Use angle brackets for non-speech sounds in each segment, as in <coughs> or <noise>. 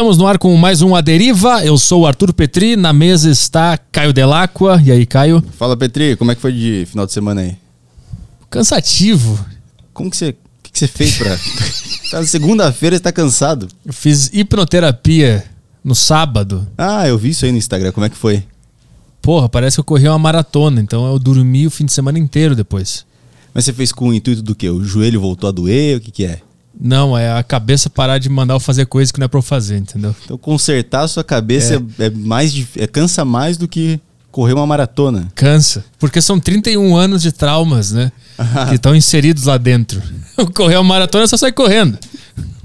Estamos no ar com mais um A Deriva. Eu sou o Arthur Petri, na mesa está Caio Delacqua. E aí, Caio? Fala, Petri, como é que foi de final de semana aí? Cansativo. Como que você. O que, que você fez pra. <laughs> tá segunda-feira você tá cansado. Eu fiz hipnoterapia no sábado. Ah, eu vi isso aí no Instagram, como é que foi? Porra, parece que eu corri uma maratona, então eu dormi o fim de semana inteiro depois. Mas você fez com o intuito do quê? O joelho voltou a doer? O que, que é? Não, é a cabeça parar de mandar eu fazer coisas que não é pra eu fazer, entendeu? Então consertar a sua cabeça é, é mais dif- é, cansa mais do que correr uma maratona. Cansa. Porque são 31 anos de traumas, né? <laughs> que estão inseridos lá dentro. Correr uma maratona só sai correndo.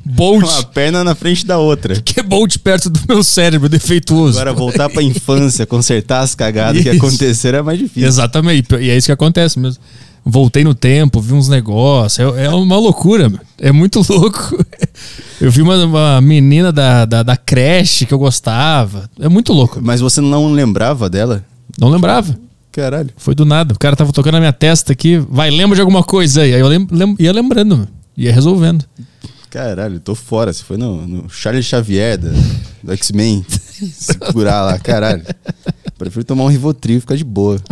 Bolt. Uma perna na frente da outra. <laughs> Que é Bolt perto do meu cérebro defeituoso. Agora voltar pra infância, consertar as cagadas que <laughs> Isso. aconteceram é mais difícil. Exatamente. E é isso que acontece mesmo. Voltei no tempo, vi uns negócios. É, é uma loucura. É muito louco. <laughs> Eu vi uma, uma menina da, da, da creche que eu gostava. É muito louco. Mas você não lembrava dela? Não lembrava. Caralho. Foi do nada. O cara tava tocando na minha testa aqui. Vai, lembra de alguma coisa aí. Aí eu lem, lem- ia lembrando. Ia resolvendo. Caralho, tô fora. Você foi no, no Charles Xavier da- do X-Men. <laughs> Se curar lá, caralho. Prefiro tomar um Rivotril e ficar de boa. <laughs>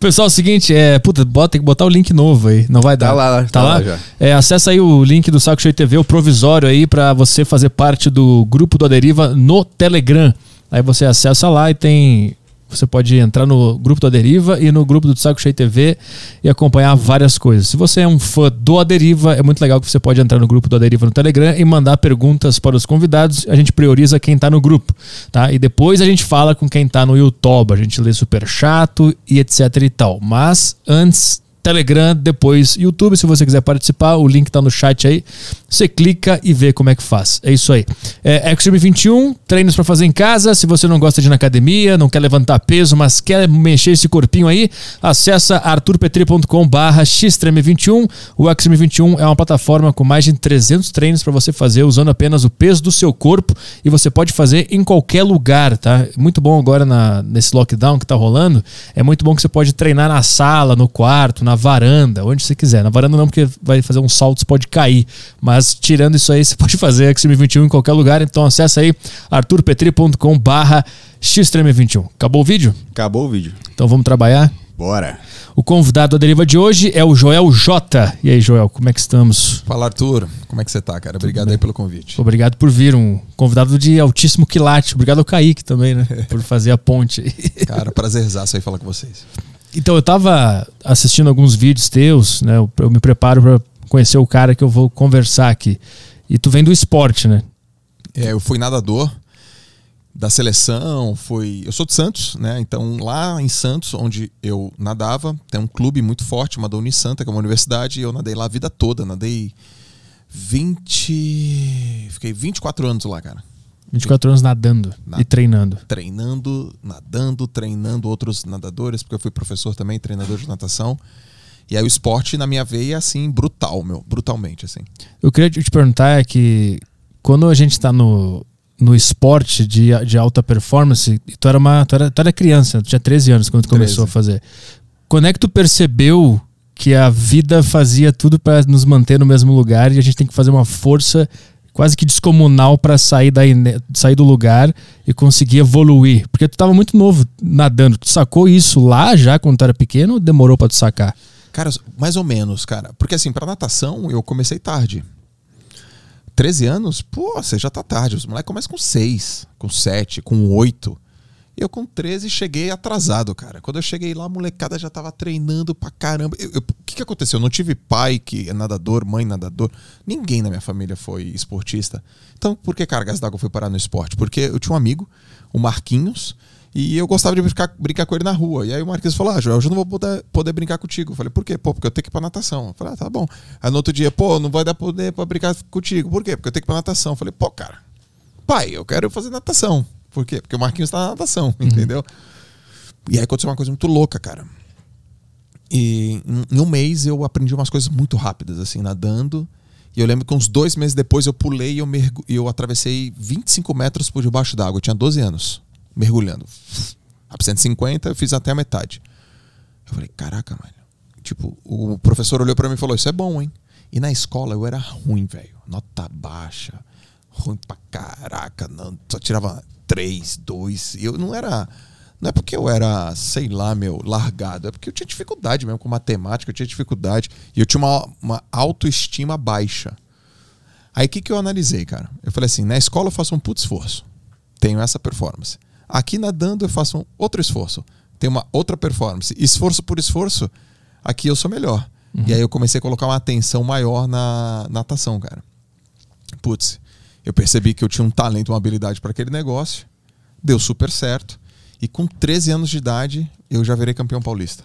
Pessoal, é o seguinte, é. Puta, bota, tem que botar o link novo aí. Não vai dar. Tá lá, Tá, tá lá? lá já. É, acessa aí o link do Saco Cheio TV, o provisório aí, pra você fazer parte do grupo do Aderiva no Telegram. Aí você acessa lá e tem. Você pode entrar no grupo do Aderiva e no grupo do Saco Cheio TV e acompanhar várias coisas. Se você é um fã do Aderiva, é muito legal que você pode entrar no grupo do Aderiva no Telegram e mandar perguntas para os convidados. A gente prioriza quem tá no grupo, tá? E depois a gente fala com quem tá no YouTube. A gente lê super chato e etc e tal. Mas antes Telegram, depois YouTube. Se você quiser participar, o link tá no chat aí. Você clica e vê como é que faz. É isso aí. É Extreme 21, treinos para fazer em casa. Se você não gosta de ir na academia, não quer levantar peso, mas quer mexer esse corpinho aí, acessa arturpetri.com barra xtreme21. O Extreme 21 é uma plataforma com mais de 300 treinos para você fazer usando apenas o peso do seu corpo e você pode fazer em qualquer lugar, tá? Muito bom agora na, nesse lockdown que tá rolando. É muito bom que você pode treinar na sala, no quarto, na varanda, onde você quiser. Na varanda não, porque vai fazer um salto, você pode cair. Mas tirando isso aí, <laughs> você pode fazer Extreme 21 em qualquer lugar. Então acessa aí arturpetri.com barra xtreme21. Acabou o vídeo? Acabou o vídeo. Então vamos trabalhar? Bora. O convidado da deriva de hoje é o Joel J. E aí, Joel, como é que estamos? Fala, Arthur. Como é que você tá, cara? Obrigado aí pelo convite. Obrigado por vir, um convidado de altíssimo quilate. Obrigado ao Kaique também, né? <laughs> Por fazer a ponte. aí. Cara, prazerzaço aí falar com vocês. Então, eu tava assistindo alguns vídeos teus, né? Eu, eu me preparo para conhecer o cara que eu vou conversar aqui. E tu vem do esporte, né? É, eu fui nadador da seleção, fui. Eu sou de Santos, né? Então, lá em Santos, onde eu nadava, tem um clube muito forte, chamado Unisanta, que é uma universidade, e eu nadei lá a vida toda. Nadei 20. Fiquei 24 anos lá, cara. 24 anos nadando Na- e treinando. treinando, nadando, treinando outros nadadores, porque eu fui professor também, treinador de natação. E aí o esporte na minha veia é assim, brutal, meu, brutalmente, assim. Eu queria te perguntar é que quando a gente tá no, no esporte de, de alta performance, tu era, uma, tu, era, tu era criança, tu tinha 13 anos quando tu 13. começou a fazer. Quando é que tu percebeu que a vida fazia tudo para nos manter no mesmo lugar e a gente tem que fazer uma força quase que descomunal para sair, daí, né, sair do lugar e conseguir evoluir? Porque tu tava muito novo nadando. Tu sacou isso lá já quando tu era pequeno ou demorou para tu sacar? Cara, mais ou menos, cara. Porque assim, pra natação eu comecei tarde. 13 anos, pô, você já tá tarde. Os moleques começam com 6, com 7, com 8. Eu com 13 cheguei atrasado, cara. Quando eu cheguei lá, a molecada já tava treinando pra caramba. O que, que aconteceu? Eu não tive pai que é nadador, mãe nadador. Ninguém na minha família foi esportista. Então, por que cargas d'água fui parar no esporte? Porque eu tinha um amigo, o Marquinhos, e eu gostava de brincar, brincar com ele na rua. E aí o Marquinhos falou: Ah, Joel, hoje eu não vou poder, poder brincar contigo. Eu falei: Por quê? Pô, porque eu tenho que ir pra natação. Eu falei: Ah, tá bom. Aí no outro dia, pô, não vai dar poder pra brincar contigo. Por quê? Porque eu tenho que ir pra natação. Eu falei: Pô, cara, pai, eu quero fazer natação. Por quê? Porque o Marquinhos tá na natação, entendeu? E aí aconteceu uma coisa muito louca, cara. E em- um mês eu aprendi umas coisas muito rápidas, assim, nadando. E eu lembro que uns dois meses depois eu pulei e eu, mergu- eu atravessei 25 metros por debaixo d'água. Eu tinha 12 anos, mergulhando. A 150 eu fiz até a metade. Eu falei, caraca, mano. Tipo, o professor olhou pra mim e falou: Isso é bom, hein? E na escola eu era ruim, velho. Nota baixa. Ruim pra caraca. Não, só tirava 3, 2. Eu não era. Não é porque eu era, sei lá, meu, largado. É porque eu tinha dificuldade mesmo com matemática, eu tinha dificuldade. E eu tinha uma, uma autoestima baixa. Aí o que, que eu analisei, cara? Eu falei assim: na escola eu faço um puto esforço. Tenho essa performance. Aqui nadando eu faço um outro esforço. Tenho uma outra performance. Esforço por esforço, aqui eu sou melhor. Uhum. E aí eu comecei a colocar uma atenção maior na natação, cara. Putz, eu percebi que eu tinha um talento, uma habilidade para aquele negócio. Deu super certo. E com 13 anos de idade, eu já virei campeão paulista.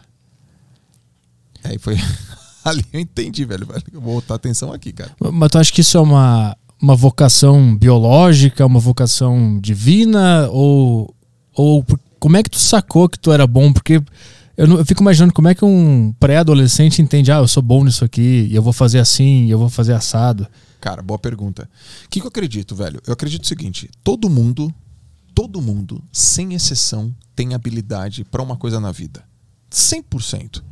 Aí foi. <laughs> Ali eu entendi, velho. Eu vou botar atenção aqui, cara. Mas tu acha que isso é uma, uma vocação biológica, uma vocação divina? Ou, ou como é que tu sacou que tu era bom? Porque eu, eu fico imaginando como é que um pré-adolescente entende, ah, eu sou bom nisso aqui, e eu vou fazer assim, e eu vou fazer assado. Cara, boa pergunta. O que, que eu acredito, velho? Eu acredito o seguinte: todo mundo todo mundo, sem exceção, tem habilidade para uma coisa na vida. 100%.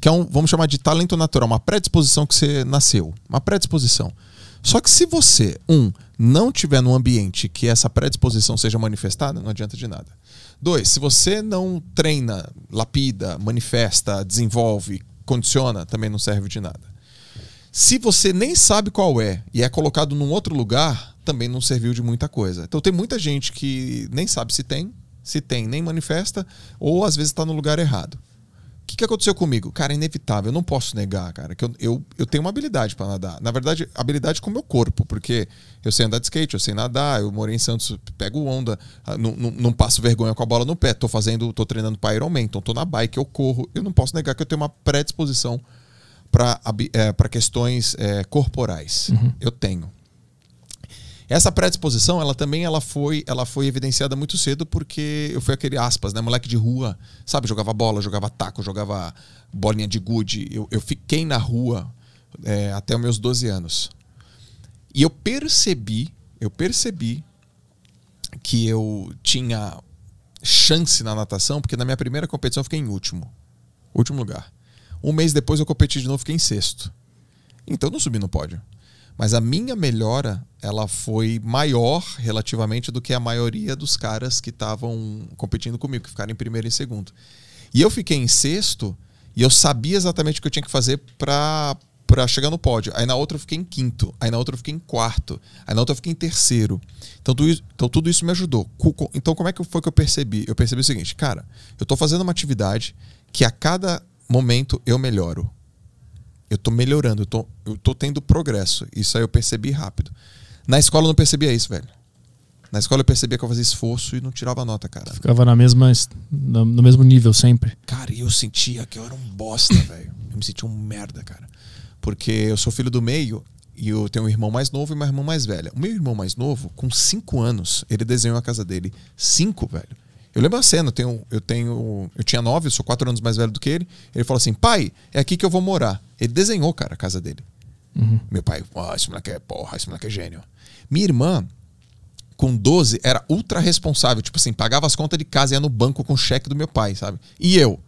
Que é um, vamos chamar de talento natural, uma predisposição que você nasceu, uma predisposição. Só que se você, um, não tiver num ambiente que essa predisposição seja manifestada, não adianta de nada. Dois, se você não treina, lapida, manifesta, desenvolve, condiciona, também não serve de nada. Se você nem sabe qual é e é colocado num outro lugar, também não serviu de muita coisa. Então tem muita gente que nem sabe se tem, se tem, nem manifesta, ou às vezes está no lugar errado. O que, que aconteceu comigo? Cara, é inevitável, eu não posso negar, cara, que eu, eu, eu tenho uma habilidade para nadar. Na verdade, habilidade com o meu corpo, porque eu sei andar de skate, eu sei nadar, eu morei em Santos, pego onda, ah, não, não, não passo vergonha com a bola no pé, tô fazendo, tô treinando para Ironman, então tô na bike, eu corro. Eu não posso negar que eu tenho uma predisposição para é, questões é, corporais. Uhum. Eu tenho. Essa predisposição, ela também ela foi, ela foi evidenciada muito cedo porque eu fui aquele aspas, né, moleque de rua, sabe, jogava bola, jogava taco, jogava bolinha de gude. Eu, eu fiquei na rua é, até os meus 12 anos. E eu percebi, eu percebi que eu tinha chance na natação, porque na minha primeira competição eu fiquei em último. Último lugar. Um mês depois eu competi de novo, fiquei em sexto. Então não subi no pódio. Mas a minha melhora, ela foi maior relativamente do que a maioria dos caras que estavam competindo comigo, que ficaram em primeiro e segundo. E eu fiquei em sexto e eu sabia exatamente o que eu tinha que fazer para para chegar no pódio. Aí na outra eu fiquei em quinto, aí na outra eu fiquei em quarto, aí na outra eu fiquei em terceiro. Então tudo, então, tudo isso me ajudou. Então como é que foi que eu percebi? Eu percebi o seguinte, cara, eu estou fazendo uma atividade que a cada momento eu melhoro eu tô melhorando, eu tô, eu tô tendo progresso. Isso aí eu percebi rápido. Na escola eu não percebia isso, velho. Na escola eu percebia que eu fazia esforço e não tirava nota, cara. Ficava na mesma, no mesmo nível sempre. Cara, e eu sentia que eu era um bosta, <coughs> velho. Eu me sentia um merda, cara. Porque eu sou filho do meio e eu tenho um irmão mais novo e uma irmã mais velha. O meu irmão mais novo, com cinco anos, ele desenhou a casa dele. Cinco, velho. Eu lembro a cena, eu tenho, eu tenho. Eu tinha nove, eu sou quatro anos mais velho do que ele. Ele falou assim: pai, é aqui que eu vou morar. Ele desenhou, cara, a casa dele. Uhum. Meu pai, oh, esse moleque é porra, esse moleque é gênio. Minha irmã, com 12, era ultra responsável. Tipo assim, pagava as contas de casa, ia no banco com o cheque do meu pai, sabe? E eu?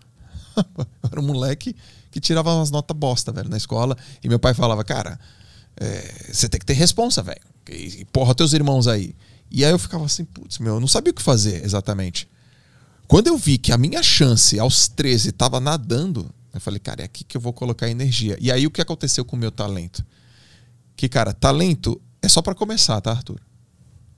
<laughs> era um moleque que tirava umas notas bosta, velho, na escola. E meu pai falava, cara, é, você tem que ter responsa, velho. E, porra, teus irmãos aí. E aí eu ficava assim, putz, meu, eu não sabia o que fazer exatamente. Quando eu vi que a minha chance aos 13 estava nadando, eu falei, cara, é aqui que eu vou colocar energia. E aí o que aconteceu com o meu talento? Que, cara, talento é só para começar, tá, Arthur?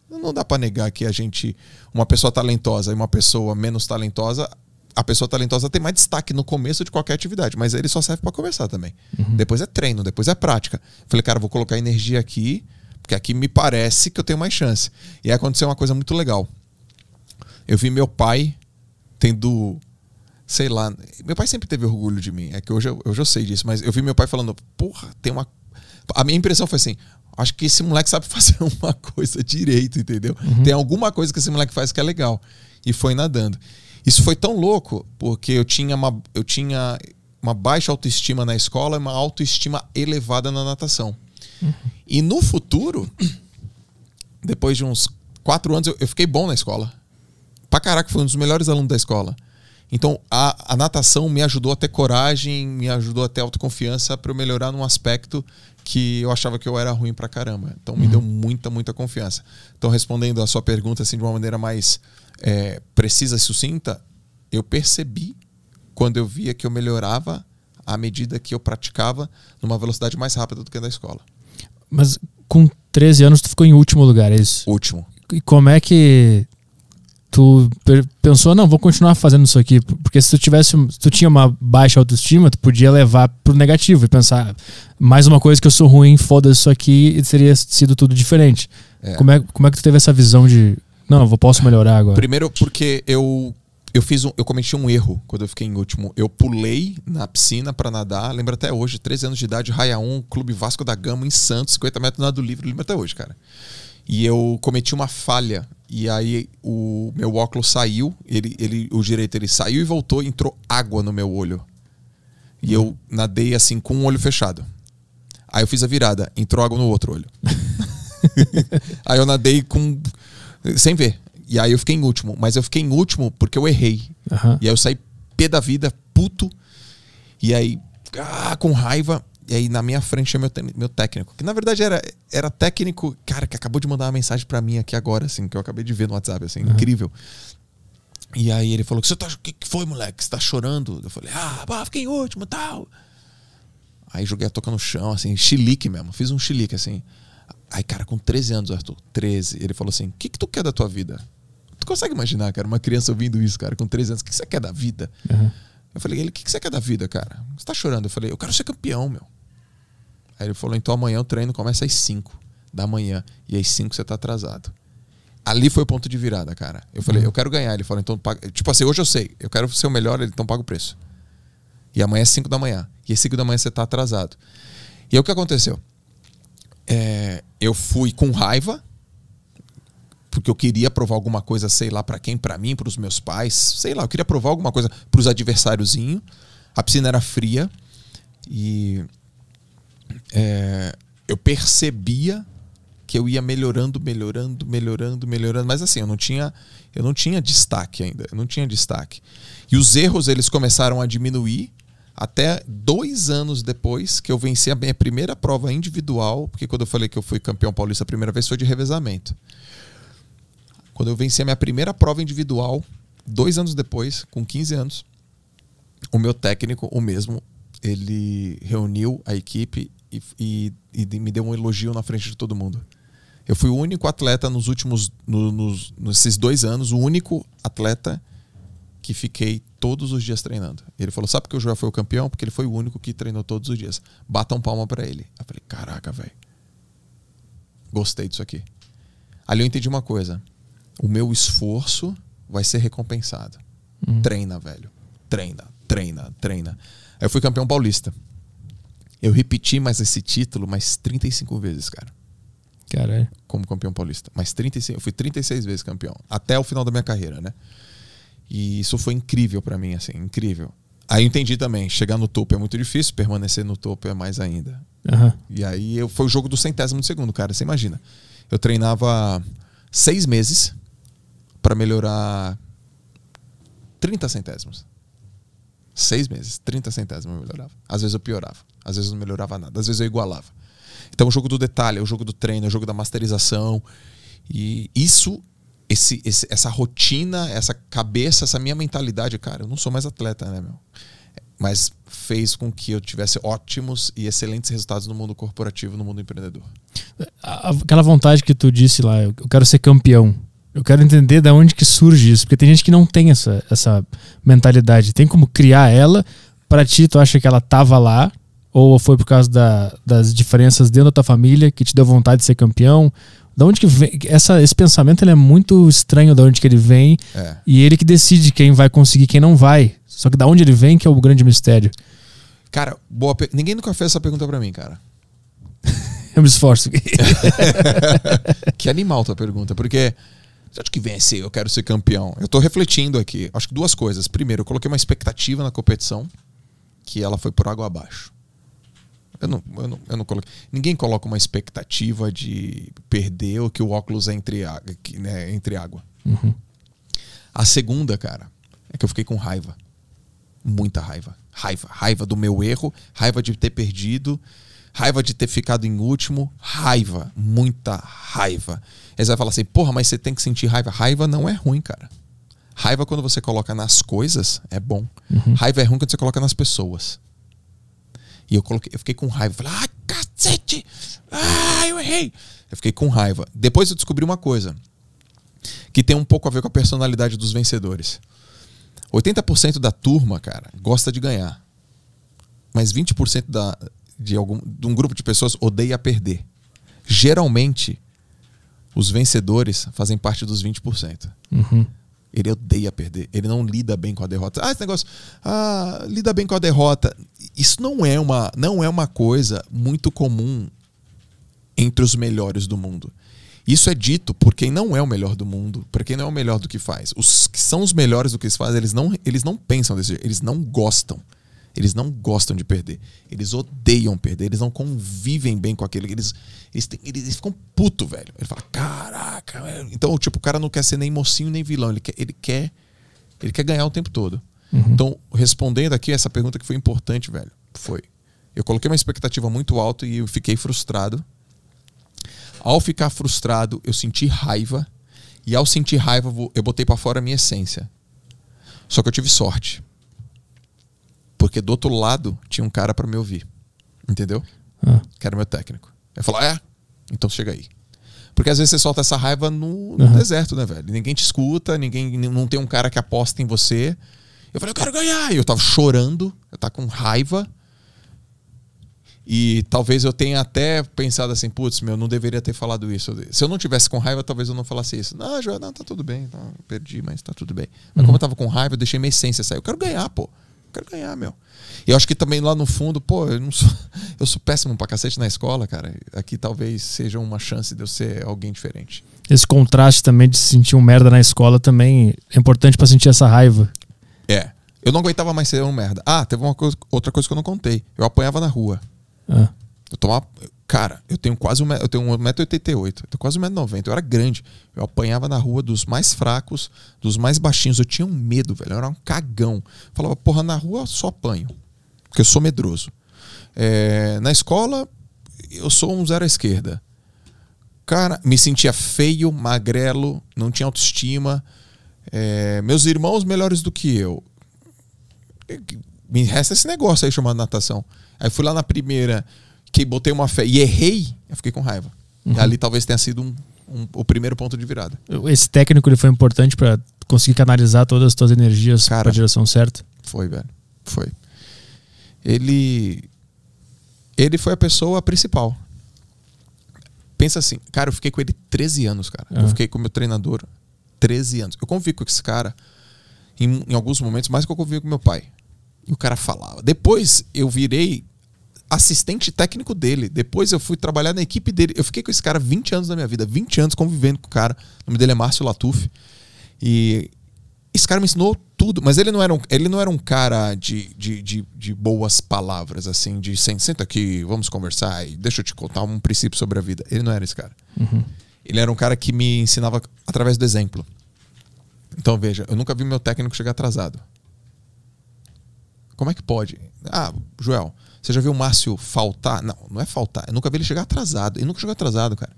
Não dá para negar que a gente, uma pessoa talentosa e uma pessoa menos talentosa, a pessoa talentosa tem mais destaque no começo de qualquer atividade, mas ele só serve para começar também. Uhum. Depois é treino, depois é prática. falei, cara, vou colocar energia aqui, porque aqui me parece que eu tenho mais chance. E aí aconteceu uma coisa muito legal. Eu vi meu pai tendo sei lá. Meu pai sempre teve orgulho de mim. É que hoje eu, eu já sei disso, mas eu vi meu pai falando, porra, tem uma. A minha impressão foi assim: acho que esse moleque sabe <laughs> fazer uma coisa direito, entendeu? Uhum. Tem alguma coisa que esse moleque faz que é legal. E foi nadando. Isso foi tão louco, porque eu tinha uma, eu tinha uma baixa autoestima na escola e uma autoestima elevada na natação. Uhum. E no futuro, <clears throat> depois de uns quatro anos, eu, eu fiquei bom na escola pra caraca, foi um dos melhores alunos da escola. Então, a, a natação me ajudou a ter coragem, me ajudou a ter autoconfiança para eu melhorar num aspecto que eu achava que eu era ruim pra caramba. Então me deu muita, muita confiança. Então, respondendo a sua pergunta assim de uma maneira mais é, precisa e sucinta, eu percebi quando eu via que eu melhorava à medida que eu praticava numa velocidade mais rápida do que a da escola. Mas com 13 anos tu ficou em último lugar, é isso? Último. E como é que tu pensou, não, vou continuar fazendo isso aqui? Porque se tu tivesse, se tu tinha uma baixa autoestima, tu podia levar pro negativo e pensar, mais uma coisa que eu sou ruim, foda-se isso aqui e teria sido tudo diferente. É. Como, é, como é que tu teve essa visão de, não, eu vou- posso melhorar agora? Primeiro porque eu eu fiz um, eu cometi um erro quando eu fiquei em último. Eu pulei na piscina pra nadar, lembro até hoje, 13 anos de idade, Raia 1, Clube Vasco da Gama em Santos, 50 metros nado livre, lembro até hoje, cara. E eu cometi uma falha e aí o meu óculos saiu, ele, ele o direito ele saiu e voltou, entrou água no meu olho. E eu nadei assim com um olho fechado. Aí eu fiz a virada, entrou água no outro olho. <laughs> aí eu nadei com sem ver. E aí eu fiquei em último, mas eu fiquei em último porque eu errei. Aham. E aí eu saí pé da vida, puto. E aí, ah, com raiva. E aí na minha frente tinha meu, meu técnico. Que na verdade era, era técnico, cara, que acabou de mandar uma mensagem pra mim aqui agora, assim, que eu acabei de ver no WhatsApp, assim, incrível. E aí ele falou: "Você tá, o que, que foi, moleque? Você tá chorando? Eu falei: Ah, pá, fiquei em último e tal. Aí joguei a toca no chão, assim, chilique mesmo. Fiz um chilique, assim. Aí, cara, com 13 anos, Arthur, 13, ele falou assim: O que, que tu quer da tua vida? Tu consegue imaginar, cara, uma criança ouvindo isso, cara, com 13 anos, o que, que você quer da vida? Aham. Eu falei, ele, o que, que você quer da vida, cara? Você tá chorando? Eu falei, eu quero ser campeão, meu. Aí ele falou, então amanhã o treino começa às 5 da manhã. E às 5 você tá atrasado. Ali foi o ponto de virada, cara. Eu falei, eu quero ganhar. Ele falou, então paga. Tipo assim, hoje eu sei, eu quero ser o melhor, ele então paga o preço. E amanhã é 5 da manhã. E às 5 da manhã você tá atrasado. E aí o que aconteceu? É, eu fui com raiva, porque eu queria provar alguma coisa, sei lá, pra quem, Pra mim, pros meus pais, sei lá, eu queria provar alguma coisa pros adversáriozinho. A piscina era fria e é, eu percebia que eu ia melhorando, melhorando, melhorando, melhorando, mas assim, eu não tinha, eu não tinha destaque ainda, eu não tinha destaque. E os erros eles começaram a diminuir até dois anos depois que eu venci a minha primeira prova individual, porque quando eu falei que eu fui campeão paulista a primeira vez foi de revezamento. Quando eu venci a minha primeira prova individual, dois anos depois, com 15 anos, o meu técnico, o mesmo, ele reuniu a equipe e, e- e me deu um elogio na frente de todo mundo. Eu fui o único atleta nos últimos, no- nos, nesses dois anos, o único atleta que fiquei todos os dias treinando. Ele falou: Sabe que o Joel foi o campeão? Porque ele foi o único que treinou todos os dias. Batam palma pra ele. Eu falei: Caraca, velho. Gostei disso aqui. Ali eu entendi uma coisa: o meu esforço vai ser recompensado. Treina, velho. Treina, treina, treina. Aí eu fui campeão paulista. Eu repeti mais esse título mais 35 vezes, cara Caralho. como campeão paulista. Mas 36, eu fui 36 vezes campeão, até o final da minha carreira, né? E isso foi incrível pra mim, assim, incrível. Aí eu entendi também, chegar no topo é muito difícil, permanecer no topo é mais ainda. Aham. E aí eu, foi o jogo do centésimo de segundo, cara, você imagina. Eu treinava seis meses pra melhorar 30 centésimos. Seis meses, 30 centésimos eu melhorava. Às vezes eu piorava, às vezes não melhorava nada, às vezes eu igualava. Então o jogo do detalhe, é o jogo do treino, é o jogo da masterização. E isso, esse, esse- essa rotina, essa cabeça, essa minha mentalidade, cara, eu não sou mais atleta, né, meu? Mas fez com que eu tivesse ótimos e excelentes resultados no mundo corporativo, no mundo empreendedor. Aquela vontade que tu disse lá, eu quero ser campeão. Eu quero entender da onde que surge isso, porque tem gente que não tem essa, essa mentalidade. Tem como criar ela? Pra ti, tu acha que ela tava lá? Ou foi por causa da- das diferenças dentro da tua família que te deu vontade de ser campeão? Da onde que vem? Essa, esse pensamento ele é muito estranho da onde que ele vem É. e ele que decide quem vai conseguir quem não vai. Só que da onde ele vem que é o grande mistério. Cara, boa pe- ninguém nunca fez essa pergunta pra mim, cara. <laughs> Eu me esforço. <laughs> Que animal tua pergunta, porque você acha que vencer, eu quero ser campeão? Eu tô refletindo aqui. Acho que duas coisas. Primeiro, eu coloquei uma expectativa na competição que ela foi por água abaixo. Eu não, eu não, eu não coloquei. Ninguém coloca uma expectativa de perder ou que o óculos é entre, que, né, entre água. Uhum. A segunda, cara, é que eu fiquei com raiva. Muita raiva. Raiva. Raiva do meu erro, raiva de ter perdido. Raiva de ter ficado em último, raiva, muita raiva. Aí você vai falar assim, porra, mas você tem que sentir raiva. Raiva não é ruim, cara. Raiva quando você coloca nas coisas é bom. Uhum. Raiva é ruim quando você coloca nas pessoas. E eu coloquei, eu fiquei com raiva. Falei, ah, cacete! Ah, eu errei! Eu fiquei com raiva. Depois eu descobri uma coisa que tem um pouco a ver com a personalidade dos vencedores. 80% da turma, cara, gosta de ganhar. Mas 20% da, de, algum, de um grupo de pessoas odeia perder. Geralmente, os vencedores fazem parte dos 20%. Uhum. Ele odeia perder. Ele não lida bem com a derrota. Ah, esse negócio. Ah, lida bem com a derrota. Isso não é uma, não é uma coisa muito comum entre os melhores do mundo. Isso é dito por quem não é o melhor do mundo, por quem não é o melhor do que faz. Os que são os melhores do que se faz, eles não, eles não pensam desse jeito, eles não gostam. Eles não gostam de perder. Eles odeiam perder. Eles não convivem bem com aquilo. Eles, eles, têm, eles, eles ficam puto, velho. Ele fala, caraca, velho. Então, tipo, o cara não quer ser nem mocinho nem vilão. Ele quer, ele quer, ele quer ganhar o tempo todo. Uhum. Então, respondendo aqui essa pergunta que foi importante, velho, foi. Eu coloquei uma expectativa muito alta e eu fiquei frustrado. Ao ficar frustrado, eu senti raiva. E ao sentir raiva, eu botei para fora a minha essência. Só que eu tive sorte. Porque do outro lado tinha um cara para me ouvir. Entendeu? Ah. Que era meu técnico. Ele falou: É, então chega aí. Porque às vezes você solta essa raiva no, no Uhum. deserto, né, velho? Ninguém te escuta, ninguém não tem um cara que aposta em você. Eu falei, eu quero ganhar. E eu tava chorando, eu tava com raiva. E talvez eu tenha até pensado assim, putz, meu, não deveria ter falado isso. Se eu não tivesse com raiva, talvez eu não falasse isso. Não, Joel, não, tá tudo bem, tá, perdi, mas tá tudo bem. Mas como eu tava com raiva, eu deixei minha essência sair. Eu quero ganhar, pô. Eu quero ganhar, meu. E eu acho que também lá no fundo, pô, eu não sou. <laughs> Eu sou péssimo pra cacete na escola, cara. Aqui talvez seja uma chance de eu ser alguém diferente. Esse contraste também de se sentir um merda na escola também é importante pra sentir essa raiva. É. Eu não aguentava mais ser um merda. Ah, teve uma coisa, outra coisa que eu não contei. Eu apanhava na rua. Ah. Eu tomava. Cara, eu tenho quase um, eu tenho 1,88m. Eu tenho quase 1,90m. Eu era grande. Eu apanhava na rua dos mais fracos, dos mais baixinhos. Eu tinha um medo, velho. Eu era um cagão. Falava, porra, na rua eu só apanho. Porque eu sou medroso. É, na escola, eu sou um zero à esquerda. Cara, me sentia feio, magrelo, não tinha autoestima. É, meus irmãos melhores do que eu. Me resta esse negócio aí chamado natação. Aí fui lá na primeira, que botei uma fé e errei, eu fiquei com raiva. E ali talvez tenha sido um- um- o primeiro ponto de virada. Esse técnico ele foi importante pra conseguir canalizar todas as tuas energias Cara. pra direção certa. Foi, velho. Foi. Ele. Ele foi a pessoa principal. Pensa assim, cara, eu fiquei com ele 13 anos, cara. Eu Ah. fiquei com meu treinador 13 anos. Eu convivi com esse cara em, em alguns momentos mais que eu convivi com meu pai. E o cara falava. Depois eu virei assistente técnico dele. Depois eu fui trabalhar na equipe dele. Eu fiquei com esse cara 20 anos da minha vida, 20 anos convivendo com o cara. O nome dele é Márcio Latuf. E esse cara me ensinou tudo, mas ele não era um, ele não era um cara de, de, de, de boas palavras, assim, de "Sen- senta aqui, vamos conversar e deixa eu te contar um princípio sobre a vida. Ele não era esse cara. Ele era um cara que me ensinava através do exemplo. Então veja, eu nunca vi meu técnico chegar atrasado. Como é que pode? Ah, Joel, você já viu o Márcio faltar? Não, não é faltar. Eu nunca vi ele chegar atrasado. Ele nunca chegou atrasado, cara.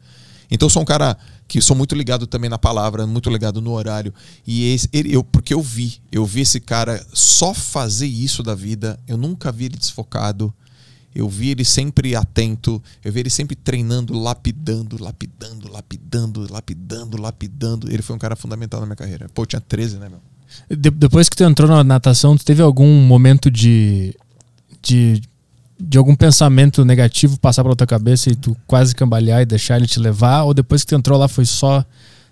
Então eu sou um cara que sou muito ligado também na palavra, muito ligado no horário. E esse, ele, eu, porque eu vi, eu vi esse cara só fazer isso da vida. Eu nunca vi ele desfocado. Eu vi ele sempre atento. Eu vi ele sempre treinando, lapidando, lapidando, lapidando, lapidando, lapidando. Ele foi um cara fundamental na minha carreira. Pô, eu tinha 13, né, meu? De- depois que tu entrou na natação, tu teve algum momento de, de, de algum pensamento negativo passar pela tua cabeça e tu quase cambalear e deixar ele te levar? Ou depois que tu entrou lá foi só,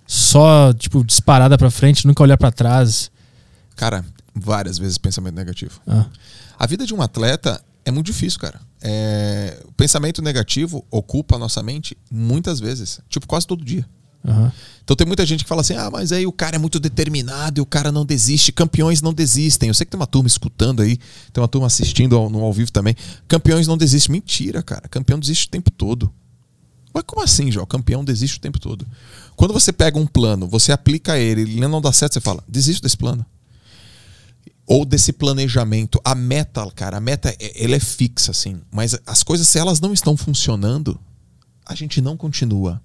só tipo, disparada pra frente, nunca olhar pra trás? Cara, várias vezes pensamento negativo. Ah, A vida de um atleta é muito difícil, cara. É, o pensamento negativo ocupa a nossa mente muitas vezes, tipo quase todo dia. aham. Então tem muita gente que fala assim: ah, mas aí o cara é muito determinado e o cara não desiste. Campeões não desistem. Eu sei que tem uma turma escutando aí, tem uma turma assistindo ao, no ao vivo também. Campeões não desistem. Mentira, cara. Campeão desiste o tempo todo. Mas como assim, João? Campeão desiste o tempo todo. Quando você pega um plano, você aplica ele, ele não dá certo, você fala: desisto desse plano. Ou desse planejamento. A meta, cara, a meta é- ela é fixa, assim. Mas as coisas, se elas não estão funcionando, a gente não continua.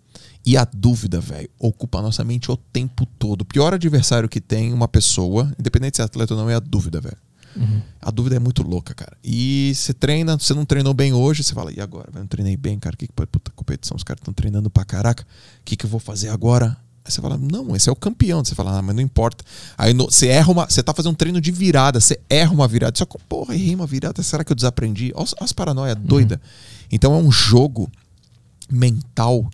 E a dúvida, velho, ocupa a nossa mente o tempo todo. O pior adversário que tem uma pessoa, independente se é atleta ou não, é a dúvida, velho. A dúvida é muito louca, cara. E você treina, você não treinou bem hoje, você fala, e agora? Eu não treinei bem, cara. O que, que pode puta competição? Os caras estão treinando pra caraca. O que, que eu vou fazer agora? Aí você fala, não, esse é o campeão. Você fala, ah, mas não importa. Aí no- você erra uma. Você tá fazendo um treino de virada, você erra uma virada. Só que, porra, errei uma virada. Será que eu desaprendi? Olha as- as paranoia doida. Então é um jogo mental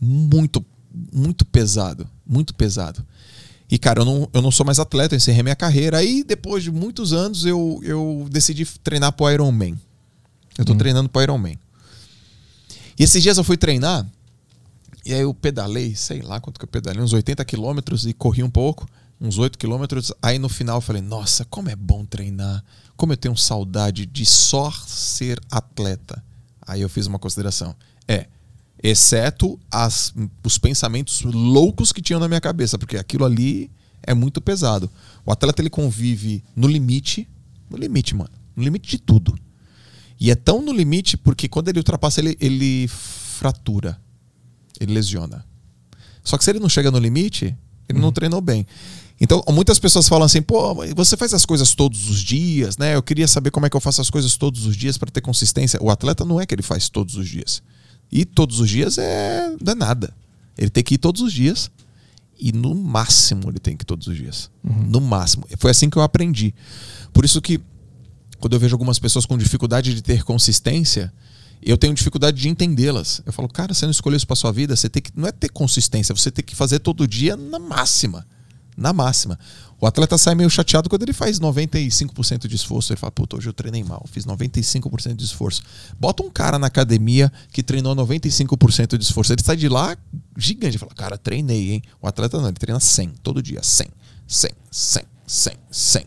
muito, muito pesado. Muito pesado. E, cara, eu não, eu não sou mais atleta, eu encerrei minha carreira. Aí, depois de muitos anos, eu, eu decidi treinar pro Ironman. Eu tô treinando pro Ironman. E esses dias eu fui treinar, e aí eu pedalei, sei lá quanto que eu pedalei, uns 80 quilômetros e corri um pouco, uns 8 quilômetros. Aí no final eu falei, nossa, como é bom treinar, como eu tenho saudade de só ser atleta. Aí eu fiz uma consideração. É, exceto as, os pensamentos loucos que tinham na minha cabeça, porque aquilo ali é muito pesado. O atleta ele convive no limite, no limite, mano, no limite de tudo. E é tão no limite porque quando ele ultrapassa, ele, ele fratura, ele lesiona. Só que se ele não chega no limite, ele não treinou bem. Então, muitas pessoas falam assim: pô, você faz as coisas todos os dias, né? Eu queria saber como é que eu faço as coisas todos os dias para ter consistência. O atleta não é que ele faz todos os dias. E todos os dias é, não é nada. Ele tem que ir todos os dias. E no máximo ele tem que ir todos os dias. No máximo. Foi assim que eu aprendi. Por isso que quando eu vejo algumas pessoas com dificuldade de ter consistência, eu tenho dificuldade de entendê-las. Eu falo, cara, você não escolheu isso para sua vida, você tem que não é ter consistência, você tem que fazer todo dia na máxima. Na máxima. O atleta sai meio chateado quando ele faz 95% de esforço. Ele fala, puta, hoje eu treinei mal, fiz 95% de esforço. Bota um cara na academia que treinou 95% de esforço. Ele sai de lá gigante. Fala, cara, treinei, hein? O atleta não, ele treina 100, todo dia. 100, 100, 100, 100, 100.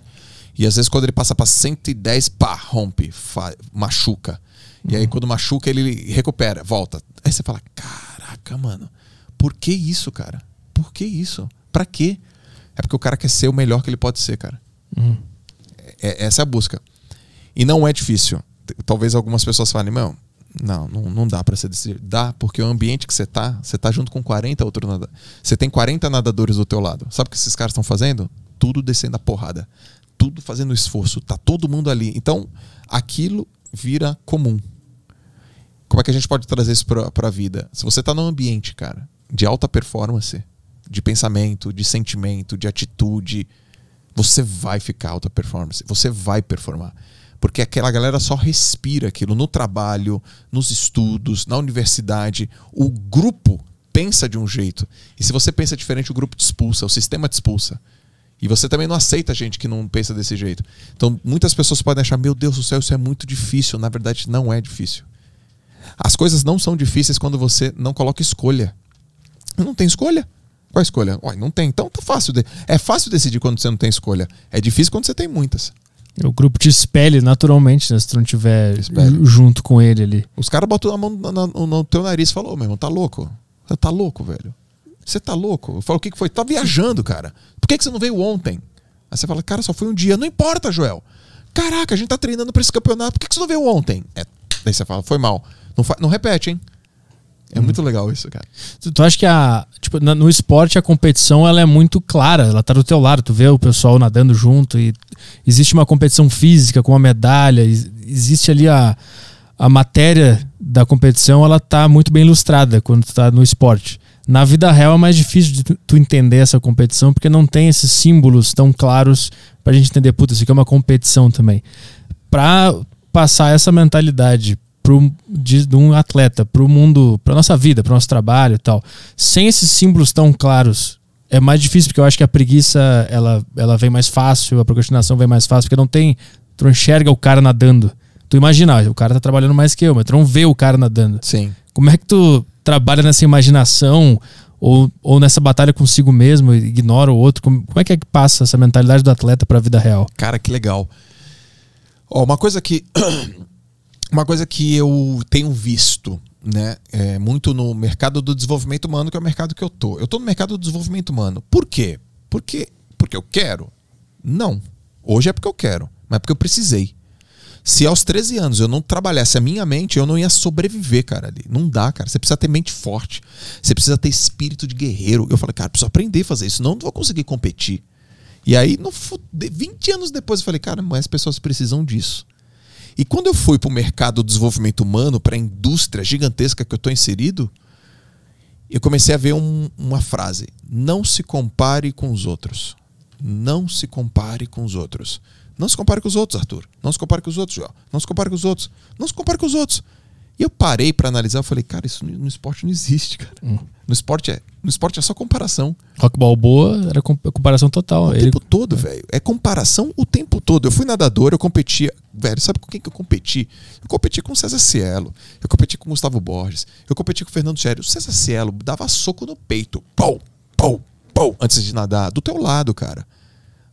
E às vezes quando ele passa pra 110, pá, rompe, machuca. E aí quando machuca, ele recupera, volta. Aí você fala, caraca, mano, por que isso, cara? Por que isso? Pra quê? É porque o cara quer ser o melhor que ele pode ser, cara. É- essa é a busca. E não é difícil. Talvez algumas pessoas falem, meu, não, não, não dá pra ser desse jeito. Dá, porque o ambiente que você tá, você tá junto com 40 outros nadadores. Você tem 40 nadadores do teu lado. Sabe o que esses caras estão fazendo? Tudo descendo a porrada. Tudo fazendo esforço. Tá todo mundo ali. Então, aquilo vira comum. Como é que a gente pode trazer isso pra, pra vida? Se você tá num ambiente, cara, de alta performance, de pensamento, de sentimento, de atitude, você vai ficar alta performance, você vai performar. Porque aquela galera só respira aquilo no trabalho, nos estudos, na universidade. O grupo pensa de um jeito. E se você pensa diferente, o grupo te expulsa, o sistema te expulsa. E você também não aceita gente que não pensa desse jeito. Então, muitas pessoas podem achar, meu Deus do céu, isso é muito difícil. Na verdade, não é difícil. As coisas não são difíceis quando você não coloca escolha. Não tem escolha. Qual a escolha? Ué, não tem. Então tá fácil. De... É fácil decidir quando você não tem escolha. É difícil quando você tem muitas. O grupo te espelhe naturalmente, né? Se tu não tiver Espelha. ju- junto com ele ali. Os caras botam a mão na- na- no, teu nariz e falam, ô meu irmão, tá louco? Você tá louco, velho? Você tá louco? Eu falo, o que, que foi? Tá viajando, cara. Por que, que você não veio ontem? Aí você fala, cara, só foi um dia. Não importa, Joel. Caraca, a gente tá treinando pra esse campeonato. Por que, que você não veio ontem? É. Daí você fala, foi mal. Não, não repete, hein? É muito legal isso, cara. Tu, tu acha que a, tipo, na- no esporte a competição ela é muito clara, ela tá do teu lado, tu vê o pessoal nadando junto e existe uma competição física com uma medalha, ex- existe ali a, a matéria da competição, ela tá muito bem ilustrada quando tu tá no esporte. Na vida real é mais difícil de tu, tu entender essa competição porque não tem esses símbolos tão claros pra gente entender, puta, isso aqui é uma competição também. Pra passar essa mentalidade pro, de, de um atleta pro mundo, pra nossa vida, pro nosso trabalho e tal, sem esses símbolos tão claros, é mais difícil porque eu acho que a preguiça ela, ela vem mais fácil, a procrastinação vem mais fácil, porque não tem. Tu não enxerga o cara nadando. Tu imagina, o cara tá trabalhando mais que eu, mas tu não vê o cara nadando. Sim. Como é que tu trabalha nessa imaginação ou, ou nessa batalha consigo mesmo, e ignora o outro? Como, como é que é que passa essa mentalidade do atleta pra vida real? Cara, que legal. Ó, uma coisa que uma coisa que eu tenho visto, né, é, muito no mercado do desenvolvimento humano, que é o mercado que eu tô. Eu tô no mercado do desenvolvimento humano. Por quê? Porque porque eu quero? Não. Hoje é porque eu quero, mas é porque eu precisei. Se aos 13 anos eu não trabalhasse a minha mente, eu não ia sobreviver, cara, ali. Não dá, cara. Você precisa ter mente forte. Você precisa ter espírito de guerreiro. Eu falei, cara, preciso aprender a fazer isso, eu não vou conseguir competir. E aí, no, 20 anos depois, eu falei, cara, mas as pessoas precisam disso. E quando eu fui para o mercado do desenvolvimento humano, para a indústria gigantesca que eu estou inserido, eu comecei a ver um, uma frase: não se compare com os outros. Não se compare com os outros. Não se compare com os outros, Arthur. Não se compare com os outros, João. Não se compare com os outros. Não se compare com os outros. E eu parei para analisar, eu falei, cara, isso no esporte não existe, cara. Hum. No esporte é, no esporte é só comparação. Rock Balboa era comparação total. O Ele... tempo todo, velho. É comparação o tempo todo. Eu fui nadador, eu competia, velho, sabe com quem que eu competi? Eu competi com o César Cielo, eu competi com o Gustavo Borges, eu competi com o Fernando Chério. O César Cielo dava soco no peito, pau, pau, pau, antes de nadar, do teu lado, cara.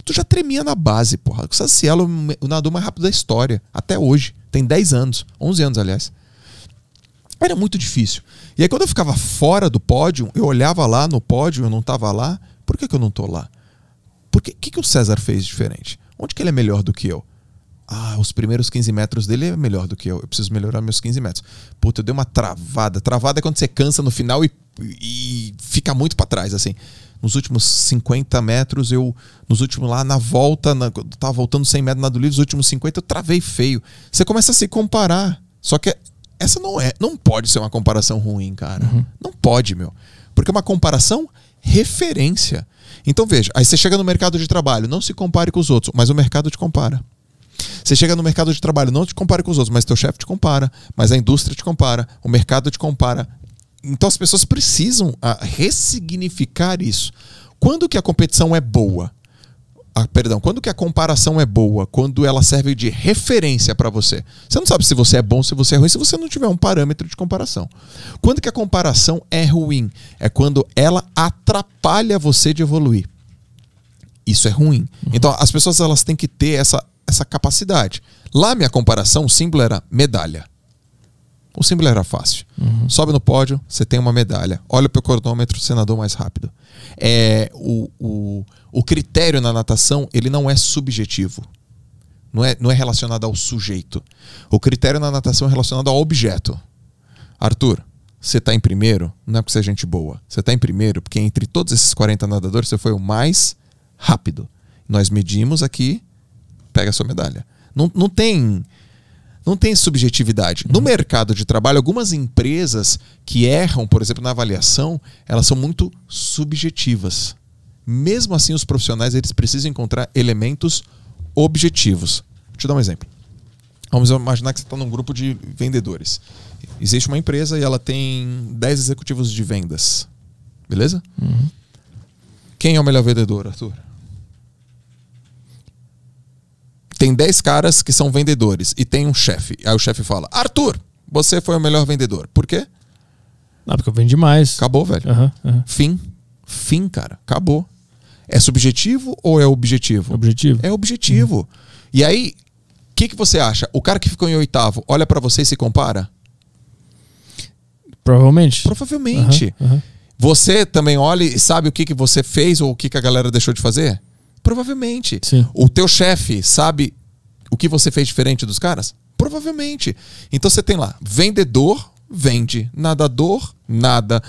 Tu já tremia na base, porra. O César Cielo é o nadador mais rápido da história, até hoje. Tem 10 anos, 11 anos, aliás. Era muito difícil. E aí, quando eu ficava fora do pódio, eu olhava lá no pódio, eu não estava lá. Por que, que eu não estou lá? O que, que, que o César fez diferente? Onde que ele é melhor do que eu? Ah, os primeiros 15 metros dele é melhor do que eu. Eu preciso melhorar meus 15 metros. Puta, eu dei uma travada. Travada é quando você cansa no final e, e fica muito para trás, assim. Nos últimos 50 metros, eu. Nos últimos lá, na volta, na, tava voltando 100 metros na do livro, os últimos 50 eu travei feio. Você começa a se comparar. Só que essa não é, não pode ser uma comparação ruim, cara. Uhum. Não pode, meu. Porque é uma comparação referência. Então veja, aí você chega no mercado de trabalho, não se compare com os outros, mas o mercado te compara. Você chega no mercado de trabalho, não te compare com os outros, mas teu chefe te compara, mas a indústria te compara, o mercado te compara. Então as pessoas precisam ah, ressignificar isso. Quando que a competição é boa? Ah, perdão, quando que a comparação é boa? Quando ela serve de referência para você. Você não sabe se você é bom, se você é ruim, se você não tiver um parâmetro de comparação. Quando que a comparação é ruim? É quando ela atrapalha você de evoluir. Isso é ruim. Uhum. Então as pessoas elas têm que ter essa, essa capacidade. Lá minha comparação, o símbolo era medalha. O símbolo era fácil. Uhum. Sobe no pódio, você tem uma medalha. Olha para o cronômetro, senador mais rápido. É, o, o, o critério na natação ele não é subjetivo. Não é, não é relacionado ao sujeito. O critério na natação é relacionado ao objeto. Arthur, você está em primeiro, não é porque você é gente boa. Você está em primeiro porque entre todos esses 40 nadadores você foi o mais rápido. Nós medimos aqui, pega a sua medalha. Não, não tem não tem subjetividade. No uhum. mercado de trabalho, algumas empresas que erram, por exemplo, na avaliação, elas são muito subjetivas. Mesmo assim, os profissionais eles precisam encontrar elementos objetivos. Deixa eu dar um exemplo. Vamos imaginar que você está num grupo de vendedores. Existe uma empresa e ela tem 10 executivos de vendas. Beleza? Uhum. Quem é o melhor vendedor, Arthur? Tem 10 caras que são vendedores e tem um chefe. Aí o chefe fala: Arthur, você foi o melhor vendedor. Por quê? Não, porque eu vendi mais. Acabou, velho. Uhum, uhum. Fim. Fim, cara. Acabou. É subjetivo ou é objetivo? Objetivo. É objetivo. Uhum. E aí, o que, que você acha? O cara que ficou em oitavo olha para você e se compara? Provavelmente. Provavelmente. Você também olha e sabe o que, que você fez ou o que, que a galera deixou de fazer? Provavelmente. Sim. O teu chefe sabe o que você fez diferente dos caras? Provavelmente. Então você tem lá, vendedor, vende, nadador, nada.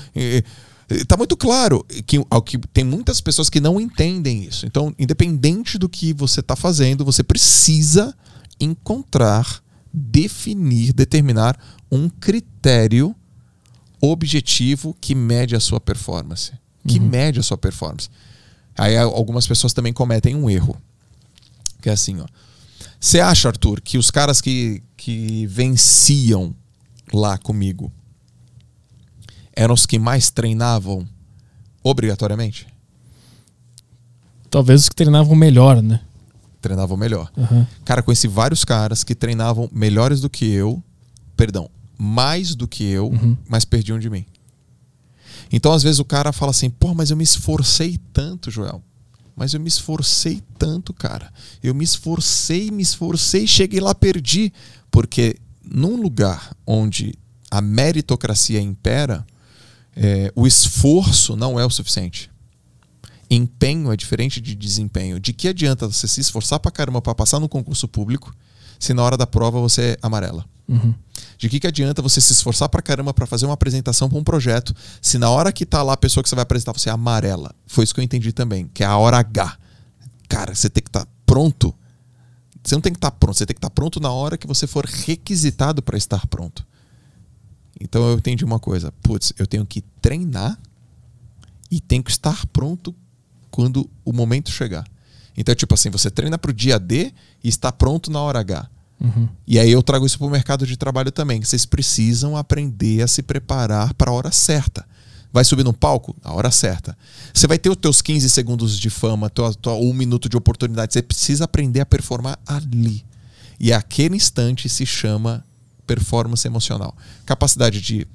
Tá muito claro que, que tem muitas pessoas que não entendem isso. Então, independente do que você está fazendo, você precisa encontrar, definir, determinar um critério objetivo que mede a sua performance. Que uhum. mede a sua performance. Aí algumas pessoas também cometem um erro. Que é assim, ó. Você acha, Arthur, que os caras que, que venciam lá comigo eram os que mais treinavam obrigatoriamente? Talvez os que treinavam melhor, né? Treinavam melhor. Uhum. Cara, conheci vários caras que treinavam melhores do que eu, perdão, mais do que eu, uhum. mas perdiam de mim. Então, às vezes, o cara fala assim: pô, mas eu me esforcei tanto, Joel. Mas eu me esforcei tanto, cara. Eu me esforcei, me esforcei, cheguei lá, perdi. Porque num lugar onde a meritocracia impera, é, o esforço não é o suficiente. Empenho é diferente de desempenho. De que adianta você se esforçar pra caramba pra passar no concurso público se na hora da prova você é amarela? Uhum. De que, que adianta você se esforçar pra caramba pra fazer uma apresentação pra um projeto se na hora que tá lá a pessoa que você vai apresentar você é amarela? Foi isso que eu entendi também, que é a hora H. Cara, você tem que estar pronto. Você não tem que estar pronto, você tem que estar pronto na hora que você for requisitado pra estar pronto. Então eu entendi uma coisa, putz, eu tenho que treinar e tenho que estar pronto quando o momento chegar. Então, tipo assim, você treina pro dia D e está pronto na hora H. Uhum. E aí eu trago isso para o mercado de trabalho também. Vocês precisam aprender a se preparar para a hora certa. Vai subir no palco? A hora certa. Você vai ter os teus 15 segundos de fama, tua, tua, um minuto de oportunidade. Você precisa aprender a performar ali. E aquele instante se chama performance emocional. Capacidade de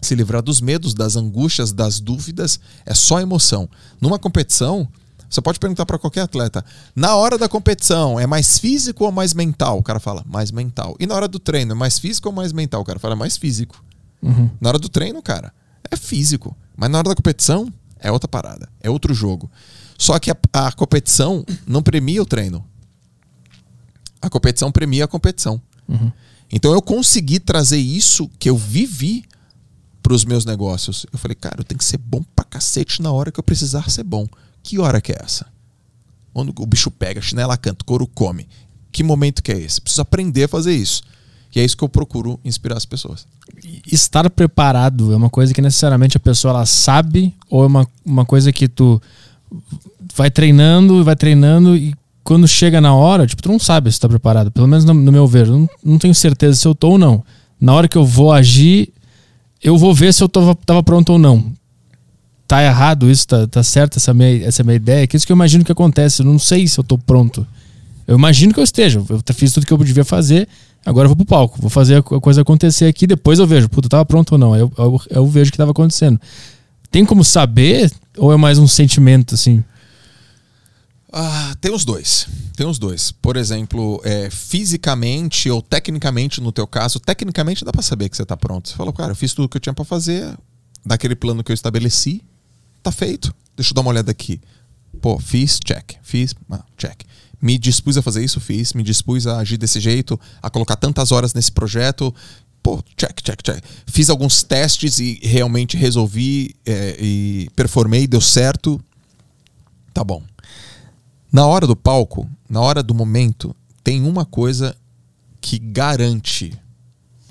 se livrar dos medos, das angústias, das dúvidas, é só emoção. Numa competição, você pode perguntar para qualquer atleta: na hora da competição, é mais físico ou mais mental? O cara fala, mais mental. E na hora do treino, é mais físico ou mais mental? O cara fala, mais físico. Uhum. Na hora do treino, cara, é físico. Mas na hora da competição, é outra parada. É outro jogo. Só que a, a competição não premia o treino. A competição premia a competição. Uhum. Então eu consegui trazer isso que eu vivi para os meus negócios. Eu falei, cara, eu tenho que ser bom pra cacete na hora que eu precisar ser bom. Que hora que é essa? Quando o bicho pega, chinela canta, couro come. Que momento que é esse? Preciso aprender a fazer isso. E é isso que eu procuro inspirar as pessoas. Estar preparado é uma coisa que necessariamente a pessoa ela sabe ou é uma, uma coisa que tu vai treinando, vai treinando e quando chega na hora, tipo, tu não sabe se tá preparado. Pelo menos no, no meu ver. Não, não tenho certeza se eu tô ou não. Na hora que eu vou agir, eu vou ver se eu tô, tava pronto ou não. Tá errado isso? Tá, tá certo essa minha, essa minha ideia? Que isso que eu imagino que acontece. Eu não sei se eu tô pronto. Eu imagino que eu esteja. Eu fiz tudo que eu devia fazer. Agora eu vou pro palco. Vou fazer a coisa acontecer aqui. Depois eu vejo. Puta, tava pronto ou não. Eu, eu, eu vejo o que tava acontecendo. Tem como saber? Ou é mais um sentimento, assim? Ah, tem os dois. Tem os dois. Por exemplo, é, fisicamente ou tecnicamente, no teu caso, tecnicamente dá para saber que você tá pronto. Você fala, cara, eu fiz tudo que eu tinha para fazer, daquele plano que eu estabeleci, tá feito. Deixa eu dar uma olhada aqui. Pô, fiz, check. Fiz, ah, check. Me dispus a fazer isso, fiz. Me dispus a agir desse jeito, a colocar tantas horas nesse projeto. Pô, check, check, check. Fiz alguns testes e realmente resolvi é, e performei, deu certo. Tá bom. Na hora do palco, na hora do momento, tem uma coisa que garante,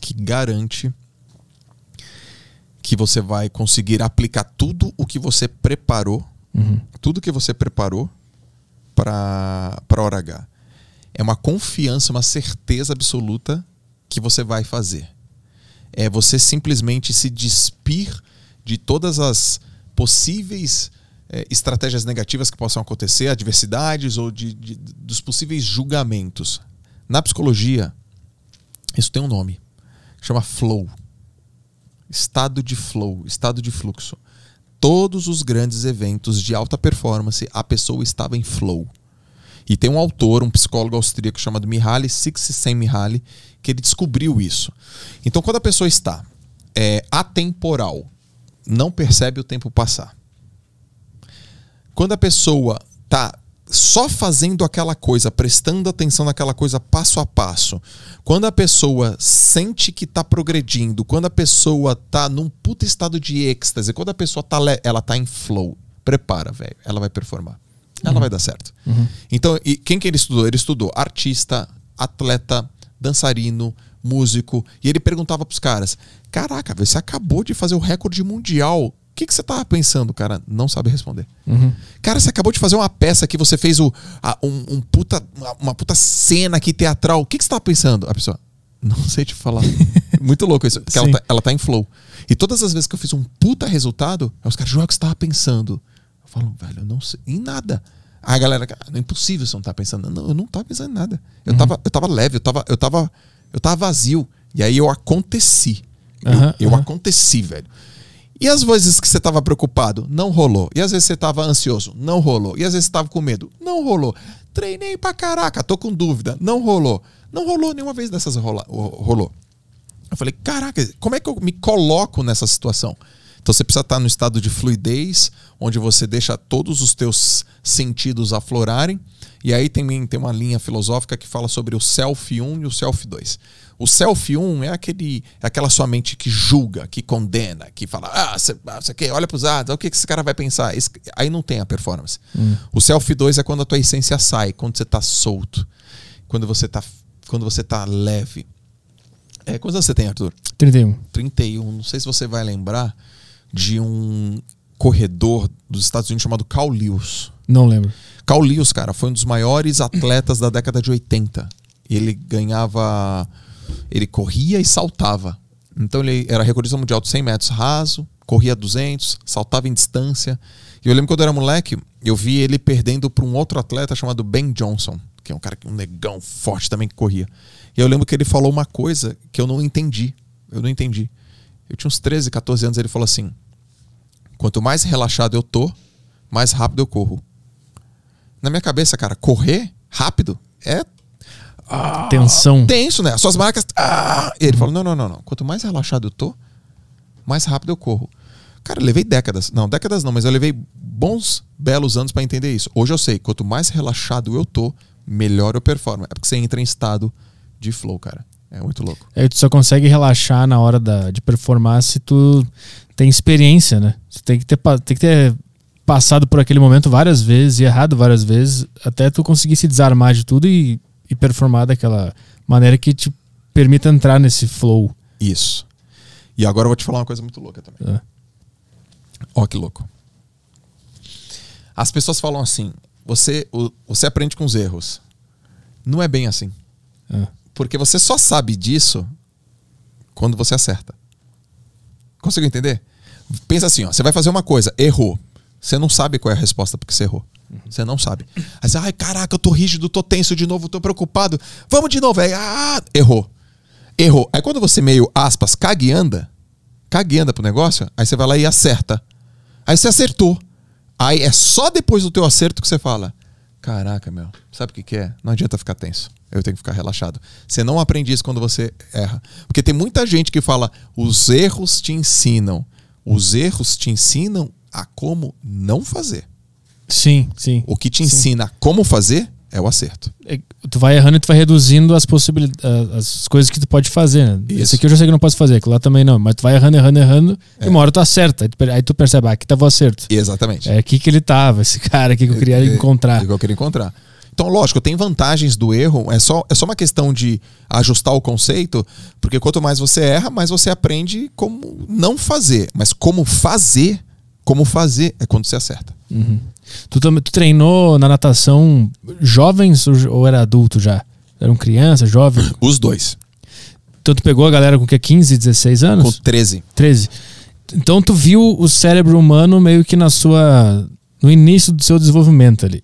que garante que você vai conseguir aplicar tudo o que você preparou, Uhum. tudo que você preparou para para hora H. É uma confiança, uma certeza absoluta que você vai fazer. É você simplesmente se despir de todas as possíveis eh, estratégias negativas que possam acontecer, adversidades ou de, de- dos possíveis julgamentos. Na psicologia, isso tem um nome. Chama flow. Estado de flow, estado de fluxo. Todos os grandes eventos de alta performance, a pessoa estava em flow. E tem um autor, um psicólogo austríaco chamado Mihaly Csikszentmihalyi, que ele descobriu isso. Então, quando a pessoa está é, atemporal, não percebe o tempo passar. Quando a pessoa está só fazendo aquela coisa, prestando atenção naquela coisa passo a passo, quando a pessoa sente que está progredindo, quando a pessoa está num puta estado de êxtase, quando a pessoa tá, ela tá em flow, prepara, velho, ela vai performar. Ela vai dar certo. Então, e quem que ele estudou? Ele estudou artista, atleta, dançarino, músico, e ele perguntava pros caras: "Caraca, você acabou de fazer o recorde mundial. O que, que você tava pensando, cara? Não sabe responder. Cara, você acabou de fazer uma peça que você fez o, a- um, um puta, uma, uma puta cena aqui teatral. O que, que você tava pensando? A pessoa, não sei te falar. <laughs> Muito louco isso. Porque ela tá, ela tá em flow. E todas as vezes que eu fiz um puta resultado, os caras, João, o que você tava pensando? Eu falo, velho, eu não sei. Em nada. Aí a galera, "Ah, não é impossível você não tá pensando. Não, eu não tava pensando em nada. Eu, tava, eu tava leve, eu tava, eu tava, eu tava vazio. E aí eu aconteci. Eu- Aham, eu aham. aconteci, velho. E as vezes que você tava preocupado, não rolou. E às vezes você tava ansioso, não rolou. E às vezes você tava com medo, não rolou. Treinei pra caraca, tô com dúvida, não rolou. Não rolou nenhuma vez dessas rola, ro- rolou. Eu falei, caraca, como é que eu me coloco nessa situação? Então você precisa estar no estado de fluidez, onde você deixa todos os teus sentidos aflorarem. E aí tem, tem uma linha filosófica que fala sobre o self 1 e o self 2. O self 1 é aquele é aquela sua mente que julga, que condena, que fala, ah, você ah, olha para os dados, o que esse cara vai pensar? Esse, aí não tem a performance. Hum. O self 2 é quando a tua essência sai, quando você está solto, quando você está quando você tá leve. É, quantos anos você tem, Arthur? 31. 31. Não sei se você vai lembrar de um corredor dos Estados Unidos chamado Carl Lewis. Não lembro. Carl Lewis, cara, foi um dos maiores atletas da década de 80. Ele ganhava. Ele corria e saltava. Então ele era recordista mundial de 100 metros raso, corria 200, saltava em distância. E eu lembro quando eu era moleque, eu vi ele perdendo para um outro atleta chamado Ben Johnson, que é um cara um negão forte também que corria. E eu lembro que ele falou uma coisa que eu não entendi. Eu não entendi. Eu tinha uns 13, 14 anos, ele falou assim: Quanto mais relaxado eu tô, mais rápido eu corro. Na minha cabeça, cara, correr rápido é. Ah, Tensão. Tenso, né? As suas marcas. Ah, e ele falou: não, não, não, não. Quanto mais relaxado eu tô, mais rápido eu corro. Cara, eu levei décadas. Não, décadas não, mas eu levei bons, belos anos para entender isso. Hoje eu sei, quanto mais relaxado eu tô, melhor eu performo. É porque você entra em estado de flow, cara. É muito louco. Aí tu só consegue relaxar na hora da, de performar se tu tem experiência, né? Você tem que ter, tem que ter passado por aquele momento várias vezes e errado várias vezes até tu conseguir se desarmar de tudo e, e performar daquela maneira que te permita entrar nesse flow. Isso. E agora eu vou te falar uma coisa muito louca também. É. Ó, oh, que louco. As pessoas falam assim: você, você aprende com os erros. Não é bem assim. É. Porque você só sabe disso quando você acerta. Conseguiu entender? Pensa assim, ó, você vai fazer uma coisa, errou. Você não sabe qual é a resposta porque você errou. Você não sabe. Aí você, ai, caraca, eu tô rígido, tô tenso de novo, tô preocupado. Vamos de novo. Aí, ah, errou. Errou. Aí quando você meio, aspas, cague anda, cague anda pro negócio, aí você vai lá e acerta. Aí você acertou. Aí é só depois do teu acerto que você fala, caraca, meu, sabe o que, que é? Não adianta ficar tenso. Eu tenho que ficar relaxado. Você não aprende isso quando você erra. Porque tem muita gente que fala: os erros te ensinam. Os erros te ensinam a como não fazer. Sim, sim. O que te sim. ensina como fazer é o acerto. É, tu vai errando e tu vai reduzindo as possibilidades, as coisas que tu pode fazer. Né? Esse aqui eu já sei que não posso fazer, que lá também não. Mas tu vai errando, errando, errando, é. e uma hora tu acerta. Aí tu percebe, ah, aqui tava o acerto. Exatamente. É aqui que ele tava, esse cara aqui que eu queria é, encontrar. É, que eu queria encontrar. Então, lógico, tem vantagens do erro, é só, é só uma questão de ajustar o conceito, porque quanto mais você erra, mais você aprende como não fazer. Mas como fazer, como fazer é quando você acerta. Uhum. Tu, tu treinou na natação jovens ou era adulto já? Eram criança, jovem? <coughs> Os dois. Então tu pegou a galera com que 15, 16 anos? Com 13. 13. Então tu viu o cérebro humano meio que na sua no início do seu desenvolvimento ali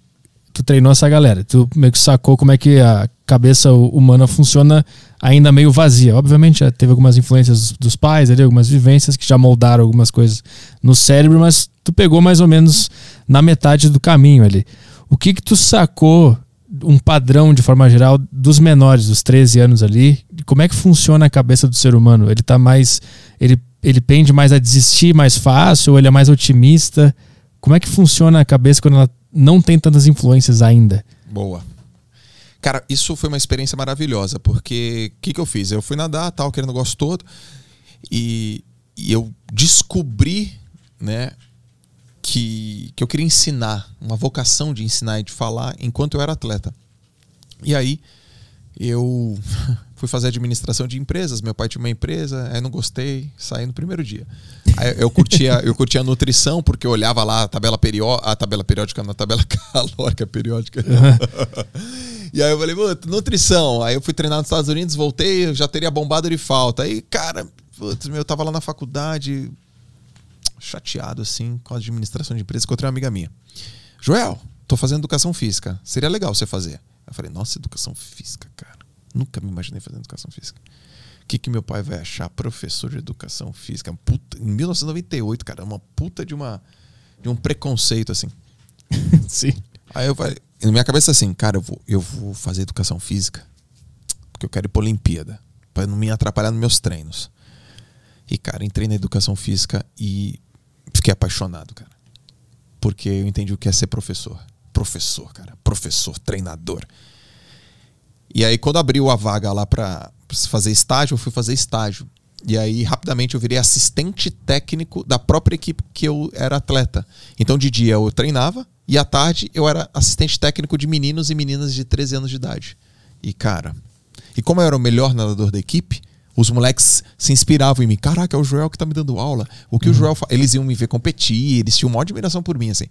tu treinou essa galera, tu meio que sacou como é que a cabeça humana funciona ainda meio vazia. Obviamente já teve algumas influências dos pais, ali, algumas vivências que já moldaram algumas coisas no cérebro, mas tu pegou mais ou menos na metade do caminho ali. O que que tu sacou um padrão de forma geral dos menores, dos 13 anos ali? Como é que funciona a cabeça do ser humano? Ele tá mais ele ele pende mais a desistir mais fácil ou ele é mais otimista? Como é que funciona a cabeça quando ela não tem tantas influências ainda. Boa. Cara, isso foi uma experiência maravilhosa, porque o que, que eu fiz? Eu fui nadar, tal, aquele negócio todo, e, e eu descobri, né, que, que eu queria ensinar, uma vocação de ensinar e de falar enquanto eu era atleta. E aí, eu <laughs> fui fazer administração de empresas. Meu pai tinha uma empresa, aí não gostei, saí no primeiro dia. Aí eu curtia, eu curtia a nutrição, porque eu olhava lá a tabela periódica, a tabela periódica na tabela <laughs> calórica periódica. <laughs> e aí eu falei, nutrição. Aí eu fui treinar nos Estados Unidos, voltei, eu já teria bombado de falta. Aí, cara, putz, meu, eu tava lá na faculdade, chateado assim, com a administração de empresas, encontrei uma amiga minha. Joel, tô fazendo educação física. Seria legal você fazer. Eu falei, nossa, educação física, cara. Nunca me imaginei fazendo educação física. O que, que meu pai vai achar professor de educação física? Puta, em 1998, cara, uma puta de uma de um preconceito assim. <laughs> Sim. Aí eu falei, na minha cabeça assim, cara, eu vou, eu vou fazer educação física porque eu quero ir pra Olimpíada, para não me atrapalhar nos meus treinos. E cara, entrei na educação física e Fiquei apaixonado, cara. Porque eu entendi o que é ser professor. Professor, cara. Professor, treinador. E aí, quando abriu a vaga lá pra fazer estágio, eu fui fazer estágio. E aí, rapidamente, eu virei assistente técnico da própria equipe que eu era atleta. Então, de dia eu treinava e à tarde eu era assistente técnico de meninos e meninas de 13 anos de idade. E, cara, e como eu era o melhor nadador da equipe, os moleques se inspiravam em mim. Caraca, é o Joel que tá me dando aula. O que uhum. o Joel. Eles iam me ver competir, eles tinham uma admiração por mim, assim.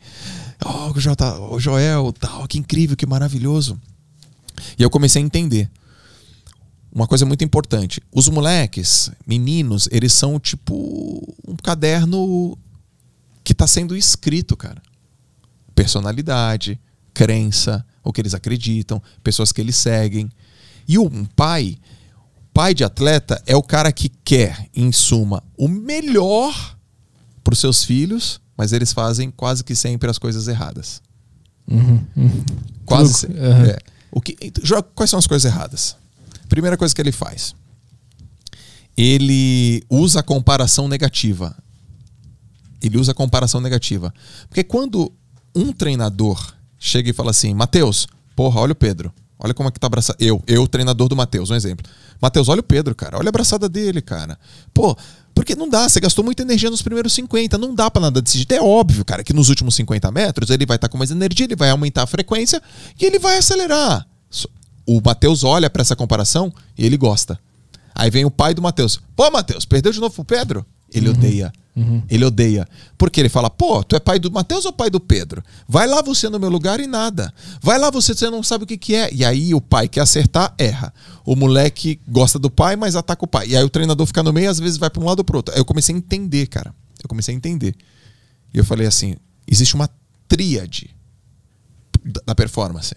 Oh, o Joel, tá... o Joel tal, que incrível, que maravilhoso. E eu comecei a entender uma coisa muito importante. Os moleques, meninos, eles são tipo um caderno que está sendo escrito, cara. Personalidade, crença, o que eles acreditam, pessoas que eles seguem. E um pai, pai de atleta é o cara que quer, em suma, o melhor para os seus filhos, mas eles fazem quase que sempre as coisas erradas. Uhum, uhum. Quase. Uhum. É. O que, quais são as coisas erradas? Primeira coisa que ele faz. Ele usa a comparação negativa. Ele usa a comparação negativa. Porque quando um treinador chega e fala assim: Matheus, porra, olha o Pedro. Olha como é que tá abraçado. Eu, eu, treinador do Matheus, um exemplo. Matheus, olha o Pedro, cara. Olha a abraçada dele, cara. Pô, porque não dá, você gastou muita energia nos primeiros 50, não dá para nada decidir. É óbvio, cara, que nos últimos 50 metros ele vai estar tá com mais energia, ele vai aumentar a frequência e ele vai acelerar o Matheus olha para essa comparação e ele gosta. Aí vem o pai do Matheus. Pô, Matheus, perdeu de novo pro Pedro? Ele uhum. odeia. Uhum. Ele odeia. Porque ele fala: pô, tu é pai do Mateus ou pai do Pedro? Vai lá você no meu lugar e nada. Vai lá você, você não sabe o que, que é. E aí o pai quer acertar, erra. O moleque gosta do pai, mas ataca o pai. E aí o treinador fica no meio às vezes vai para um lado ou pro outro. Aí eu comecei a entender, cara. Eu comecei a entender. E eu falei assim: existe uma tríade da performance.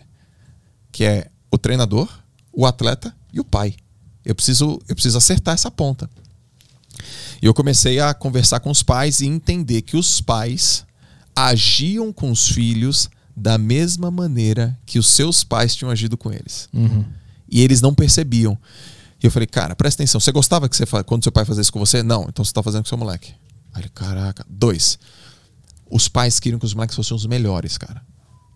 Que é o treinador, o atleta e o pai. Eu preciso, eu preciso acertar essa ponta. E eu comecei a conversar com os pais e entender que os pais agiam com os filhos da mesma maneira que os seus pais tinham agido com eles. Uhum. E eles não percebiam. E eu falei, cara, presta atenção. Você gostava que você quando seu pai fazia isso com você? Não, então você está fazendo com seu moleque. Aí ele, caraca. Dois. Os pais queriam que os moleques fossem os melhores, cara.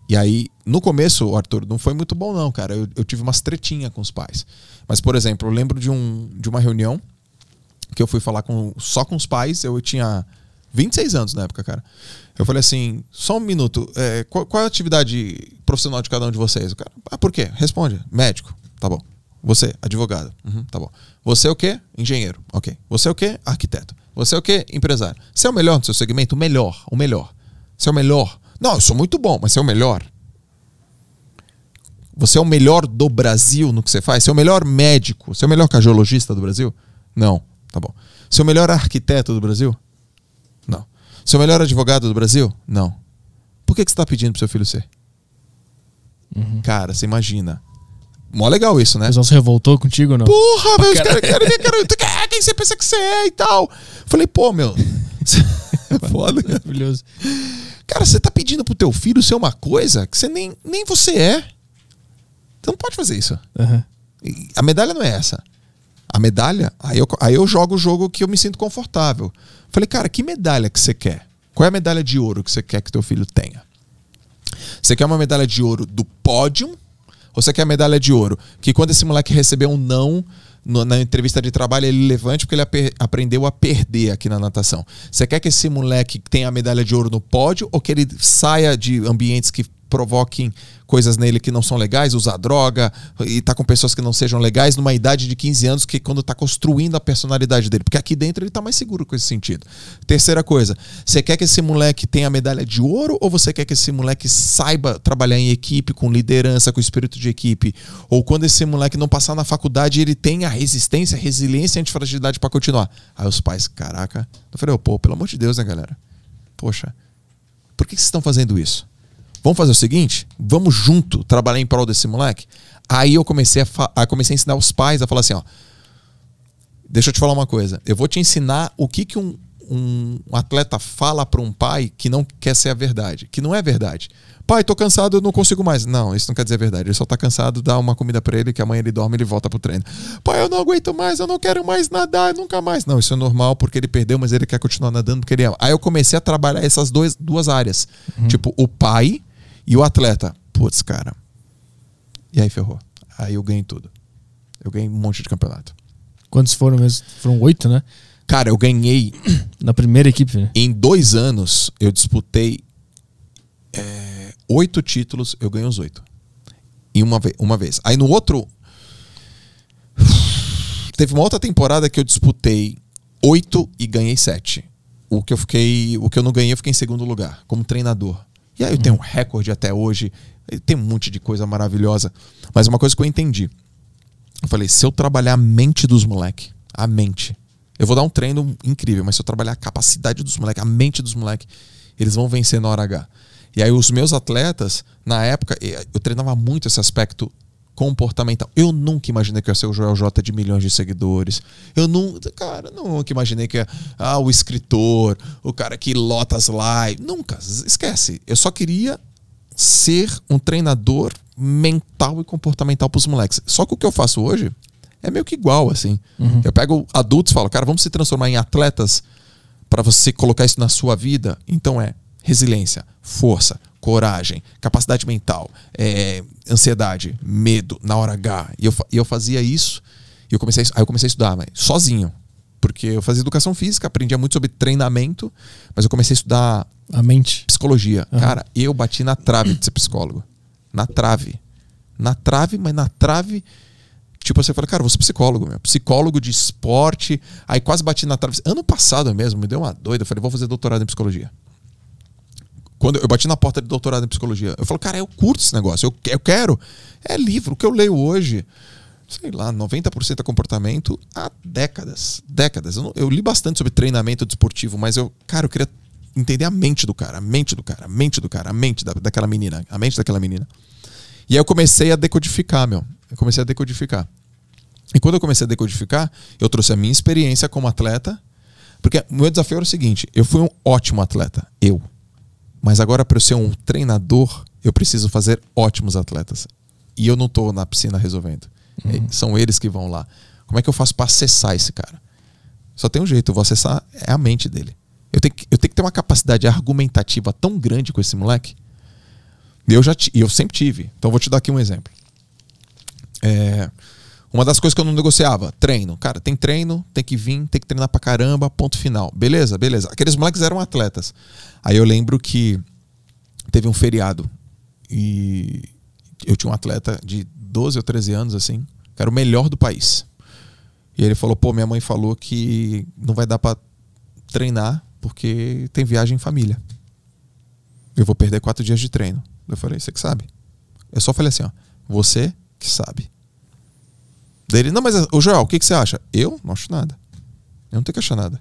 E aí, no começo, Arthur, não foi muito bom, não, cara. Eu, eu tive umas tretinhas com os pais. Mas, por exemplo, eu lembro de, um, de uma reunião que eu fui falar com, só com os pais. Eu tinha 26 anos na época, cara. Eu falei assim: só um minuto, é, qual, qual, é a atividade profissional de cada um de vocês? O cara, ah, por quê? Responde: médico. Tá bom. Você, advogado. Uhum, tá bom. Você é o quê? Engenheiro. Ok. Você é o quê? Arquiteto. Você é o quê? Empresário. Você é o melhor no seu segmento? O melhor. O melhor. Você é o melhor. Não, eu sou muito bom, mas você é o melhor. Você é o melhor do Brasil no que você faz? Você é o melhor médico? Você é o melhor cardiologista do Brasil? Não. Tá bom. Você é o melhor arquiteto do Brasil? Não. Você é o melhor advogado do Brasil? Não. Por que, que você está pedindo pro seu filho ser? Uhum. Cara, você imagina. Mó legal isso, né? O pessoal se revoltou contigo ou não? Porra, velho, os caras querem ver, cara, quem você pensa que você é e tal. Falei, pô, meu. <laughs> Foda. Maravilhoso. Cara, você tá pedindo pro teu filho ser uma coisa que você nem, nem você é. Você não pode fazer isso. Uhum. A medalha não é essa. A medalha, aí eu, aí eu jogo o jogo que eu me sinto confortável. Falei, cara, que medalha que você quer? Qual é a medalha de ouro que você quer que teu filho tenha? Você quer uma medalha de ouro do pódio? Ou você quer a medalha de ouro que quando esse moleque receber um não, no, na entrevista de trabalho ele levante porque ele aprendeu a perder aqui na natação. Você quer que esse moleque tenha a medalha de ouro no pódio ou que ele saia de ambientes que provoquem coisas nele que não são legais, usar droga e tá com pessoas que não sejam legais numa idade de 15 anos que quando tá construindo a personalidade dele, porque aqui dentro ele tá mais seguro com esse sentido. Terceira coisa, você quer que esse moleque tenha a medalha de ouro ou você quer que esse moleque saiba trabalhar em equipe, com liderança, com espírito de equipe? Ou quando esse moleque não passar na faculdade, ele tenha resistência, resiliência e antifragilidade para continuar? Aí os pais, caraca, eu falei, oh, pô, pelo amor de Deus, né, galera? Poxa, por que vocês estão fazendo isso? Vamos fazer o seguinte? Vamos junto trabalhar em prol desse moleque? Aí eu comecei a, a, comecei a ensinar os pais a falar assim, ó. Deixa eu te falar uma coisa. Eu vou te ensinar o que, que um, um, atleta fala para um pai que não quer ser a verdade, que não é verdade. Pai, tô cansado, eu não consigo mais. Não, isso não quer dizer a verdade. Ele só tá cansado, dá uma comida para ele, que amanhã ele dorme e ele volta pro treino. Pai, eu não aguento mais, eu não quero mais nadar, nunca mais. Não, isso é normal porque ele perdeu, mas ele quer continuar nadando porque ele ama. Aí eu comecei a trabalhar essas dois, duas áreas. Tipo, o pai e o atleta. Putz, cara. E aí ferrou. Aí eu ganhei tudo. Eu ganhei um monte de campeonato. Quantos foram mesmo? Foram oito, né? Cara, eu ganhei <clears throat> Na primeira equipe, né? em dois anos. Eu disputei é, oito títulos. Eu ganhei os oito. Em uma, ve uma vez. Aí no outro. <sighs> Teve uma outra temporada que eu disputei oito e ganhei sete. O que eu fiquei. O que eu não ganhei, eu fiquei em segundo lugar, como treinador. E aí eu tenho um recorde até hoje. Tem um monte de coisa maravilhosa. Mas uma coisa que eu entendi. Eu falei, se eu trabalhar a mente dos moleques, a mente. Eu vou dar um treino incrível, mas se eu trabalhar a capacidade dos moleques, a mente dos moleques, eles vão vencer na hora H. E aí os meus atletas, na época, eu treinava muito esse aspecto comportamental. Eu nunca imaginei que eu ia ser o Joel J de milhões de seguidores. Eu nunca, cara, nunca imaginei que ia, ah, o escritor, o cara que lota as lives. Nunca, esquece. Eu só queria ser um treinador mental e comportamental para os moleques. Só que o que eu faço hoje é meio que igual, assim. Uhum. Eu pego adultos e falo, cara, vamos se transformar em atletas para você colocar isso na sua vida. Então é resiliência, força, coragem, capacidade mental, é, ansiedade, medo na hora H. E eu, e eu fazia isso. E eu comecei, aí eu comecei a estudar, mas sozinho. Porque eu fazia educação física, aprendia muito sobre treinamento, mas eu comecei a estudar A mente. psicologia. Uhum. Cara, eu bati na trave de ser psicólogo. Na trave. Na trave, mas na trave. Tipo, você fala, cara, eu vou ser psicólogo, meu. Psicólogo de esporte. Aí quase bati na trave. Ano passado mesmo, me deu uma doida. Eu falei, vou fazer doutorado em psicologia. Quando eu bati na porta de doutorado em psicologia, eu falo, cara, eu curto esse negócio. Eu, eu quero. É livro. O que eu leio hoje, sei lá, 90% é comportamento há décadas. Décadas. Eu, eu li bastante sobre treinamento desportivo, mas eu, cara, eu queria entender a mente do cara, a mente do cara, a mente do cara, a mente da, daquela menina, a mente daquela menina. E aí eu comecei a decodificar, meu. Eu comecei a decodificar. E quando eu comecei a decodificar, eu trouxe a minha experiência como atleta, porque o meu desafio era o seguinte: eu fui um ótimo atleta, eu. Mas agora, para eu ser um treinador, eu preciso fazer ótimos atletas. E eu não estou na piscina resolvendo. É, São eles que vão lá. Como é que eu faço para acessar esse cara? Só tem um jeito, eu vou acessar é a mente dele. Eu tenho, que, eu tenho que ter uma capacidade argumentativa tão grande com esse moleque. E eu já eu sempre tive. Então vou te dar aqui um exemplo. É, uma das coisas que eu não negociava, treino. Cara, tem treino, tem que vir, tem que treinar pra caramba, ponto final. Beleza, beleza. Aqueles moleques eram atletas. Aí eu lembro que teve um feriado e eu tinha um atleta de 12 ou 13 anos, assim, que era o melhor do país. E ele falou: pô, minha mãe falou que não vai dar pra treinar porque tem viagem em família. Eu vou perder quatro dias de treino. Eu falei: você que sabe. Eu só falei assim: ó, você que sabe. Daí ele, não, mas o Joel, o que, que você acha? Eu não acho nada. Eu não tenho que achar nada.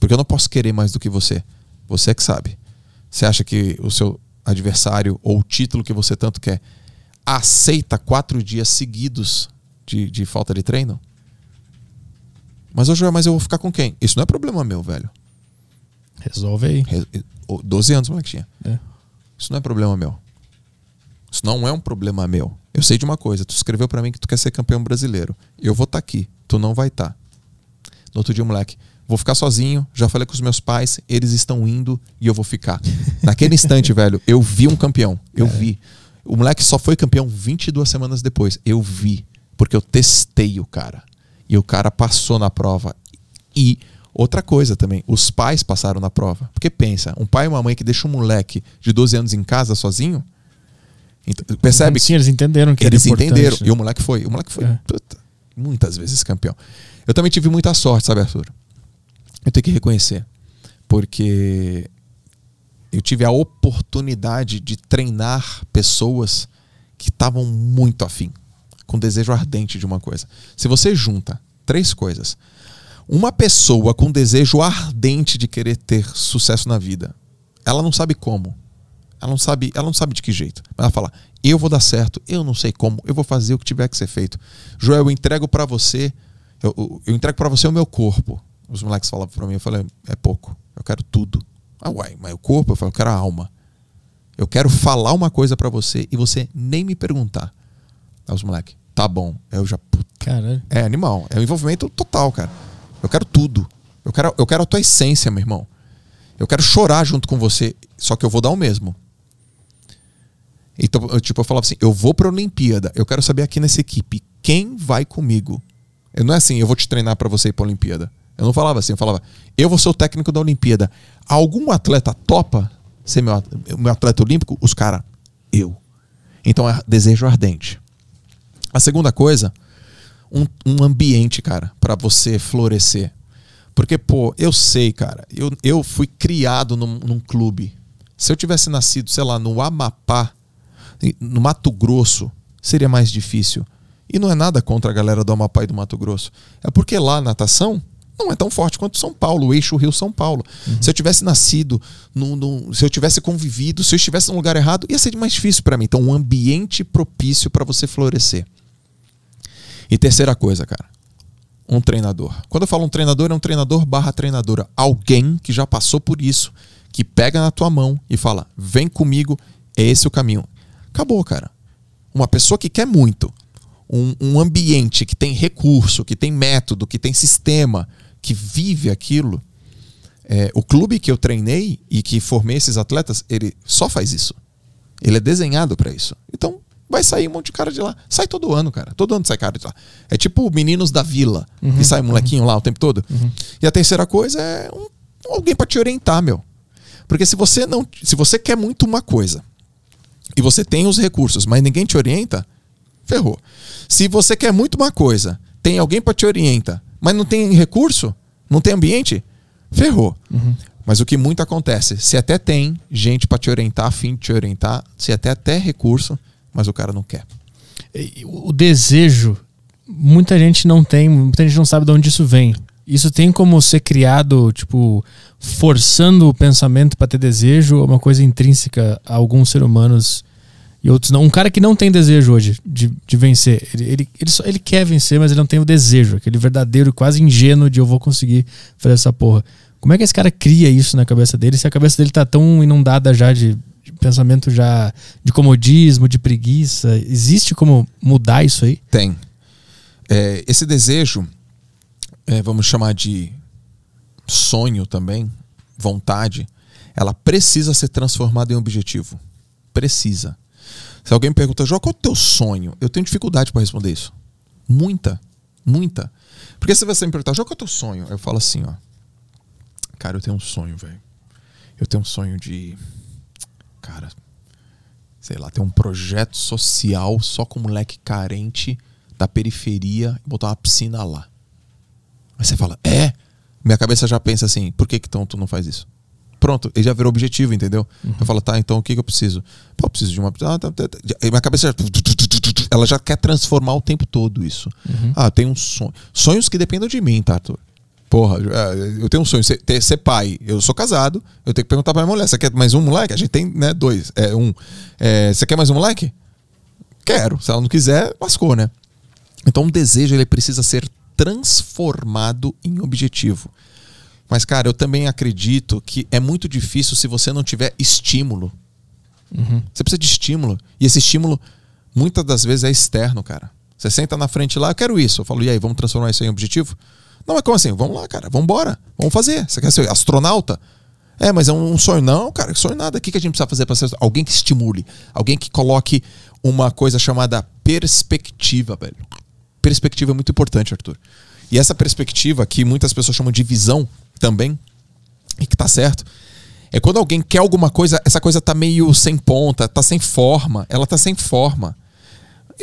Porque eu não posso querer mais do que você. Você é que sabe. Você acha que o seu adversário ou o título que você tanto quer aceita quatro dias seguidos de, de falta de treino? Mas, ô Joel, mas eu vou ficar com quem? Isso não é problema meu, velho. Resolve aí. Re- ô, 12 anos, moleque tinha. É. Isso não é problema meu. Isso não é um problema meu. Eu sei de uma coisa. Tu escreveu pra mim que tu quer ser campeão brasileiro. Eu vou estar aqui. Tu não vai estar. No outro dia, moleque, vou ficar sozinho. Já falei com os meus pais. Eles estão indo e eu vou ficar. Naquele <laughs> instante, velho, eu vi um campeão. Eu vi. O moleque só foi campeão 22 semanas depois. Eu vi. Porque eu testei o cara. E o cara passou na prova. E outra coisa também, os pais passaram na prova. Porque pensa, um pai e uma mãe que deixa um moleque de 12 anos em casa sozinho. Então, percebe Sim, eles entenderam que eles entenderam. E o moleque foi. O moleque foi É. puta, muitas vezes campeão. Eu também tive muita sorte, sabe, Arthur? Eu tenho que reconhecer. Porque eu tive a oportunidade de treinar pessoas que estavam muito afim, com desejo ardente de uma coisa. Se você junta três coisas, uma pessoa com desejo ardente de querer ter sucesso na vida, ela não sabe como, ela não sabe, ela não sabe de que jeito. Mas ela fala: "Eu vou dar certo, eu não sei como, eu vou fazer o que tiver que ser feito". Joel, eu entrego para você, eu, eu- eu entrego para você o meu corpo. Os moleques falavam pra mim, eu falei, é pouco. Eu quero tudo. Ah, uai, mas o corpo, eu falei, eu quero a alma. Eu quero falar uma coisa pra você e você nem me perguntar. Aí os moleques, tá bom. Eu já, puta. Caralho. É animal. É um envolvimento total, cara. Eu quero tudo. Eu quero, eu quero a tua essência, meu irmão. Eu quero chorar junto com você, só que eu vou dar o mesmo. Então, eu, tipo, eu falava assim: eu vou pra Olimpíada. Eu quero saber aqui nessa equipe quem vai comigo. Eu, não é assim, eu vou te treinar pra você ir pra Olimpíada. Eu não falava assim, eu falava: eu vou ser o técnico da Olimpíada. Algum atleta topa ser meu, meu atleta olímpico? Os caras, eu. Então é desejo ardente. A segunda coisa, um, um ambiente, cara, pra você florescer. Porque, pô, eu sei, cara, eu, eu fui criado num, num clube. Se eu tivesse nascido, sei lá, no Amapá, no Mato Grosso, seria mais difícil. E não é nada contra a galera do Amapá e do Mato Grosso. É porque lá a natação não é tão forte quanto São Paulo, o eixo Rio-São Paulo. Se eu tivesse nascido, num- num- se eu tivesse convivido, se eu estivesse no lugar errado, ia ser mais difícil para mim. Então, um ambiente propício para você florescer. E terceira coisa, cara, um treinador. Quando eu falo um treinador, é um treinador barra treinadora. Alguém que já passou por isso, que pega na tua mão e fala: vem comigo, é esse o caminho. Acabou, cara. Uma pessoa que quer muito, um, um ambiente que tem recurso, que tem método, que tem sistema, que vive aquilo. É, o clube que eu treinei e que formei esses atletas, ele só faz isso. Ele é desenhado pra isso. Então, vai sair um monte de cara de lá. Sai todo ano, cara. Todo ano sai cara de lá. É tipo Meninos da Vila, que sai molequinho lá o tempo todo. E a terceira coisa é um- alguém pra te orientar, meu. Porque se você não, se você quer muito uma coisa e você tem os recursos, mas ninguém te orienta, ferrou. Se você quer muito uma coisa, tem alguém pra te orienta, mas não tem recurso, não tem ambiente, ferrou. Mas o que muito acontece, se até tem gente pra te orientar, a fim de te orientar, se até até recurso, mas o cara não quer. O desejo, muita gente não tem, muita gente não sabe de onde isso vem. Isso tem como ser criado, tipo, forçando o pensamento para ter desejo, ou uma coisa intrínseca a alguns seres humanos e outros não. Um cara que não tem desejo hoje de, de vencer, ele, ele, ele, só, ele quer vencer, mas ele não tem o desejo, aquele verdadeiro, quase ingênuo de eu vou conseguir fazer essa porra. Como é que esse cara cria isso na cabeça dele se a cabeça dele tá tão inundada já de, de pensamento já de comodismo, de preguiça? Existe como mudar isso aí? Tem. É, esse desejo, é, vamos chamar de sonho também, vontade, ela precisa ser transformada em objetivo. Precisa. Se alguém me pergunta, Jó, qual é o teu sonho? Eu tenho dificuldade para responder isso. Muita. Muita. Porque se você me perguntar, Jó, qual é o teu sonho? Eu falo assim, ó. Cara, eu tenho um sonho, velho. Eu tenho um sonho de. Cara, sei lá, ter um projeto social só com moleque carente da periferia e botar uma piscina lá. Aí você fala, é? Minha cabeça já pensa assim, por que, que então tu não faz isso? Pronto, ele já virou objetivo, entendeu? Eu falo, tá, então o que, que eu preciso? Pô, eu preciso de uma. ah, tá, tá, tá. Minha cabeça já. Ela já quer transformar o tempo todo isso. Ah, tem um sonho. Sonhos que dependam de mim, tá, Arthur? Porra, é, eu tenho um sonho, ser, ser pai. Eu sou casado, eu tenho que perguntar pra minha mulher: você quer mais um moleque? A gente tem, né, dois. É, um. É, você quer mais um moleque? Quero. Se ela não quiser, lascou, né? Então o desejo ele precisa ser transformado em objetivo. Mas, cara, eu também acredito que é muito difícil se você não tiver estímulo. Você precisa de estímulo. E esse estímulo, muitas das vezes, é externo, cara. Você senta na frente lá, eu quero isso. Eu falo, e aí, vamos transformar isso em objetivo? Não, mas como assim? Vamos lá, cara, vamos embora. Vamos fazer. Você quer ser astronauta? É, mas é um sonho. Não, cara, sonho nada. O que que a gente precisa fazer para ser alguém que estimule? Alguém que coloque uma coisa chamada perspectiva, velho. Perspectiva é muito importante, Arthur. E essa perspectiva, que muitas pessoas chamam de visão também, e que tá certo, é quando alguém quer alguma coisa, essa coisa tá meio sem ponta, tá sem forma, ela tá sem forma.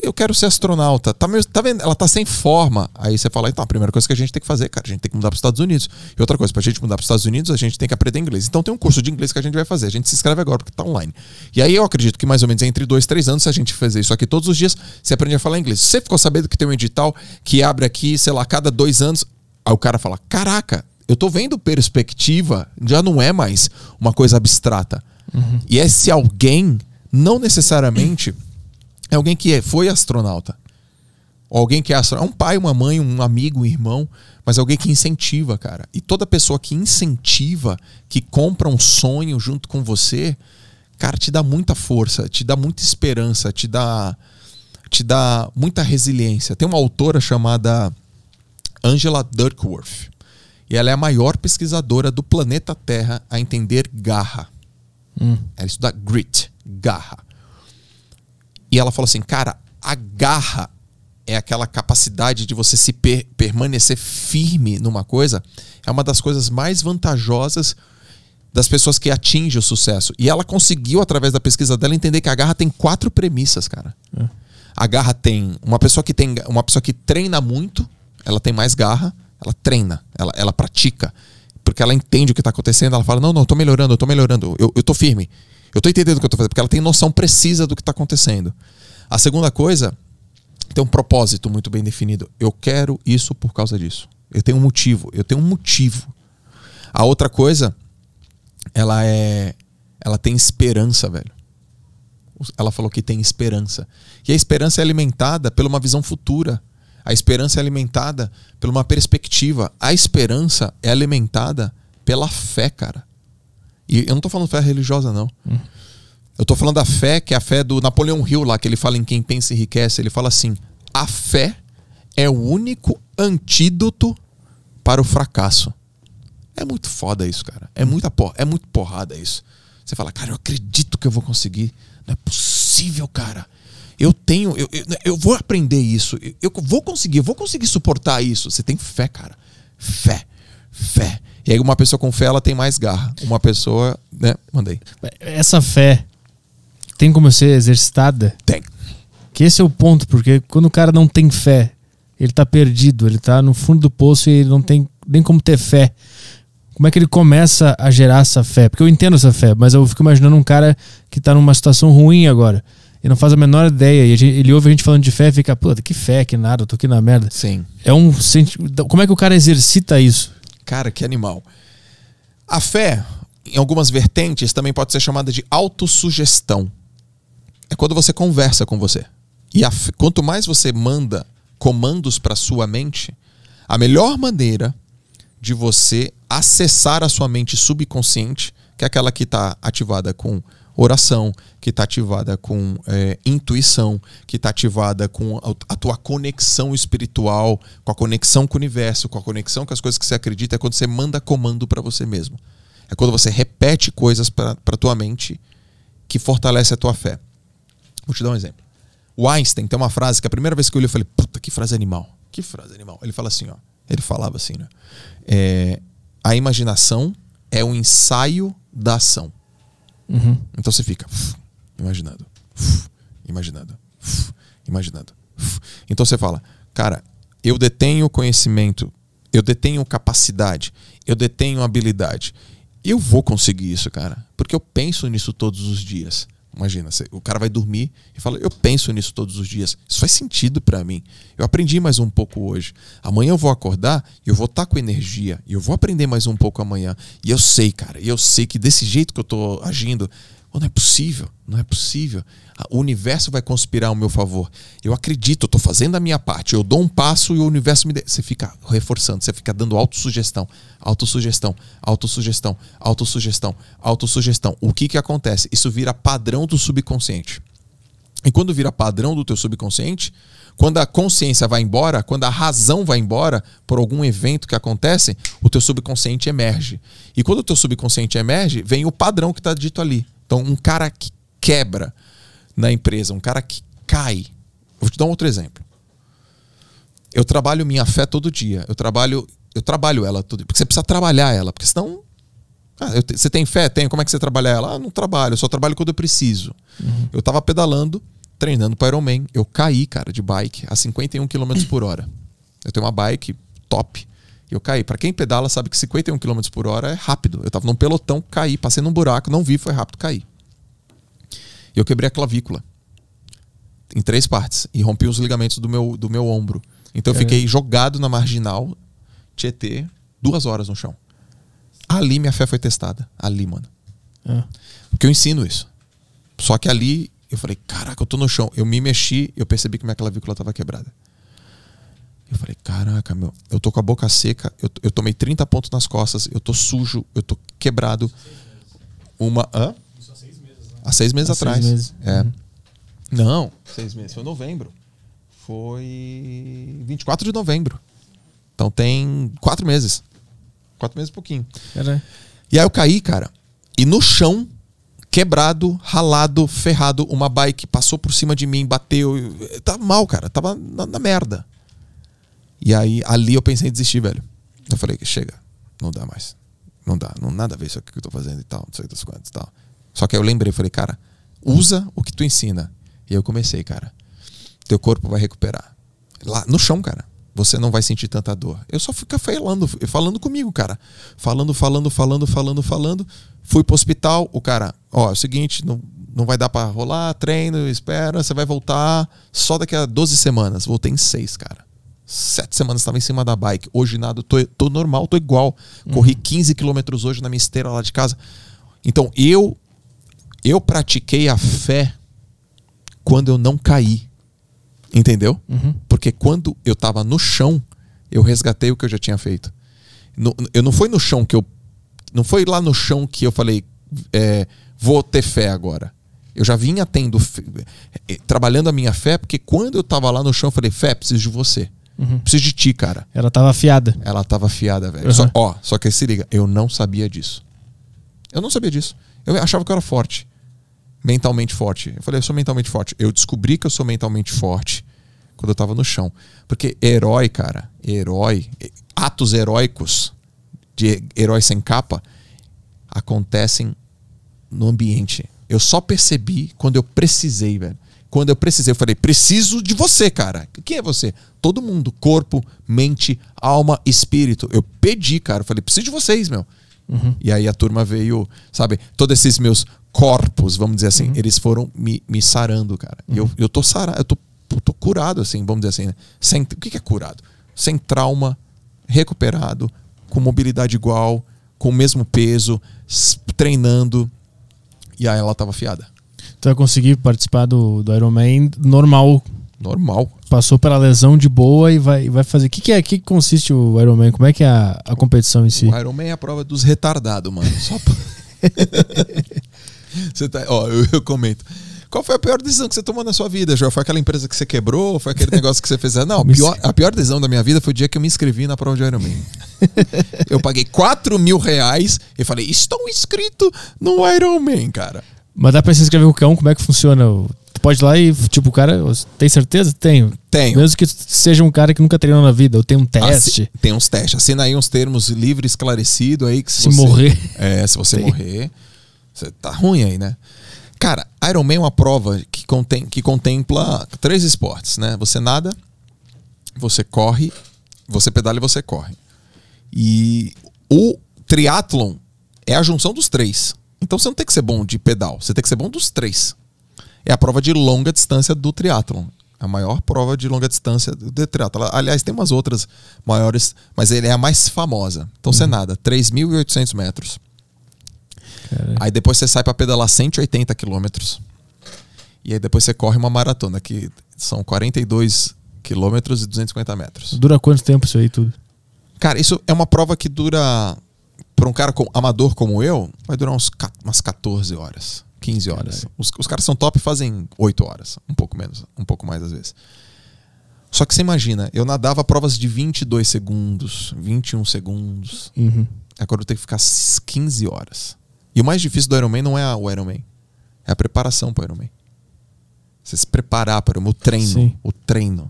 Eu quero ser astronauta, tá, meio, tá vendo? Ela tá sem forma. Aí você fala, então, a primeira coisa que a gente tem que fazer, cara, a gente tem que mudar para os Estados Unidos. E outra coisa, pra gente mudar para os Estados Unidos, a gente tem que aprender inglês. Então tem um curso de inglês que a gente vai fazer. A gente se inscreve agora porque tá online. E aí eu acredito que mais ou menos entre dois, três anos, se a gente fazer isso aqui todos os dias, você aprende a falar inglês. Você ficou sabendo que tem um edital que abre aqui, sei lá, a cada dois anos. Aí o cara fala: Caraca, eu tô vendo perspectiva, já não é mais uma coisa abstrata. E esse alguém, não necessariamente, é alguém que é- foi astronauta. Ou alguém que é astronauta. É um pai, uma mãe, um amigo, um irmão, mas alguém que incentiva, cara. E toda pessoa que incentiva, que compra um sonho junto com você, cara, te dá muita força, te dá muita esperança, te dá te dá muita resiliência. Tem uma autora chamada Angela Duckworth. E ela é a maior pesquisadora do planeta Terra a entender garra. Hum. Ela estuda grit, garra. E ela falou assim, cara, a garra é aquela capacidade de você se per permanecer firme numa coisa, é uma das coisas mais vantajosas das pessoas que atingem o sucesso. E ela conseguiu, através da pesquisa dela, entender que a garra tem quatro premissas, cara. É. A garra tem. Uma pessoa que tem. Uma pessoa que treina muito, ela tem mais garra, ela treina, ela, ela pratica. Porque ela entende o que está acontecendo, ela fala: Não, não, eu tô melhorando, eu tô melhorando, eu, eu tô firme. Eu tô entendendo o que eu tô fazendo, porque ela tem noção precisa do que está acontecendo. A segunda coisa tem um propósito muito bem definido. Eu quero isso por causa disso. Eu tenho um motivo. Eu tenho um motivo. A outra coisa, ela é. Ela tem esperança, velho. Ela falou que tem esperança. E a esperança é alimentada por uma visão futura. A esperança é alimentada por uma perspectiva. A esperança é alimentada pela fé, cara. E eu não tô falando fé religiosa, não. Hum. Eu tô falando da fé, que é a fé do Napoleão Hill lá, que ele fala em quem pensa e enriquece. Ele fala assim: a fé é o único antídoto para o fracasso. É muito foda isso, cara. É muita por... é muito porrada isso. Você fala, cara, eu acredito que eu vou conseguir. Não é possível, cara. Eu tenho, eu, eu, eu vou aprender isso. Eu, eu vou conseguir, eu vou conseguir suportar isso. Você tem fé, cara. Fé. Fé. E aí uma pessoa com fé, ela tem mais garra. Uma pessoa, né? Mandei. Essa fé tem como ser exercitada? Tem. Que esse é o ponto, porque quando o cara não tem fé, ele tá perdido, ele tá no fundo do poço e ele não tem nem como ter fé. Como é que ele começa a gerar essa fé? Porque eu entendo essa fé, mas eu fico imaginando um cara que tá numa situação ruim agora e não faz a menor ideia. E gente, ele ouve a gente falando de fé e fica, puta, que fé, que nada, eu tô aqui na merda. Sim. É um. Como é que o cara exercita isso? Cara, que animal. A fé, em algumas vertentes, também pode ser chamada de autossugestão. É quando você conversa com você. E a, quanto mais você manda comandos para sua mente, a melhor maneira de você acessar a sua mente subconsciente, que é aquela que está ativada com oração, que está ativada com é, intuição, que está ativada com a, tua conexão espiritual, com a conexão com o universo, com a conexão com as coisas que você acredita, é quando você manda comando para você mesmo. É quando você repete coisas para a tua mente que fortalece a tua fé. Vou te dar um exemplo. O Einstein tem uma frase que a primeira vez que eu li, eu falei, puta, que frase animal. Que frase animal. Ele fala assim, ó. Ele falava assim, né? É, a imaginação é o ensaio da ação. Uhum. Então você fica imaginando, imaginando, imaginando. Então você fala, cara, eu detenho conhecimento, eu detenho capacidade, eu detenho habilidade. Eu vou conseguir isso, cara, porque eu penso nisso todos os dias. Imagina, o cara vai dormir e fala: Eu penso nisso todos os dias. Isso faz sentido para mim. Eu aprendi mais um pouco hoje. Amanhã eu vou acordar e eu vou estar tá com energia. E eu vou aprender mais um pouco amanhã. E eu sei, cara, e eu sei que desse jeito que eu tô agindo, oh, não é possível, não é possível. O universo vai conspirar ao meu favor. Eu acredito, eu estou fazendo a minha parte. Eu dou um passo e o universo me. De... Você fica reforçando, você fica dando autossugestão, autossugestão, autossugestão, autossugestão, autossugestão. O que, que acontece? Isso vira padrão do subconsciente. E quando vira padrão do teu subconsciente, quando a consciência vai embora, quando a razão vai embora por algum evento que acontece, o teu subconsciente emerge. E quando o teu subconsciente emerge, vem o padrão que está dito ali. Então, um cara que quebra na empresa, um cara que cai. Vou te dar um outro exemplo. Eu trabalho minha fé todo dia. Eu trabalho, eu trabalho ela todo dia. Porque você precisa trabalhar ela, porque senão. Ah, te, você tem fé? Tem. Como é que você trabalha ela? Ah, não trabalho, eu só trabalho quando eu preciso. Uhum. Eu tava pedalando, treinando para Ironman. Eu caí, cara, de bike a 51 km por hora. Eu tenho uma bike top. Eu caí. Para quem pedala sabe que 51 km por hora é rápido. Eu tava num pelotão, caí, passei num buraco, não vi, foi rápido, caí. E eu quebrei a clavícula em três partes e rompi os ligamentos do meu, do meu ombro. Então eu fiquei jogado na marginal, Tietê, duas horas no chão. Ali minha fé foi testada. Ali, mano. É. Porque eu ensino isso. Só que ali eu falei, caraca, eu tô no chão. Eu me mexi, eu percebi que minha clavícula tava quebrada. Eu falei, caraca, meu, eu tô com a boca seca, eu, eu tomei 30 pontos nas costas, eu tô sujo, eu tô quebrado. Uma. Hã? Há seis meses Há seis atrás. meses. É. Uhum. Não, seis meses. Foi novembro. Foi 24 de novembro. Então tem quatro meses. Quatro meses e pouquinho. Caralho. E aí eu caí, cara. E no chão, quebrado, ralado, ferrado, uma bike passou por cima de mim, bateu. eu- Tava mal, cara. Tava na, na merda. E aí, ali eu pensei em desistir, velho. Eu falei, chega, não dá mais. Não dá, não nada a ver isso aqui que eu tô fazendo e tal, não sei das quantas e tal. Só que aí eu lembrei, falei, cara, usa o que tu ensina. E aí eu comecei, cara. Teu corpo vai recuperar. Lá no chão, cara. Você não vai sentir tanta dor. Eu só fico falando, falando comigo, cara. Falando, falando, falando, falando, falando. Fui pro hospital, o cara, ó, é o seguinte, não, não vai dar pra rolar, treino, espera, você vai voltar só daqui a 12 semanas. Voltei em seis, cara. Sete semanas estava em cima da bike. Hoje nada, tô, tô normal, tô igual. Corri 15 quilômetros hoje na minha esteira lá de casa. Então, eu eu pratiquei a fé quando eu não caí. Entendeu? Uhum. Porque quando eu tava no chão, eu resgatei o que eu já tinha feito. No- eu não foi no chão que eu. Não foi lá no chão que eu falei, é, vou ter fé agora. Eu já vinha tendo. fé- eh, trabalhando a minha fé, porque quando eu tava lá no chão, eu falei, fé, preciso de você. Uhum. Preciso de ti, cara. Ela tava afiada. Ela tava afiada, velho. Uhum. Só, ó, só que se liga, eu não sabia disso. Eu não sabia disso. Eu achava que eu era forte. Mentalmente forte. Eu falei, eu sou mentalmente forte. Eu descobri que eu sou mentalmente forte quando eu tava no chão. Porque herói, cara, herói, atos heróicos de herói sem capa acontecem no ambiente. Eu só percebi quando eu precisei, velho. Quando eu precisei, eu falei, preciso de você, cara. Quem é você? Todo mundo. Corpo, mente, alma, espírito. Eu pedi, cara. Eu falei, preciso de vocês, meu. E aí a turma veio, sabe? Todos esses meus corpos, vamos dizer assim, eles foram me, me sarando, cara. E eu, eu tô sarado, eu tô, eu tô curado, assim, vamos dizer assim. Né? Sem, o que é curado? Sem trauma, recuperado, com mobilidade igual, com o mesmo peso, treinando. E aí ela tava afiada. Tu vai conseguir participar do, do Ironman normal. Normal. Passou pela lesão de boa e vai, vai fazer. O que, que é? que, consiste o Ironman? Como é que é a, a competição em si? O Ironman é a prova dos retardados, mano. Só pra... <laughs> você tá, ó, eu, eu comento. Qual foi a pior decisão que você tomou na sua vida, João? Foi aquela empresa que você quebrou? Foi aquele <laughs> negócio que você fez? Não, a pior, a pior decisão da minha vida foi o dia que eu me inscrevi na prova de Ironman. <laughs> eu paguei 4 mil reais e falei, estou inscrito no Ironman, cara. Mas dá pra se inscrever com o cão? Como é que funciona? Tu pode ir lá e, tipo, o cara, tem certeza? Tenho. Tenho. Mesmo que seja um cara que nunca treinou na vida, ou tem um teste. Assi- tem uns testes. Assina aí uns termos livre, esclarecido aí que se, Se você- morrer. É, se você <laughs> Tem. morrer, você tá ruim aí, né? Cara, Ironman é uma prova que, contém, que contempla três esportes, né? Você nada, você corre, você pedala e você corre. E o triatlon é a junção dos três. Então você não tem que ser bom de pedal, você tem que ser bom dos três. É a prova de longa distância do triatlon. A maior prova de longa distância do triatlon. Aliás, tem umas outras maiores, mas ele é a mais famosa. Então você nada, 3.800 metros. Cara, Aí depois você sai para pedalar 180 quilômetros. E aí depois você corre uma maratona, que são 42 quilômetros e 250 metros. Dura quanto tempo isso aí tudo? Cara, isso é uma prova que dura. Para um cara com- amador como eu, vai durar uns, umas 14 horas, 15 horas. Os, os caras são top e fazem 8 horas, um pouco menos, um pouco mais às vezes. Só que você imagina, eu nadava provas de 22 segundos, 21 segundos. Uhum. Agora eu tenho que ficar 15 horas. E o mais difícil do Ironman não é o Ironman, é a preparação para o Ironman. Você se preparar para o treino, Sim. o treino.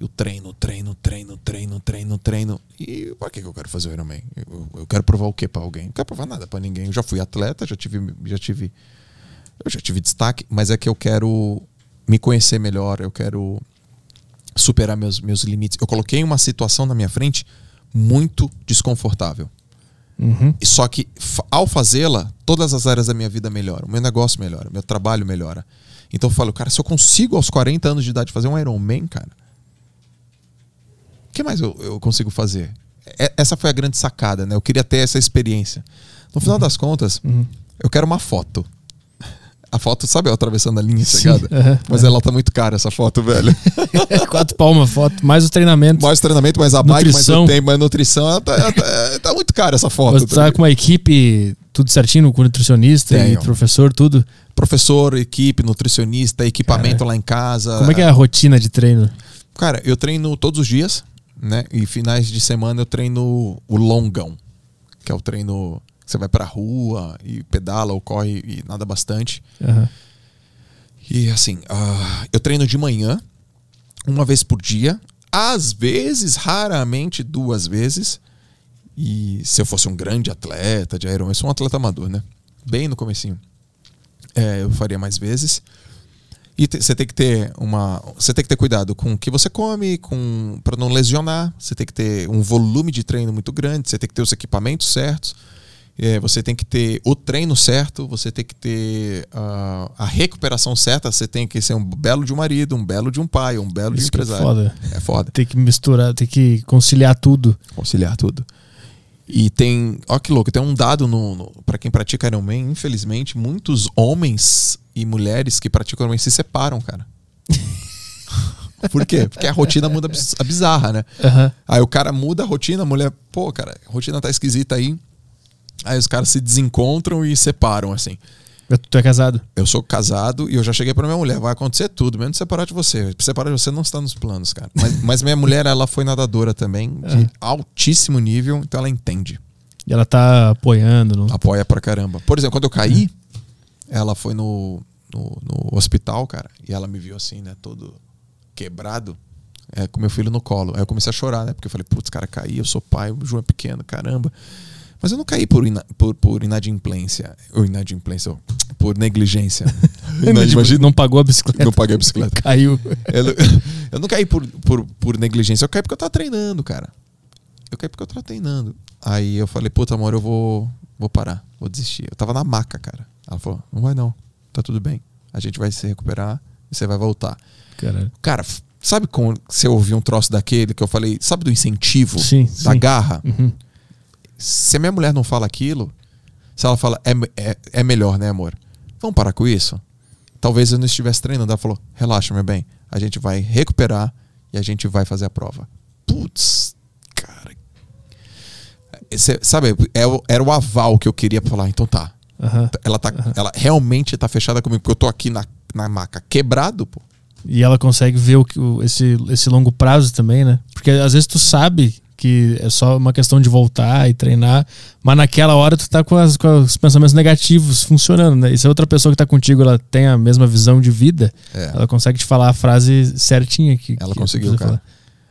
E o treino, treino, treino, treino, treino, treino. E pra que eu quero fazer o Ironman? Eu, eu quero provar o que para alguém? Não quero provar nada para ninguém. Eu já fui atleta, já tive, já tive, eu já tive destaque, mas é que eu quero me conhecer melhor, eu quero superar meus, meus limites. Eu coloquei uma situação na minha frente muito desconfortável. Uhum. E Só que ao fazê-la, todas as áreas da minha vida melhoram. Meu negócio melhora, meu trabalho melhora. Então eu falo, cara, se eu consigo aos 40 anos de idade fazer um Ironman, cara, o que mais eu, eu consigo fazer? É- essa foi a grande sacada, né? Eu queria ter essa experiência. No final das contas, Uhum. eu quero uma foto. A, foto, sabe, eu atravessando a linha chegada? aham. Mas ela tá muito cara, essa foto, velho. <laughs> Quatro palmas foto, mais os treinamentos. mais treinamento, mais a bike, mais Nutrição. o tempo, mais nutrição. Ela tá, ela tá- tá muito cara essa foto. Você tá tá com uma equipe tudo certinho, com nutricionista e Tenho. professor, tudo. Professor, equipe, nutricionista, equipamento lá em casa. Como é que é a rotina de treino? Cara, eu treino todos os dias, né? E finais de semana eu treino o longão, que é o treino que você vai pra rua e pedala ou corre e nada bastante. Aham. E assim, ah, eu treino de manhã, uma vez por dia, às vezes, raramente duas vezes. E se eu fosse um grande atleta de Ironman, eu sou um atleta amador, né? Bem no comecinho. É, eu faria mais vezes. E te- você tem que ter uma, você tem que ter cuidado com o que você come, com para não lesionar. Você tem que ter um volume de treino muito grande. Você tem que ter os equipamentos certos. É, você tem que ter o treino certo. Você tem que ter ah, a recuperação certa. Você tem que ser um belo de um marido, um belo de um pai, um belo de um Isso é empresário. foda. É foda Tem que misturar, tem que conciliar tudo. conciliar tudo. E tem, ó que louco, tem um dado no, no para quem pratica Ironman, infelizmente, muitos homens e mulheres que praticam Ironman se separam, cara. <laughs> Por quê? Porque a rotina muda a bizarra, né? Aham. Aí o cara muda a rotina, a mulher, pô, cara, a rotina tá esquisita aí. Aí os caras se desencontram e separam, assim. Tu é casado? Eu sou casado e eu já cheguei pra minha mulher, vai acontecer tudo, menos separar de você. Separar de você não está nos planos, cara. Mas, <laughs> mas minha mulher, ela foi nadadora também, de altíssimo nível, então ela entende. E ela tá apoiando. No... Apoia pra caramba. Por exemplo, quando eu caí, ela foi no, no, no hospital, cara, e ela me viu assim, né, todo quebrado, é, com meu filho no colo. Aí eu comecei a chorar, né, porque eu falei, putz, cara, caí, eu sou pai, o João é pequeno, caramba. Mas eu não caí por, ina- por, por inadimplência, ou inadimplência, ou por negligência. <laughs> Imagina, não pagou a bicicleta. não paguei a bicicleta. Caiu. <laughs> Eu, não- eu não caí por, por, por negligência, eu caí porque eu tava treinando, cara. Eu caí porque eu tava treinando. Aí eu falei, puta, amor, eu vou, vou parar, vou desistir. Eu tava na maca, cara. Ela falou, não vai não, tá tudo bem. A gente vai se recuperar e você vai voltar. Caralho. Cara, sabe quando você ouviu um troço daquele que eu falei, sabe do incentivo? Sim, Da sim. garra? Uhum. Se a minha mulher não fala aquilo, se ela fala, é, é, é melhor, né, amor? Vamos parar com isso? Talvez eu não estivesse treinando. Ela falou, relaxa, meu bem. A gente vai recuperar e a gente vai fazer a prova. Putz, cara. Esse- sabe, é era o aval que eu queria falar. Então tá. Aham. Ela, tá, ela realmente tá fechada comigo, porque eu tô aqui na, na maca quebrado, pô. E ela consegue ver o, que- o- esse, esse longo prazo também, né? Porque às vezes tu sabe que é só uma questão de voltar e treinar, mas naquela hora tu tá com, as- com os pensamentos negativos funcionando, né? E se a outra pessoa que tá contigo ela tem a mesma visão de vida, É. ela consegue te falar a frase certinha que Ela que conseguiu, cara. falar.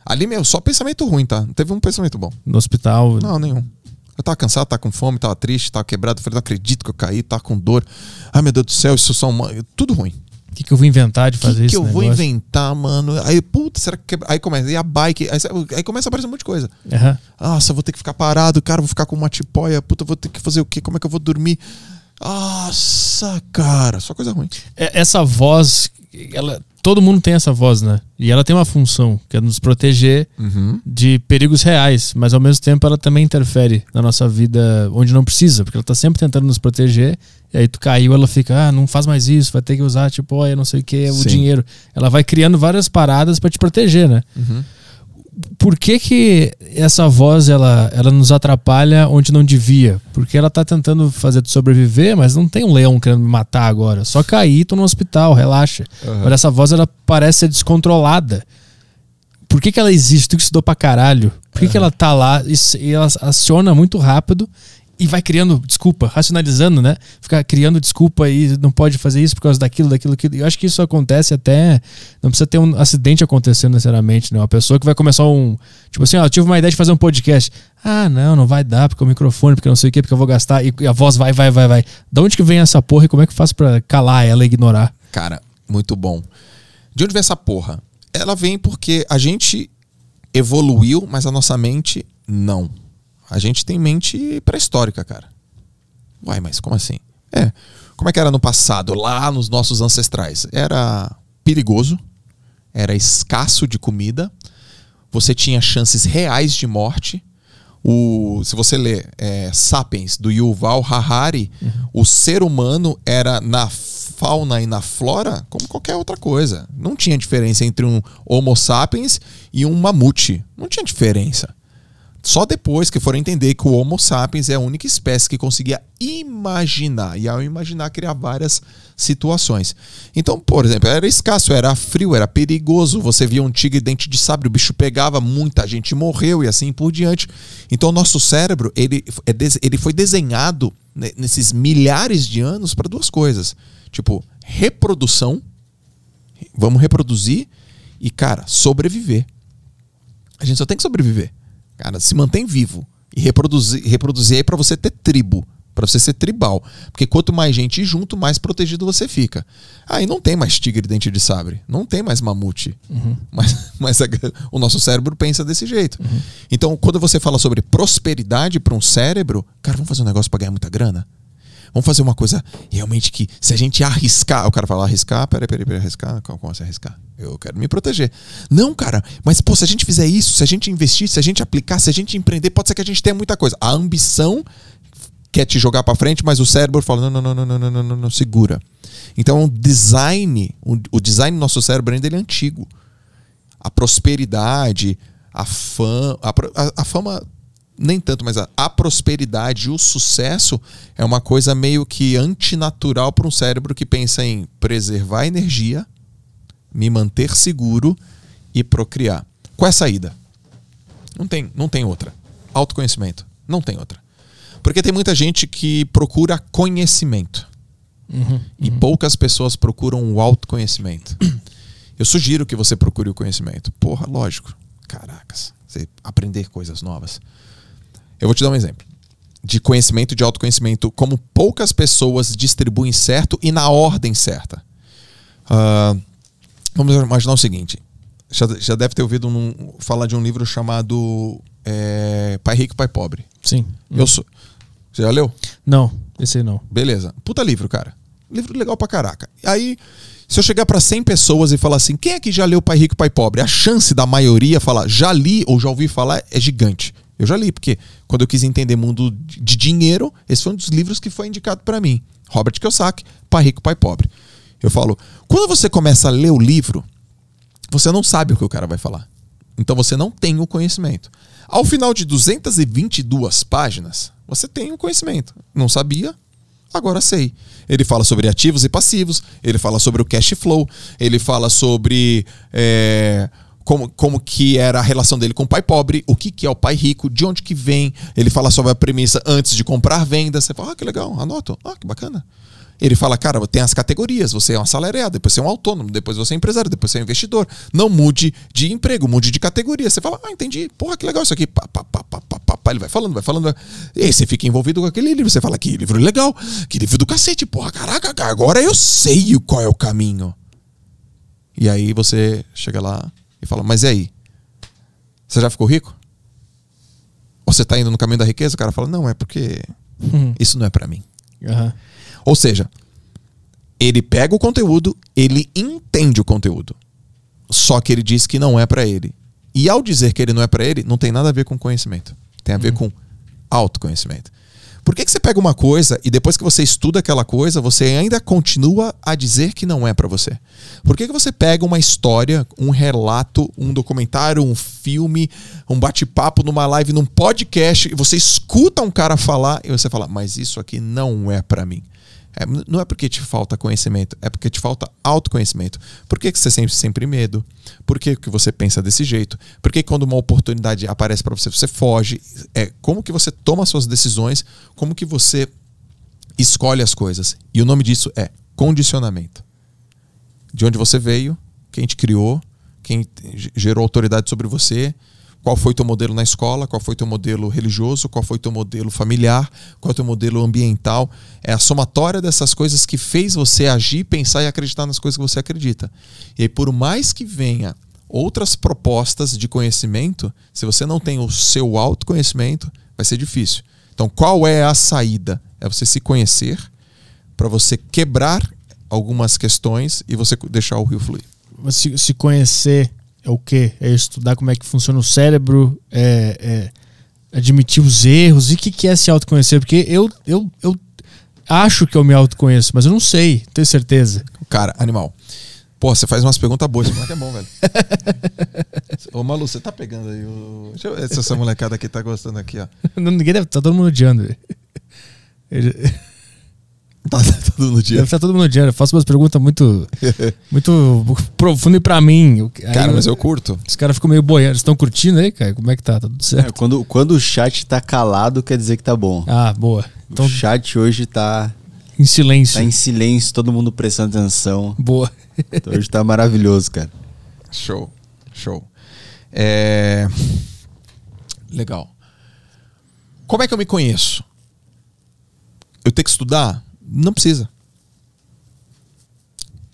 Ali, meu, só pensamento ruim, tá? Não teve um pensamento bom. No hospital. Não, nenhum. Eu tava cansado, tava com fome, tava triste, tava quebrado. Falei, não acredito que eu caí, tava com dor. Ai, meu Deus do céu, isso são. uma- Tudo ruim. O que, que eu vou inventar de O fazer que, que isso? eu vou inventar, mano? Aí, puta, será que? Aí começa. E a bike? Aí, aí começa a aparecer um monte de coisa. Aham. Nossa, eu vou ter que ficar parado, cara, vou ficar com uma tipóia. Puta, vou ter que fazer o quê? Como é que eu vou dormir? Nossa, cara, só coisa ruim. É- Essa voz, ela, todo mundo tem essa voz, né? E ela tem uma função, que é nos proteger Uhum. de perigos reais, mas ao mesmo tempo ela também interfere na nossa vida onde não precisa, porque ela tá sempre tentando nos proteger, e aí tu caiu, ela fica, ah, não faz mais isso, vai ter que usar, tipo, olha, não sei o que, o dinheiro. Ela vai criando várias paradas pra te proteger, né? Uhum. Por que que essa voz, ela, ela nos atrapalha onde não devia? Porque ela tá tentando fazer tu sobreviver, mas não tem um leão querendo me matar agora. Só cair, tô no hospital, relaxa. Uhum. Mas essa voz, ela parece ser descontrolada. Por que, que ela existe? Tu que estudou pra caralho. Por que, que ela tá lá e, e ela aciona muito rápido e vai criando desculpa, racionalizando, né? Fica criando desculpa e não pode fazer isso por causa daquilo, daquilo, daquilo. Eu acho que isso acontece até. Não precisa ter um acidente acontecendo necessariamente, né? Uma pessoa que vai começar um. Tipo assim, ó, eu tive uma ideia de fazer um podcast. Ah, não, não vai dar, porque o microfone, porque não sei o quê, porque eu vou gastar. E, a voz vai, vai, vai, vai. Da onde que vem essa porra e como é que eu faço pra calar ela e ignorar? Cara, muito bom. De onde vem essa porra? Ela vem porque a gente evoluiu, mas a nossa mente não. A gente tem mente pré-histórica, cara. Uai, mas como assim? É. Como é que era no passado, lá nos nossos ancestrais? Era perigoso, era escasso de comida, você tinha chances reais de morte. O, se você ler é, Sapiens, do Yuval Harari, o ser humano era na, fauna e na flora como qualquer outra coisa. Não tinha diferença entre um Homo sapiens e um mamute. Não tinha diferença. Só depois que foram entender que o Homo sapiens é a única espécie que conseguia imaginar. E ao imaginar, criar várias situações. Então, por exemplo, era escasso, era frio, era perigoso. Você via um tigre dente de sabre, o bicho pegava, muita gente morreu e assim por diante. Então, o nosso cérebro ele, é ele foi desenhado nesses milhares de anos para duas coisas: tipo, reprodução. Vamos reproduzir e, cara, sobreviver. A gente só tem que sobreviver. Cara, se mantém vivo e reproduzir, reproduzir aí para você ter tribo, para você ser tribal. Porque quanto mais gente junto, mais protegido você fica. Aí não tem mais tigre dente de sabre, não tem mais mamute. Uhum. Mas, <laughs> mas a, o nosso cérebro pensa desse jeito. Uhum. Então, quando você fala sobre prosperidade para um cérebro, cara, vamos fazer um negócio para ganhar muita grana? Vamos fazer uma coisa realmente que, se a gente arriscar, o cara fala arriscar, peraí, peraí, peraí, arriscar, como assim arriscar? Eu quero me proteger. Não, cara, mas pô, se a gente fizer isso, se a gente investir, se a gente aplicar, se a gente empreender, pode ser que a gente tenha muita coisa. A ambição quer te jogar para frente, mas o cérebro fala: não, não, não, não, não, não, não, não, segura. Então, o design, o design do nosso cérebro ainda é antigo. A prosperidade, a fama, a, a fama nem tanto, mas a, a prosperidade e o sucesso é uma coisa meio que antinatural para um cérebro que pensa em preservar energia, me manter seguro e procriar. Qual é a saída? Não tem, não tem outra. Autoconhecimento. Não tem outra. Porque tem muita gente que procura conhecimento. Uhum, e uhum. poucas pessoas procuram o autoconhecimento. <clears throat> Eu sugiro que você procure o conhecimento. Porra, lógico. Caracas. Você aprender coisas novas. Eu vou te dar um exemplo de conhecimento, de autoconhecimento, como poucas pessoas distribuem certo e na ordem certa. Uh, vamos imaginar o seguinte: já, já deve ter ouvido um, falar de um livro chamado é, Pai Rico, Pai Pobre. Sim. Eu sou. Você já leu? Não, esse aí não. Beleza. Puta livro, cara. Livro legal pra caraca. Aí, se eu chegar para 100 pessoas e falar assim: quem aqui já leu Pai Rico, Pai Pobre? A chance da maioria falar já li ou já ouvi falar é gigante. Eu já li, porque quando eu quis entender mundo de dinheiro, esse foi um dos livros que foi indicado para mim. Robert Kiyosaki, Pai Rico, Pai Pobre. Eu falo, quando você começa a ler o livro, você não sabe o que o cara vai falar. Então você não tem o conhecimento. Ao final de 222 páginas, você tem o conhecimento. Não sabia? Agora sei. Ele fala sobre ativos e passivos, ele fala sobre o cash flow, ele fala sobre é, como, como que era a relação dele com o pai pobre, o que, que é o pai rico, de onde que vem. Ele fala sobre a premissa antes de comprar venda. Você fala, ah, que legal, anoto. Ah, que bacana. Ele fala, cara, tem as categorias, você é um assalariado, depois você é um autônomo, depois você é empresário, depois você é um investidor. Não mude de emprego, mude de categoria. Você fala, ah, entendi, porra, que legal isso aqui. Pá, pá, pá, pá, pá, pá. Ele vai falando, vai falando. E aí você fica envolvido com aquele livro. Você fala, que livro legal, que livro do cacete, porra, caraca, agora eu sei qual é o caminho. E aí você chega lá, e fala: Mas e aí? Você já ficou rico? Ou você está indo no caminho da riqueza? O cara fala: Não, é porque uhum. isso não é para mim. Uhum. Ou seja, ele pega o conteúdo, ele entende o conteúdo. Só que ele diz que não é para ele. E ao dizer que ele não é para ele, não tem nada a ver com conhecimento. Tem a ver uhum. com autoconhecimento. Por que, que você pega uma coisa e depois que você estuda aquela coisa, você ainda continua a dizer que não é para você? Por que, que você pega uma história, um relato, um documentário, um filme, um bate-papo numa live, num podcast, e você escuta um cara falar e você fala, mas isso aqui não é para mim? É, não é porque te falta conhecimento, é porque te falta autoconhecimento. Por que, que você sente sempre medo? Por que, que você pensa desse jeito? Por que quando uma oportunidade aparece para você, você foge? É como que você toma suas decisões? Como que você escolhe as coisas? E o nome disso é condicionamento. De onde você veio, quem te criou, quem gerou autoridade sobre você, qual foi teu modelo na escola? Qual foi teu modelo religioso? Qual foi teu modelo familiar? Qual é teu modelo ambiental? É a somatória dessas coisas que fez você agir, pensar e acreditar nas coisas que você acredita. E aí, por mais que venha outras propostas de conhecimento, se você não tem o seu autoconhecimento, vai ser difícil. Então, qual é a saída? É você se conhecer para você quebrar algumas questões e você deixar o rio fluir. Se, se conhecer é o quê? É estudar como é que funciona o cérebro, é, é admitir os erros. E o que, que é se autoconhecer? Porque eu, eu, eu acho que eu me autoconheço, mas eu não sei, tenho certeza. Cara, animal. Pô, você faz umas perguntas boas. Esse moleque é bom, velho. <laughs> Ô, Malu, você tá pegando aí o. Deixa eu ver se essa molecada aqui tá gostando aqui, ó. <laughs> Não, Ninguém deve. Tá todo mundo odiando. velho. <laughs> <laughs> Tá, tá todo no dia. Deve estar todo mundo odiando. Eu faço umas perguntas muito. <laughs> Muito profundas pra mim. Aí Cara, mas eu curto. Os caras ficam meio boiando. Vocês estão curtindo aí, cara? Como é que tá? Tá tudo É, certo? quando, quando o chat tá calado, quer dizer que tá bom. Ah, boa. Então, o chat hoje tá, em silêncio. tá em silêncio, todo mundo prestando atenção. Boa. Então hoje tá maravilhoso, cara. Show. Show. É... Legal. Como é que eu me conheço? Eu tenho que estudar? Não precisa.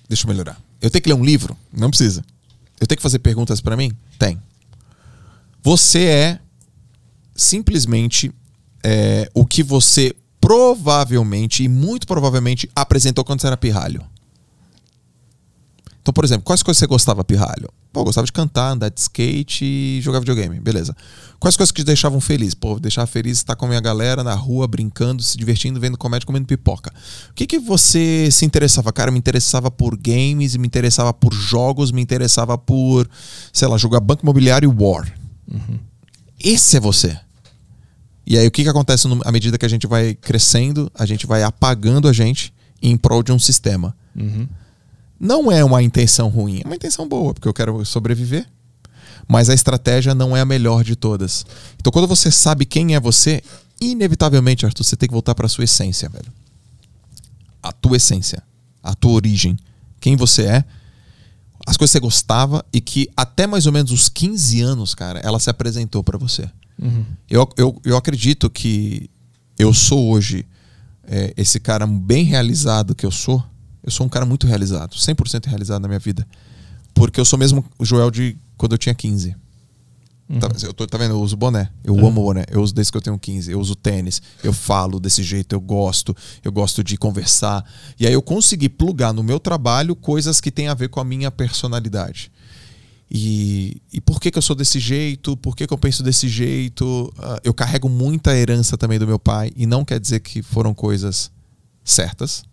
Deixa eu melhorar. Eu tenho que ler um livro? Não precisa. Eu tenho que fazer perguntas pra mim? Tem. Você é simplesmente é, o que você provavelmente e muito provavelmente apresentou quando você era pirralho. Então, por exemplo, quais coisas você gostava, pirralho? Pô, eu gostava de cantar, andar de skate e jogar videogame. Beleza. Quais coisas que te deixavam feliz? Pô, deixar feliz estar com a minha galera na rua, brincando, se divertindo, vendo comédia, comendo pipoca. O que, que você se interessava? Cara, me interessava por games, me interessava por jogos, me interessava por, sei lá, jogar Banco Imobiliário e War. Esse é você. E aí, o que, que acontece no- à medida que a gente vai crescendo, a gente vai apagando a gente em prol de um sistema não é uma intenção ruim, é uma intenção boa, porque eu quero sobreviver. Mas a estratégia não é a melhor de todas. Então, quando você sabe quem é você, inevitavelmente, Arthur, você tem que voltar para sua essência, velho. A tua essência, a tua origem, quem você é, as coisas que você gostava e que até mais ou menos os 15 anos, cara, ela se apresentou para você. Eu, eu, eu acredito que eu sou hoje é, esse cara bem realizado que eu sou. Eu sou um cara muito realizado, 100% realizado na minha vida. Porque eu sou mesmo o Joel de quando eu tinha 15. Tá, eu tô, tá vendo? Eu uso boné. Eu amo boné. Eu uso desde que eu tenho 15. Eu uso tênis. Eu falo desse jeito. Eu gosto. Eu gosto de conversar. E aí eu consegui plugar no meu trabalho coisas que têm a ver com a minha personalidade. E, e por que, que eu sou desse jeito? Por que, que eu penso desse jeito? Ah, eu carrego muita herança também do meu pai. E não quer dizer que foram coisas certas.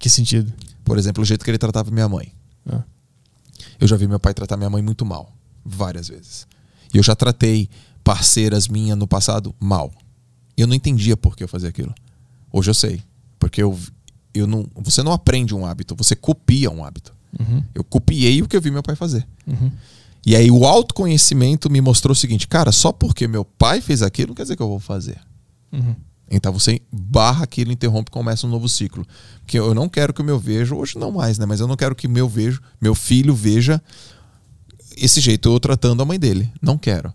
Que sentido? Por exemplo, o jeito que ele tratava minha mãe. Ah. Eu já vi meu pai tratar minha mãe muito mal, várias vezes. E eu já tratei parceiras minhas no passado mal. Eu não entendia por que eu fazia aquilo. Hoje eu sei, porque eu, eu não, você não aprende um hábito, você copia um hábito. Uhum. Eu copiei o que eu vi meu pai fazer. Uhum. E aí o autoconhecimento me mostrou o seguinte, cara, só porque meu pai fez aquilo não quer dizer que eu vou fazer. Uhum. Então você barra aquilo, interrompe, começa um novo ciclo. Porque eu não quero que o meu vejo, hoje não mais, né? Mas eu não quero que meu vejo, meu filho veja esse jeito eu tratando a mãe dele. Não quero.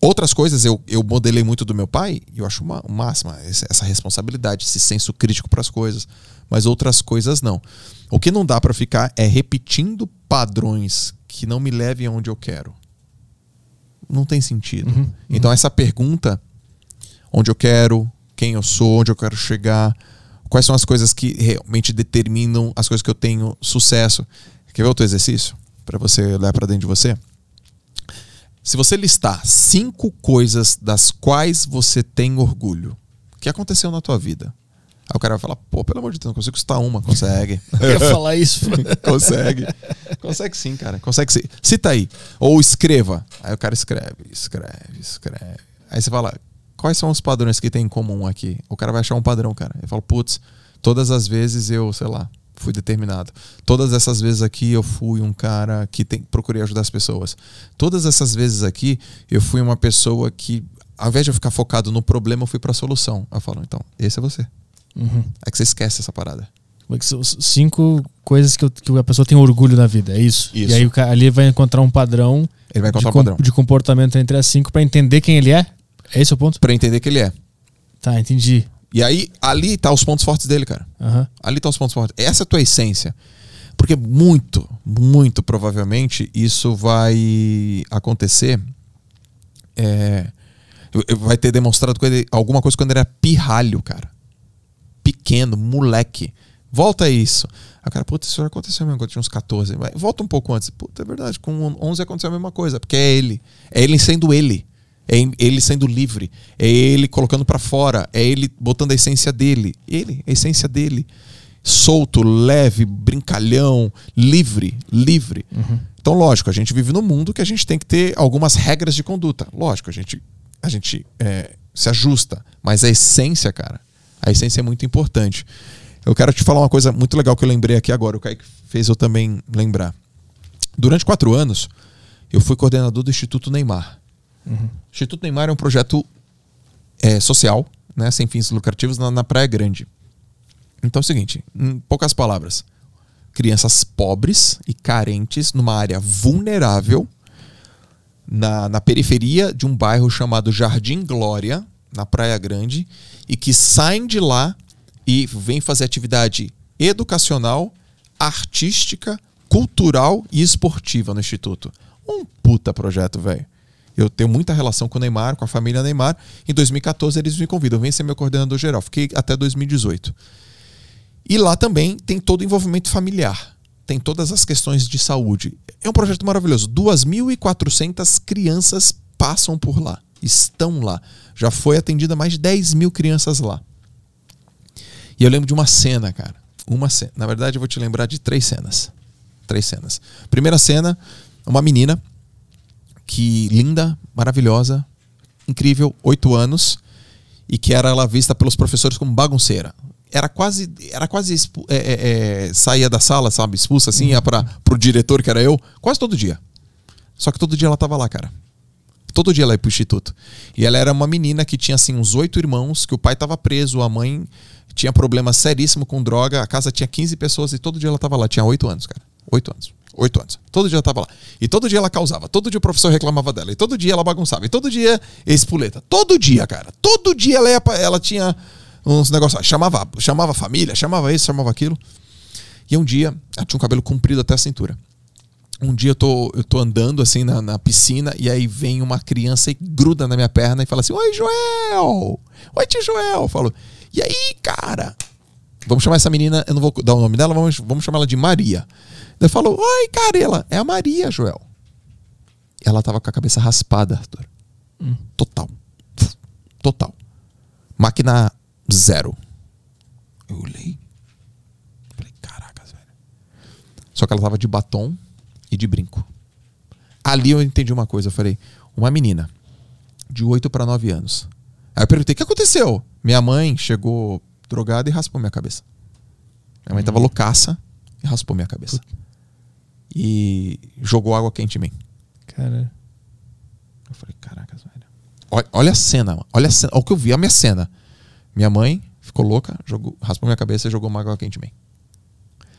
Outras coisas eu, eu modelei muito do meu pai, e eu acho uma, o máximo essa responsabilidade, esse senso crítico para as coisas. Mas outras coisas não. O que não dá para ficar é repetindo padrões que não me levem aonde eu quero. Não tem sentido. Uhum, Então essa pergunta onde eu quero, quem eu sou, onde eu quero chegar, quais são as coisas que realmente determinam as coisas que eu tenho sucesso. Quer ver outro exercício para você olhar para dentro de você? Se você listar cinco coisas das quais você tem orgulho, o que aconteceu na tua vida? Aí o cara vai falar, pô, pelo amor de Deus, não consigo citar uma. Consegue. <laughs> Ia falar isso. <laughs> Consegue. Consegue sim, cara. Consegue sim. Cita aí. Ou escreva. Aí o cara escreve, escreve, escreve. Aí você fala, quais são os padrões que tem em comum aqui? O cara vai achar um padrão, cara. Ele fala, putz, todas as vezes eu, sei lá, fui determinado. Todas essas vezes aqui eu fui um cara que tem, procurei ajudar as pessoas. Todas essas vezes aqui eu fui uma pessoa que, ao invés de eu ficar focado no problema, eu fui pra solução. Eu falo, então, esse é você. Uhum. É que você esquece essa parada. É Cinco coisas que, eu- que a pessoa tem orgulho na vida, é isso? Isso. E aí o cara ali vai encontrar um padrão, Ele vai de, encontrar o com- padrão. de comportamento entre as cinco pra entender quem ele é? É esse o ponto? Pra entender que ele é. Tá, entendi. E aí, ali tá os pontos fortes dele, cara. Aham. Ali tá os pontos fortes. Essa é a tua essência. Porque muito, muito provavelmente isso vai acontecer. é, vai ter demonstrado ele alguma coisa quando ele era pirralho, cara. Pequeno, moleque. Volta a isso. Aí o cara, puta, isso aconteceu mesmo quando eu tinha uns 14. Vai, volta um pouco antes. Puta, é verdade. Com 11 aconteceu a mesma coisa. Porque é ele. É ele sendo ele. É ele sendo livre, é ele colocando para fora, é ele botando a essência dele, ele, a essência dele, solto, leve, brincalhão, livre, livre. Uhum. Então, lógico, a gente vive num mundo que a gente tem que ter algumas regras de conduta. Lógico, a gente, a gente é, se ajusta, mas a essência, cara, a essência é muito importante. Eu quero te falar uma coisa muito legal que eu lembrei aqui agora, o Kaique fez eu também lembrar. Durante quatro anos, eu fui coordenador do Instituto Neymar. Uhum. O Instituto Neymar é um projeto é, social, né, sem fins lucrativos, na, na Praia Grande. Então é o seguinte, em poucas palavras, crianças pobres e carentes numa área vulnerável, na, na periferia de um bairro chamado Jardim Glória, na Praia Grande, e que saem de lá e vêm fazer atividade educacional, artística, cultural e esportiva no Instituto. Um puta projeto, velho. Eu tenho muita relação com o Neymar, com a família Neymar. Em 2014 eles me convidam, vem ser meu coordenador geral. Fiquei até 2018. E lá também tem todo o envolvimento familiar. Tem todas as questões de saúde. É um projeto maravilhoso. 2.400 crianças passam por lá, estão lá. Já foi atendida mais de 10 mil crianças lá. E eu lembro de uma cena, cara. Uma cena. Na verdade, eu vou te lembrar de três cenas. Três cenas. Primeira cena, uma menina que linda, maravilhosa, incrível, oito anos, e que era ela vista pelos professores como bagunceira. Era quase, era quase é, é, é, saía da sala, sabe, expulsa assim, ia para pro diretor que era eu, quase todo dia. Só que todo dia ela tava lá, cara. Todo dia ela ia pro instituto. E ela era uma menina que tinha assim uns oito irmãos, que o pai tava preso, a mãe tinha problema seríssimo com droga, a casa tinha 15 pessoas e todo dia ela tava lá. Tinha oito anos, cara. Oito anos. Oito anos. Todo dia ela tava lá. E todo dia ela causava. Todo dia o professor reclamava dela. E todo dia ela bagunçava. E todo dia espuleta. Todo dia, cara. Todo dia ela, ia ela tinha uns negócios. Chamava, chamava a família, chamava isso, chamava aquilo. E um dia, ela tinha um cabelo comprido até a cintura. Um dia eu tô, eu tô andando assim na, na piscina e aí vem uma criança e gruda na minha perna e fala assim: Oi, Joel! Oi, tio Joel! Eu falo: E aí, cara? Vamos chamar essa menina, eu não vou dar o nome dela, vamos, vamos chamar ela de Maria. Daí eu falo: Oi, cara! E ela: É a Maria, Joel. Ela tava com a cabeça raspada, Arthur. Total. Total. Máquina zero. Eu olhei. Falei: Caracas, velho. Só que ela tava de batom e de brinco. Ali eu entendi uma coisa. Eu falei, uma menina de 8 para 9 anos. Aí eu perguntei, o que aconteceu? Minha mãe chegou drogada e raspou minha cabeça. Minha mãe tava loucaça e raspou minha cabeça. E jogou água quente em mim. Cara. Eu falei, caracas, velho. Olha, olha a cena, mano. olha a cena. Olha o que eu vi, a minha cena. Minha mãe ficou louca, jogou, raspou minha cabeça e jogou uma água quente em mim.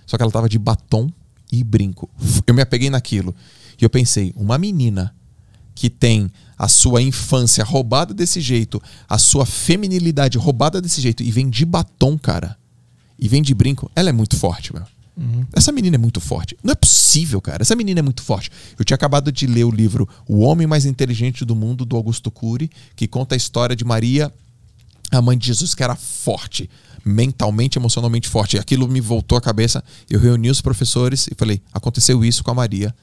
Só que ela tava de batom e brinco. Eu me apeguei naquilo. E eu pensei, uma menina que tem a sua infância roubada desse jeito, a sua feminilidade roubada desse jeito e vem de batom, cara, e vem de brinco, ela é muito forte, meu. Essa menina é muito forte. Não é possível, cara. Essa menina é muito forte. Eu tinha acabado de ler o livro O Homem Mais Inteligente do Mundo, do Augusto Cury, que conta a história de Maria, a mãe de Jesus, que era forte, mentalmente, emocionalmente forte. Aquilo me voltou à cabeça. Eu reuni os professores e falei: aconteceu isso com a Maria.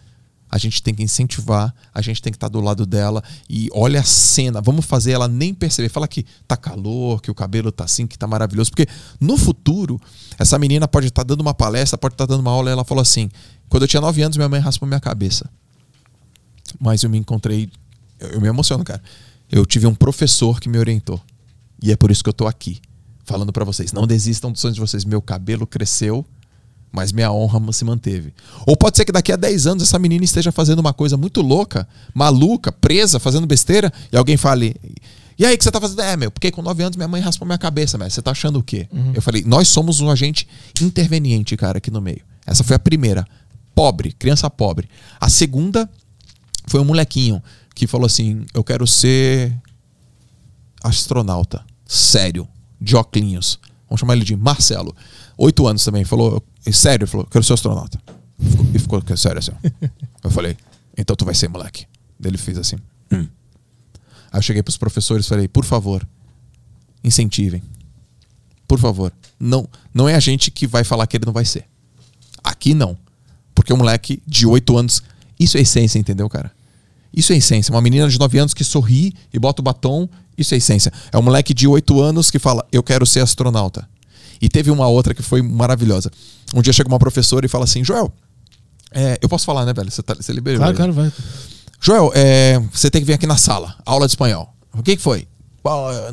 A gente tem que incentivar, a gente tem que estar do lado dela. E olha a cena, vamos fazer ela nem perceber. Fala que tá calor, que o cabelo tá assim, que tá maravilhoso. Porque no futuro, essa menina pode estar dando uma palestra, pode estar dando uma aula. E ela falou assim: quando eu tinha 9 anos, minha mãe raspou minha cabeça. Mas eu me encontrei. Eu, eu me emociono, cara. Eu tive um professor que me orientou. E é por isso que eu tô aqui, falando para vocês. Não desistam dos sonhos de vocês. Meu cabelo cresceu, mas minha honra se manteve. Ou pode ser que daqui a 10 anos essa menina esteja fazendo uma coisa muito louca, maluca, presa, fazendo besteira, e alguém fale. E aí, o que você tá fazendo? É, meu, porque com 9 anos minha mãe raspou minha cabeça, mas você tá achando o quê? Eu falei, nós somos um agente interveniente, cara, aqui no meio. Essa foi a primeira. Pobre, criança pobre. A segunda foi um molequinho que falou assim: Eu quero ser astronauta. Sério. De óculos. Vamos chamar ele de Marcelo. Oito anos também. Falou, sério, falou, quero ser astronauta. E ficou, ficou sério assim. <laughs> Eu falei, então tu vai ser moleque. Daí Ele fez assim. "Hum." Aí eu cheguei pros professores e falei, por favor, incentivem. Por favor. Não, não é a gente que vai falar que ele não vai ser. Aqui não. Porque o moleque de 8 anos. Isso é essência, entendeu, cara? Isso é essência. Uma menina de 9 anos que sorri e bota o batom, isso é essência. É um moleque de 8 anos que fala, eu quero ser astronauta. E teve uma outra que foi maravilhosa. Um dia chega uma professora e fala assim, Joel, é, eu posso falar, né, velho? Você, tá, você liberou. Claro, claro, vai. Joel, é, você tem que vir aqui na sala, aula de espanhol. O que, que foi?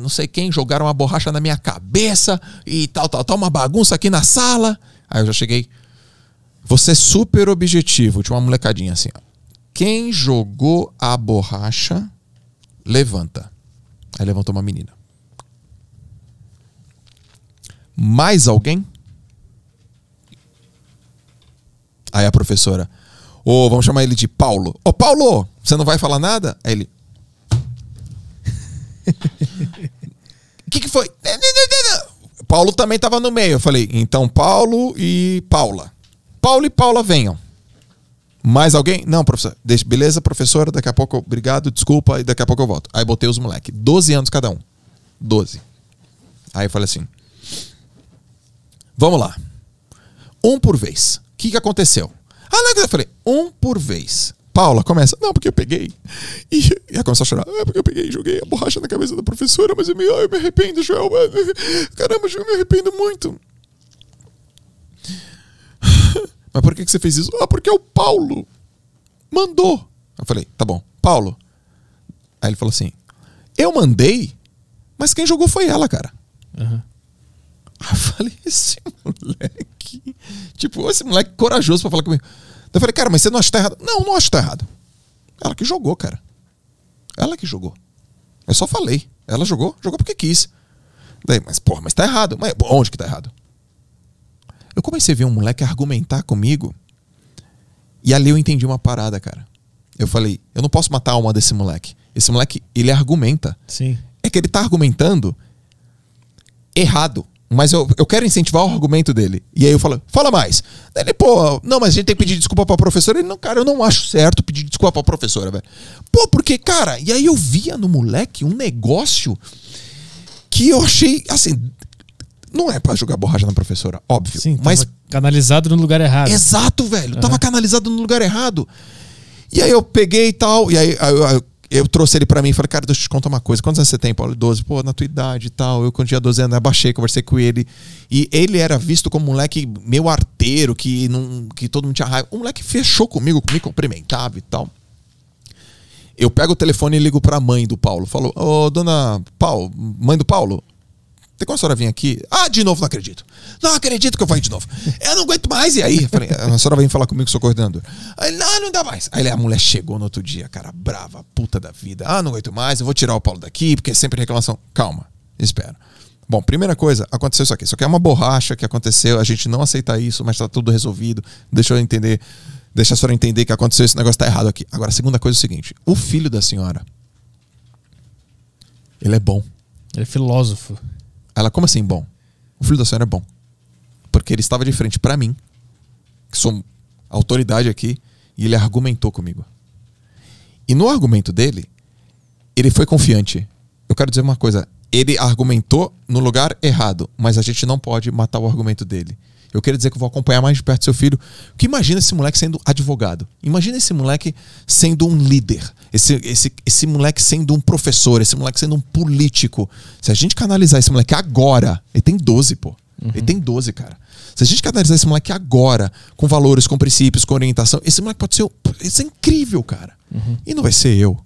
Não sei quem jogaram uma borracha na minha cabeça e tal, tal, tal, uma bagunça aqui na sala. Aí eu já cheguei. Você é super objetivo, tinha uma molecadinha assim, ó. Quem jogou a borracha, levanta. Aí levantou uma menina. Mais alguém? Aí a professora, ô, vamos chamar ele de Paulo. Ô, Paulo, você não vai falar nada? Aí ele. O que, que foi? Paulo também estava no meio. Eu falei, então Paulo e Paula. Paulo e Paula venham. Mais alguém? Não, professor. Deixa, beleza, professora, daqui a pouco, obrigado, desculpa, e daqui a pouco eu volto. Aí botei os moleques. 12 anos cada um. 12. Aí eu falei assim: Vamos lá. Um por vez. O que, que aconteceu? Ah, não, eu falei, um por vez. Paula começa, não, porque eu peguei. E, <laughs> ela começa a chorar, é porque eu peguei e joguei a borracha na cabeça da professora, mas eu me, eu me arrependo, Joel. Caramba, eu me arrependo muito. Mas por que, que você fez isso? Ah, porque o Paulo mandou. Eu falei, tá bom, Paulo. Aí ele falou assim: Eu mandei, mas quem jogou foi ela, cara. Uhum. Aí eu falei, esse moleque. Tipo, esse moleque corajoso pra falar comigo. Daí eu falei, cara, mas você não acha que tá errado? Não, não acho que tá errado. Ela que jogou, cara. Ela que jogou. Eu só falei. Ela jogou, jogou porque quis. Daí, mas porra, mas tá errado. Mas onde que tá errado? Eu comecei a ver um moleque argumentar comigo. E ali eu entendi uma parada, cara. Eu falei, eu não posso matar a alma desse moleque. Esse moleque, ele argumenta. Sim. É que ele tá argumentando errado. Mas eu, eu quero incentivar o argumento dele. E aí eu falo, fala mais. Daí ele, pô, não, mas a gente tem que pedir desculpa pra professora. Ele, não, cara, eu não acho certo pedir desculpa pra professora, velho. Pô, porque, cara, e aí eu via no moleque um negócio que eu achei, assim, não é pra jogar borracha na professora, óbvio. Sim, mas canalizado no lugar errado. Exato, velho. Uhum. Tava canalizado no lugar errado. E aí eu peguei e tal, e aí eu, eu, eu trouxe ele pra mim e falei, cara, deixa eu te contar uma coisa. Quantos anos você tem, Paulo? 12. Pô, na tua idade e tal. Eu, quando tinha 12 anos, abaixei, conversei com ele. E ele era visto como um moleque meio arteiro, que, não, que todo mundo tinha raiva. O moleque fechou comigo, me cumprimentava e tal. Eu pego o telefone e ligo pra mãe do Paulo. Falou, ô, dona Paulo, mãe do Paulo, tem como a senhora vir aqui? Ah, de novo, não acredito. Não acredito que eu vou ir de novo. Eu não aguento mais. E aí? Falei, a senhora vem falar comigo, sou coordenador. Aí, não, não dá mais. Aí a mulher chegou no outro dia, cara, brava, puta da vida. Ah, não aguento mais, eu vou tirar o Paulo daqui, porque é sempre reclamação. Calma, espera. Bom, primeira coisa, aconteceu isso aqui. Isso aqui é uma borracha que aconteceu, a gente não aceita isso, mas tá tudo resolvido. Deixa eu entender, deixa a senhora entender que aconteceu esse negócio tá errado aqui. Agora, a segunda coisa é o seguinte: o filho da senhora, ele é bom. Ele é filósofo. Ela, como assim bom? O filho da senhora é bom. Porque ele estava de frente para mim, que sou autoridade aqui, e ele argumentou comigo. E no argumento dele, ele foi confiante. Eu quero dizer uma coisa: ele argumentou no lugar errado, mas a gente não pode matar o argumento dele. Eu quero dizer que eu vou acompanhar mais de perto seu filho. Que imagina esse moleque sendo advogado. Imagina esse moleque sendo um líder. Esse, esse, esse moleque sendo um professor. Esse moleque sendo um político. Se a gente canalizar esse moleque agora, ele tem 12, pô. Uhum. Ele tem 12, cara. Se a gente canalizar esse moleque agora, com valores, com princípios, com orientação, esse moleque pode ser. Isso é incrível, cara. Uhum. E não vai ser eu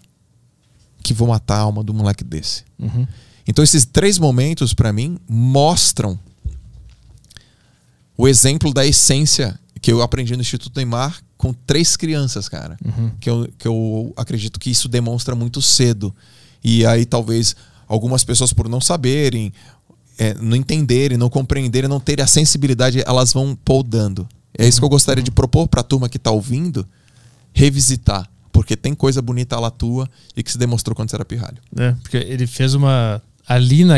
que vou matar a alma do moleque desse. Uhum. Então, esses três momentos, para mim, mostram o exemplo da essência que eu aprendi no Instituto Neymar com três crianças, cara. Uhum. Que, eu, que eu acredito que isso demonstra muito cedo. E aí talvez algumas pessoas, por não saberem, é, não entenderem, não compreenderem, não terem a sensibilidade, elas vão podando. É isso que eu gostaria de propor para a turma que está ouvindo, revisitar. Porque tem coisa bonita lá tua e que se demonstrou quando você era pirralho. É, porque ele fez uma ali na,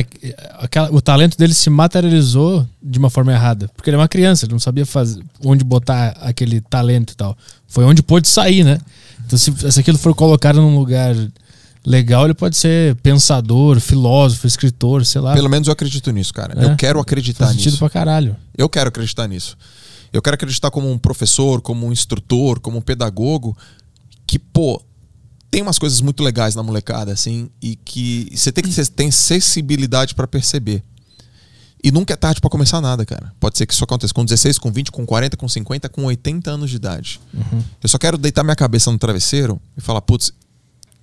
aquela, o talento dele se materializou de uma forma errada. Porque ele é uma criança, ele não sabia fazer, onde botar aquele talento e tal. Foi onde pôde sair, né? Então, se, se aquilo for colocado num lugar legal, ele pode ser pensador, filósofo, escritor, sei lá. Pelo menos eu acredito nisso, cara. É? Eu quero acreditar Faz sentido nisso. pra caralho. Eu quero acreditar nisso. Eu quero acreditar como um professor, como um instrutor, como um pedagogo, que, pô, tem umas coisas muito legais na molecada, assim, e que você tem que ter tem sensibilidade pra perceber. E nunca é tarde pra começar nada, cara. Pode ser que isso aconteça com 16, com 20, com 40, com 50, com 80 anos de idade. Eu só quero deitar minha cabeça no travesseiro e falar, putz,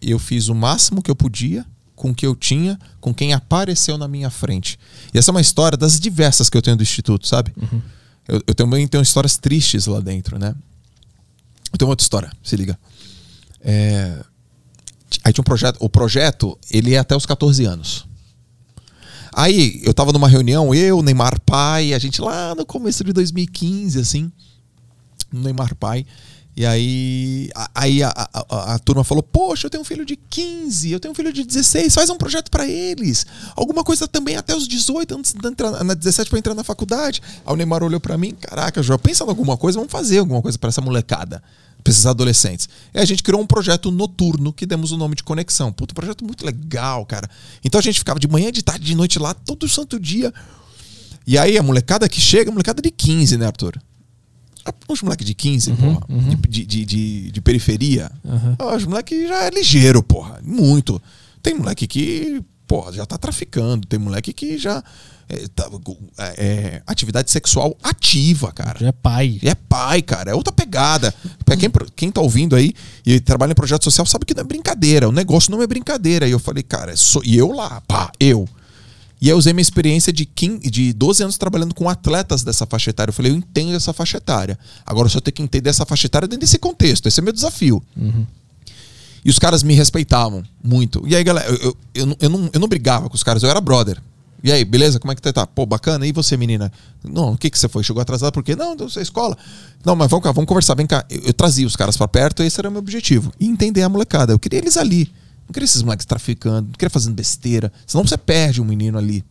eu fiz o máximo que eu podia com o que eu tinha, com quem apareceu na minha frente. E essa é uma história das diversas que eu tenho do Instituto, sabe? Eu, eu também tenho histórias tristes lá dentro, né? Eu tenho outra história, se liga. É, Aí tinha um projeto. O projeto, ele é até os 14 anos. Aí eu tava numa reunião, eu, Neymar Pai, a gente lá no começo de 2015, assim, Neymar Pai. E aí, a, aí a, a, a- turma falou: Poxa, eu tenho um filho de 15, eu tenho um filho de 16, faz um projeto pra eles. Alguma coisa também até os 18, antes de entrar na 17 pra entrar na faculdade. Aí o Neymar olhou pra mim: Caraca, João, pensa em alguma coisa, vamos fazer alguma coisa pra essa molecada, pra esses adolescentes. E a gente criou um projeto noturno que demos o nome de Conexão. Puta, um projeto muito legal, cara. Então a gente ficava de manhã, de tarde, de noite lá, todo santo dia. E aí a molecada que chega, a molecada de 15, né, Arthur? Os moleques de 15, porra, De, de, de, de periferia. Ah, Os moleques já é ligeiro, porra. Muito. Tem moleque que, porra, já tá traficando. Tem moleque que já. É, tá, é, é, atividade sexual ativa, cara. Já é pai. E é pai, cara. É outra pegada. Pra quem, quem tá ouvindo aí e trabalha em projeto social sabe que não é brincadeira. O negócio não é brincadeira. E eu falei, cara, sou, e eu lá, pá, eu. E eu usei minha experiência de, 15, de 12 anos trabalhando com atletas dessa faixa etária. Eu falei, eu entendo essa faixa etária. Agora eu só tenho que entender essa faixa etária dentro desse contexto. Esse é meu desafio. E os caras me respeitavam muito. E aí, galera, eu, eu, eu, não, eu, não, eu não brigava com os caras, eu era brother. E aí, beleza? Como é que você tá? Pô, bacana. E você, menina? Não, o que que você foi? Chegou atrasado por quê? Não, da escola. Não, mas vamos cá, vamos conversar. Vem cá. Eu, eu trazia os caras pra perto, esse era o meu objetivo. E entender a molecada. Eu queria eles ali. Não queria esses moleques traficando, não queria fazendo besteira. Senão você perde um menino ali.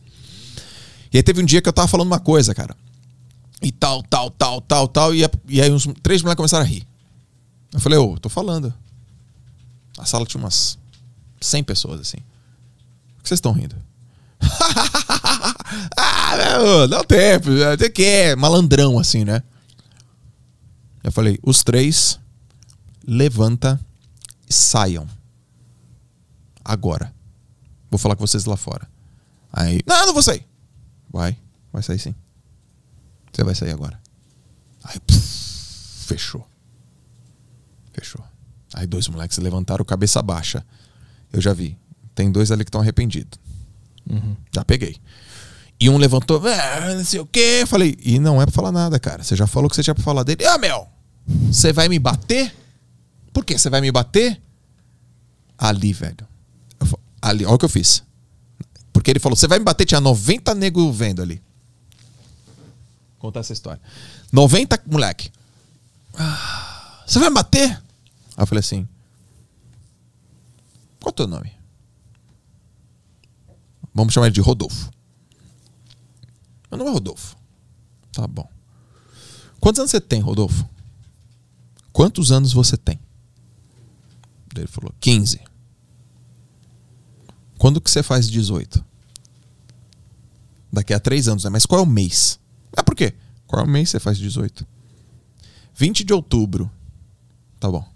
E aí teve um dia que eu tava falando uma coisa, cara. E tal, tal, tal, tal, tal. E, e aí uns três moleques começaram a rir. Eu falei, ô, tô falando. A sala tinha umas 100 pessoas, assim. Por que vocês estão rindo? <laughs> ah, não, dá um tempo. Você quer? Malandrão, assim, né? Eu falei, os três, levanta e saiam. Agora. Vou falar com vocês lá fora. Aí, não, não vou sair. Vai, vai sair sim. Você vai sair agora. Aí, puf, fechou. Fechou. Aí dois moleques levantaram cabeça baixa. Eu já vi. Tem dois ali que estão arrependidos. Já peguei. E um levantou, "Ah, não sei o quê. Falei, e não é pra falar nada, cara. Você já falou que você tinha pra falar dele. Ah, Mel, você vai me bater? Por que você vai me bater? Ali, velho. Eu ali, olha o que eu fiz. Porque ele falou, você vai me bater? Tinha 90 nego vendo ali. Vou contar essa história. 90 moleque. "Ah, Você vai me bater? Aí eu falei assim. Qual é o teu nome? Vamos chamar ele de Rodolfo. Meu nome é Rodolfo. Tá bom. Quantos anos você tem, Rodolfo? Quantos anos você tem? Ele falou, 15. Quando que você faz 18? Daqui a três anos, né? Mas qual é o mês? Ah, por quê? Qual é o mês que você faz 18? 20 de outubro. Tá bom.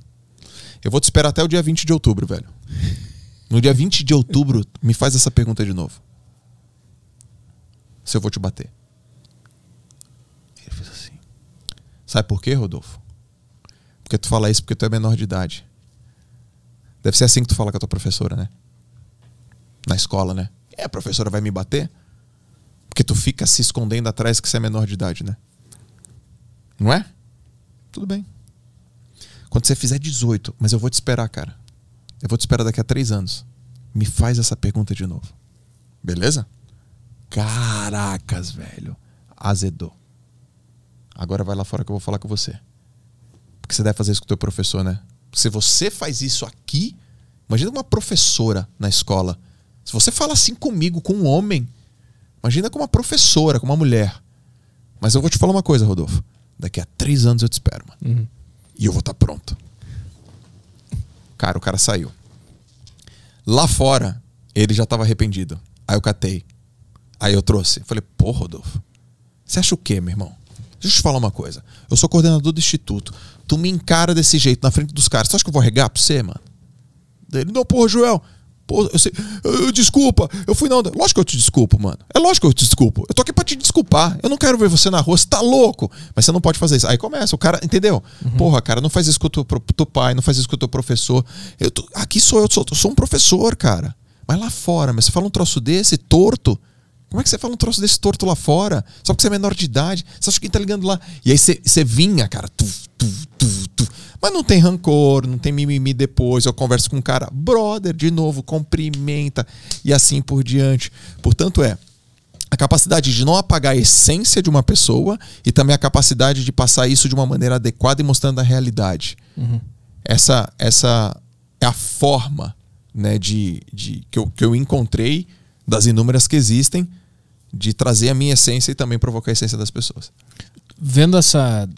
Eu vou te esperar até o dia 20 de outubro, velho. No dia 20 de outubro, me faz essa pergunta de novo. Se eu vou te bater. Ele fez assim. Sabe por quê, Rodolfo? Porque tu fala isso porque tu é menor de idade. Deve ser assim que tu fala com a tua professora, né? Na escola, né? É, a professora vai me bater? Porque tu fica se escondendo atrás que você é menor de idade, né? Não é? Tudo bem. Quando você fizer 18, mas eu vou te esperar, cara. Eu vou te esperar daqui a três anos. Me faz essa pergunta de novo. Beleza? Caracas, velho. Azedou. Agora vai lá fora que eu vou falar com você. Porque você deve fazer isso com o teu professor, né? Se você faz isso aqui, imagina uma professora na escola. Se você fala assim comigo, com um homem, imagina com uma professora, com uma mulher. Mas eu vou te falar uma coisa, Rodolfo. Daqui a três anos eu te espero, mano. E eu vou estar pronto. Cara, o cara saiu. Lá fora, ele já estava arrependido. Aí eu catei. Aí eu trouxe. Falei, pô, Rodolfo, você acha o quê, meu irmão? Deixa eu te falar uma coisa. Eu sou coordenador do instituto. Tu me encara desse jeito na frente dos caras. Tu acha que eu vou regar pra você, mano? Ele, não, porra, Joel. Pô, eu sei, eu- desculpa, eu fui na onda. Lógico que eu te desculpo, mano. É lógico que eu te desculpo. Eu tô aqui pra te desculpar. Eu não quero ver você na rua, você tá louco. Mas você não pode fazer isso. Aí começa, o cara, entendeu? Porra, cara, não faz isso com o teu, teu pai, não faz isso com o teu professor. Eu tô- aqui sou eu, sou, eu sou um professor, cara. Mas lá fora, mas você fala um troço desse, torto. Como é que você fala um troço desse torto lá fora? Só porque você é menor de idade. Você acha que quem tá ligando lá? E aí você, você vinha, cara. Tu, tu, tu, tu. Mas não tem rancor, não tem mimimi depois. Eu converso com um cara, brother, de novo, cumprimenta e assim por diante. Portanto, é a capacidade de não apagar a essência de uma pessoa e também a capacidade de passar isso de uma maneira adequada e mostrando a realidade. Essa, essa é a forma né, de, de, que, eu, que eu encontrei das inúmeras que existem de trazer a minha essência e também provocar a essência das pessoas. Vendo essa,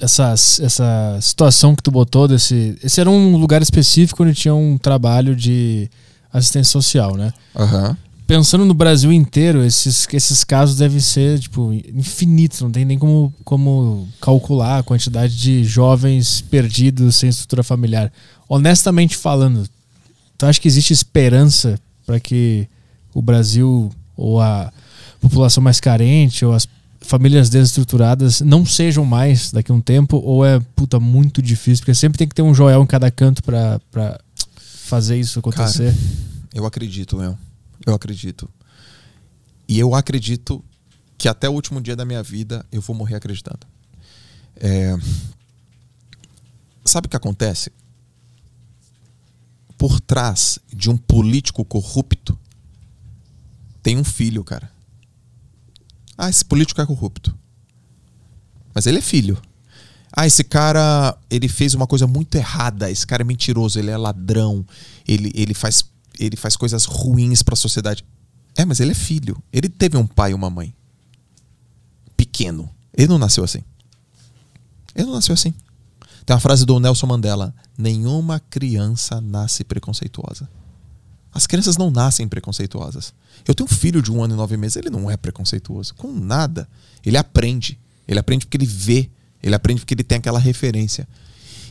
essa, essa situação que tu botou desse. Esse era um lugar específico onde tinha um trabalho de assistência social, né? Aham. Pensando no Brasil inteiro, esses, esses casos devem ser, tipo, infinitos, não tem nem como, como calcular a quantidade de jovens perdidos sem estrutura familiar. Honestamente falando, tu acha que existe esperança para que o Brasil ou a população mais carente ou as famílias desestruturadas não sejam mais daqui a um tempo ou é puta muito difícil porque sempre tem que ter um Joel em cada canto para para fazer isso acontecer. Eu acredito, meu. Eu acredito. E eu acredito que até o último dia da minha vida eu vou morrer acreditando. É... Sabe o que acontece? Por trás de um político corrupto tem um filho, cara. Ah, esse político é corrupto. Mas ele é filho. Ah, esse cara, ele fez uma coisa muito errada. Esse cara é mentiroso, ele é ladrão, ele, ele, faz, ele faz coisas ruins para a sociedade. É, mas ele é filho. Ele teve um pai e uma mãe. Pequeno. Ele não nasceu assim. Ele não nasceu assim. Tem uma frase do Nelson Mandela: Nenhuma criança nasce preconceituosa. As crianças não nascem preconceituosas. Eu tenho um filho de um ano e nove meses, ele não é preconceituoso. Com nada. Ele aprende. Ele aprende porque ele vê. Ele aprende porque ele tem aquela referência.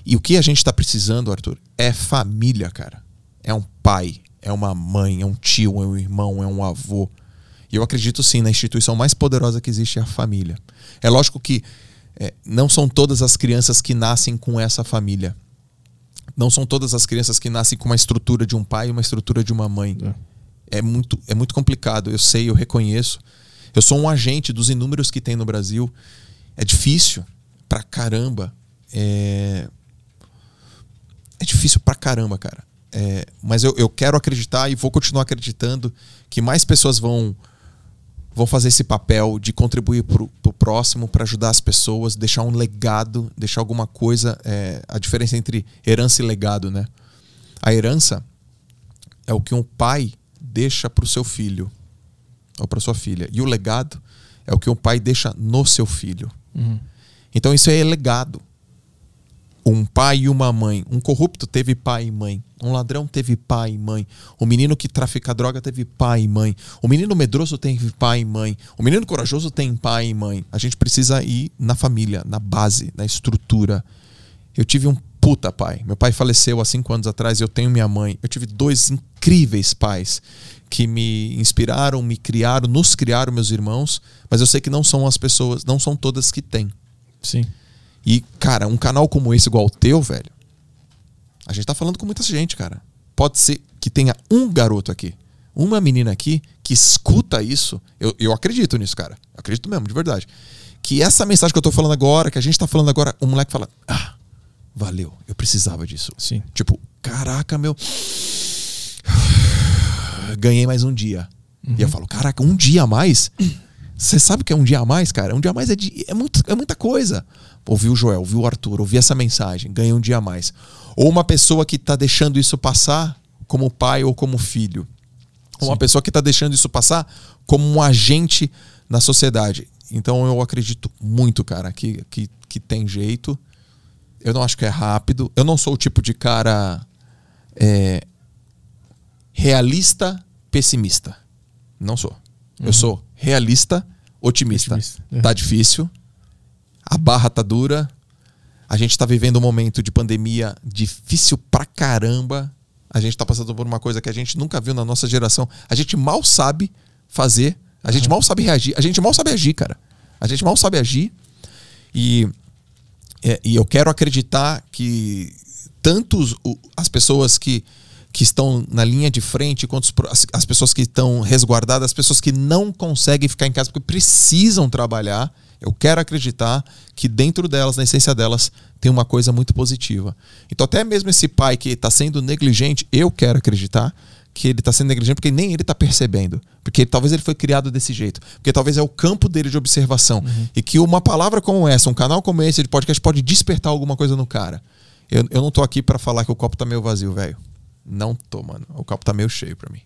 E o que a gente está precisando, Arthur, é família, cara. É um pai, é uma mãe, é um tio, é um irmão, é um avô. E eu acredito sim na instituição mais poderosa que existe é a família. É lógico que é, não são todas as crianças que nascem com essa família. Não são todas as crianças que nascem com uma estrutura de um pai e uma estrutura de uma mãe. É muito, é muito complicado. Eu sei, eu reconheço. Eu sou um agente dos inúmeros que tem no Brasil. É difícil pra caramba. É, é difícil pra caramba, cara. É, mas eu, eu quero acreditar e vou continuar acreditando que mais pessoas vão vão fazer esse papel de contribuir pro, pro próximo, para ajudar as pessoas, deixar um legado, deixar alguma coisa. É, a diferença entre herança e legado, né? A herança é o que um pai deixa pro seu filho ou para sua filha. E o legado é o que um pai deixa no seu filho. Uhum. Então isso aí é legado. Um pai e uma mãe. Um corrupto teve pai e mãe. Um ladrão teve pai e mãe. O menino que trafica droga teve pai e mãe. O menino medroso teve pai e mãe. O menino corajoso tem pai e mãe. A gente precisa ir na família, na base, na estrutura. Eu tive um puta pai. Meu pai faleceu há cinco anos atrás. Eu tenho minha mãe. Eu tive dois incríveis pais que me inspiraram, me criaram, nos criaram, meus irmãos. Mas eu sei que não são as pessoas, não são todas que têm. Sim. E, cara, um canal como esse, igual o teu, velho, a gente tá falando com muita gente, cara. Pode ser que tenha um garoto aqui, uma menina aqui, que escuta isso. Eu, eu acredito nisso, cara. Eu acredito mesmo, de verdade. Que essa mensagem que eu tô falando agora, que a gente tá falando agora, o moleque fala: Ah, valeu, eu precisava disso. Sim. Tipo, caraca, meu. <sighs> Ganhei mais um dia. E eu falo, caraca, um dia a mais? Você sabe o que é um dia a mais, cara? Um dia a mais é, de, é, muito, é muita coisa. Ouvi o Joel, ouvi o Arthur, ouvi essa mensagem, ganhei um dia a mais. Ou uma pessoa que tá deixando isso passar como pai ou como filho. Ou uma Sim. pessoa que tá deixando isso passar como um agente na sociedade. Então eu acredito muito, cara, que, que, que tem jeito. Eu não acho que é rápido. Eu não sou o tipo de cara é, realista, pessimista. Não sou. Eu sou realista, otimista. Otimista, é. Tá difícil. A barra tá dura. A gente tá vivendo um momento de pandemia difícil pra caramba. A gente tá passando por uma coisa que a gente nunca viu na nossa geração. A gente mal sabe fazer. A gente mal sabe reagir. A gente mal sabe agir, cara. A gente mal sabe agir. E, é, e eu quero acreditar que tantos as pessoas que, que estão na linha de frente, quanto as, as pessoas que estão resguardadas, as pessoas que não conseguem ficar em casa porque precisam trabalhar, eu quero acreditar que dentro delas, na essência delas, tem uma coisa muito positiva. Então, até mesmo esse pai que está sendo negligente, eu quero acreditar que ele está sendo negligente porque nem ele está percebendo. Porque talvez ele foi criado desse jeito. Porque talvez é o campo dele de observação. E que uma palavra como essa, um canal como esse de podcast pode despertar alguma coisa no cara. Eu, eu não tô aqui para falar que o copo tá meio vazio, velho. Não tô, mano. O copo tá meio cheio pra mim.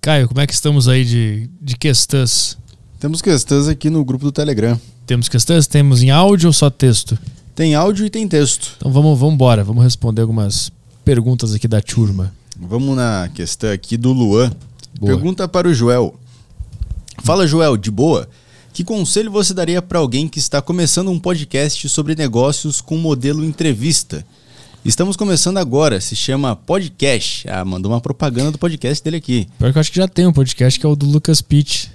Caio, como é que estamos aí de, de questões? Temos questões aqui no grupo do Telegram. Temos questões? Temos em áudio ou só texto? Tem áudio e tem texto. Então vamos, vamos embora, vamos responder algumas perguntas aqui da turma. Vamos na questão aqui do Luan. Boa. Pergunta para o Joel. Fala, Joel, de boa? Que conselho você daria para alguém que está começando um podcast sobre negócios com modelo entrevista? Estamos começando agora, se chama Podcast. Ah, mandou uma propaganda do podcast dele aqui. Pior que eu acho que já tem um podcast que é o do Lucas Pitt.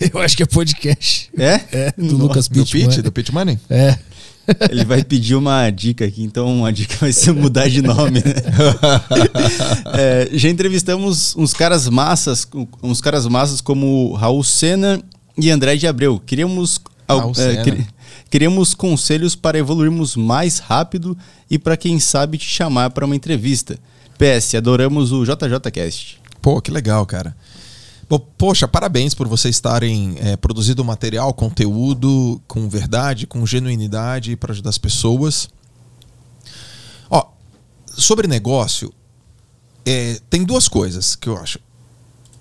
<laughs> Eu acho que é podcast. É? É, do Nossa. Lucas Do Pitt. Pitch? mano. Do Pitch Money? É. Ele vai pedir uma dica aqui, então a dica vai ser mudar de nome. Né? <laughs> É, já entrevistamos uns caras massas, uns caras massas como Raul Senna e André de Abreu. Queríamos, Raul é, queríamos conselhos para evoluirmos mais rápido e para quem sabe te chamar para uma entrevista. PS, adoramos o JJCast. Pô, que legal, cara. Poxa, parabéns por vocês estarem é, produzindo material, conteúdo com verdade, com genuinidade para ajudar as pessoas. Ó, sobre negócio, é, tem duas coisas que eu acho.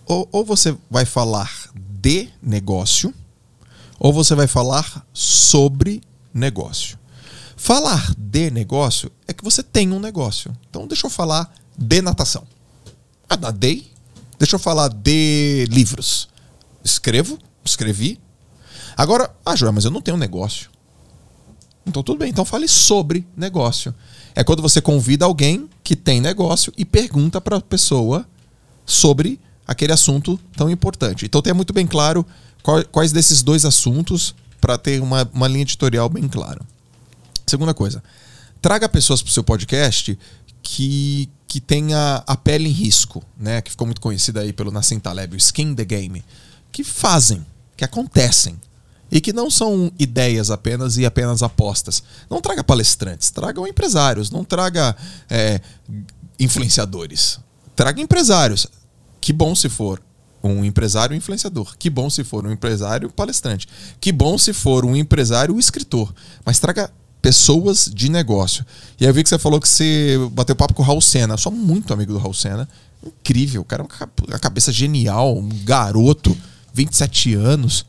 Ou, ou você vai falar de negócio, ou você vai falar sobre negócio. Falar de negócio é que você tem um negócio. Então, deixa eu falar de natação. Ah, nadei. Deixa eu falar de livros. Escrevo, escrevi. Agora, ah, Joel, mas eu não tenho negócio. Então tudo bem, então fale sobre negócio. É quando você convida alguém que tem negócio e pergunta para a pessoa sobre aquele assunto tão importante. Então tenha muito bem claro quais desses dois assuntos para ter uma, uma linha editorial bem clara. Segunda coisa, traga pessoas para o seu podcast que, que tenha a pele em risco, né? Que ficou muito conhecida aí pelo Nassim Taleb, o Skin the Game, que fazem, que acontecem e que não são ideias apenas e apenas apostas. Não traga palestrantes, tragam empresários, não traga é, influenciadores. Traga empresários. Que bom se for um empresário influenciador. Que bom se for um empresário palestrante. Que bom se for um empresário escritor. Mas traga pessoas de negócio. E aí eu vi que você falou que você bateu papo com o Raul Senna. Eu sou muito amigo do Raul Senna. Incrível. O cara é uma ca- uma cabeça genial, um garoto, 27 anos.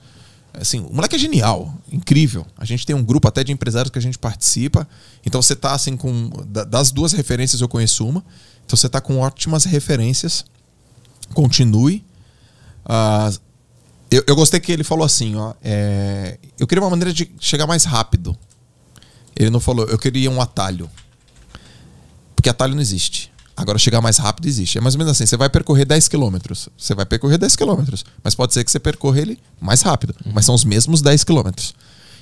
Assim, o moleque é genial, incrível. A gente tem um grupo até de empresários que a gente participa. Então você tá assim com. da- Das duas referências eu conheço uma. Então você tá com ótimas referências. Continue. Ah, eu, eu gostei que ele falou assim, ó. é, eu queria uma maneira de chegar mais rápido. Ele não falou, eu queria um atalho. Porque atalho não existe. Agora, chegar mais rápido existe. É mais ou menos assim: você vai percorrer 10 quilômetros. Você vai percorrer 10 quilômetros. Mas pode ser que você percorra ele mais rápido. Mas são os mesmos 10 quilômetros.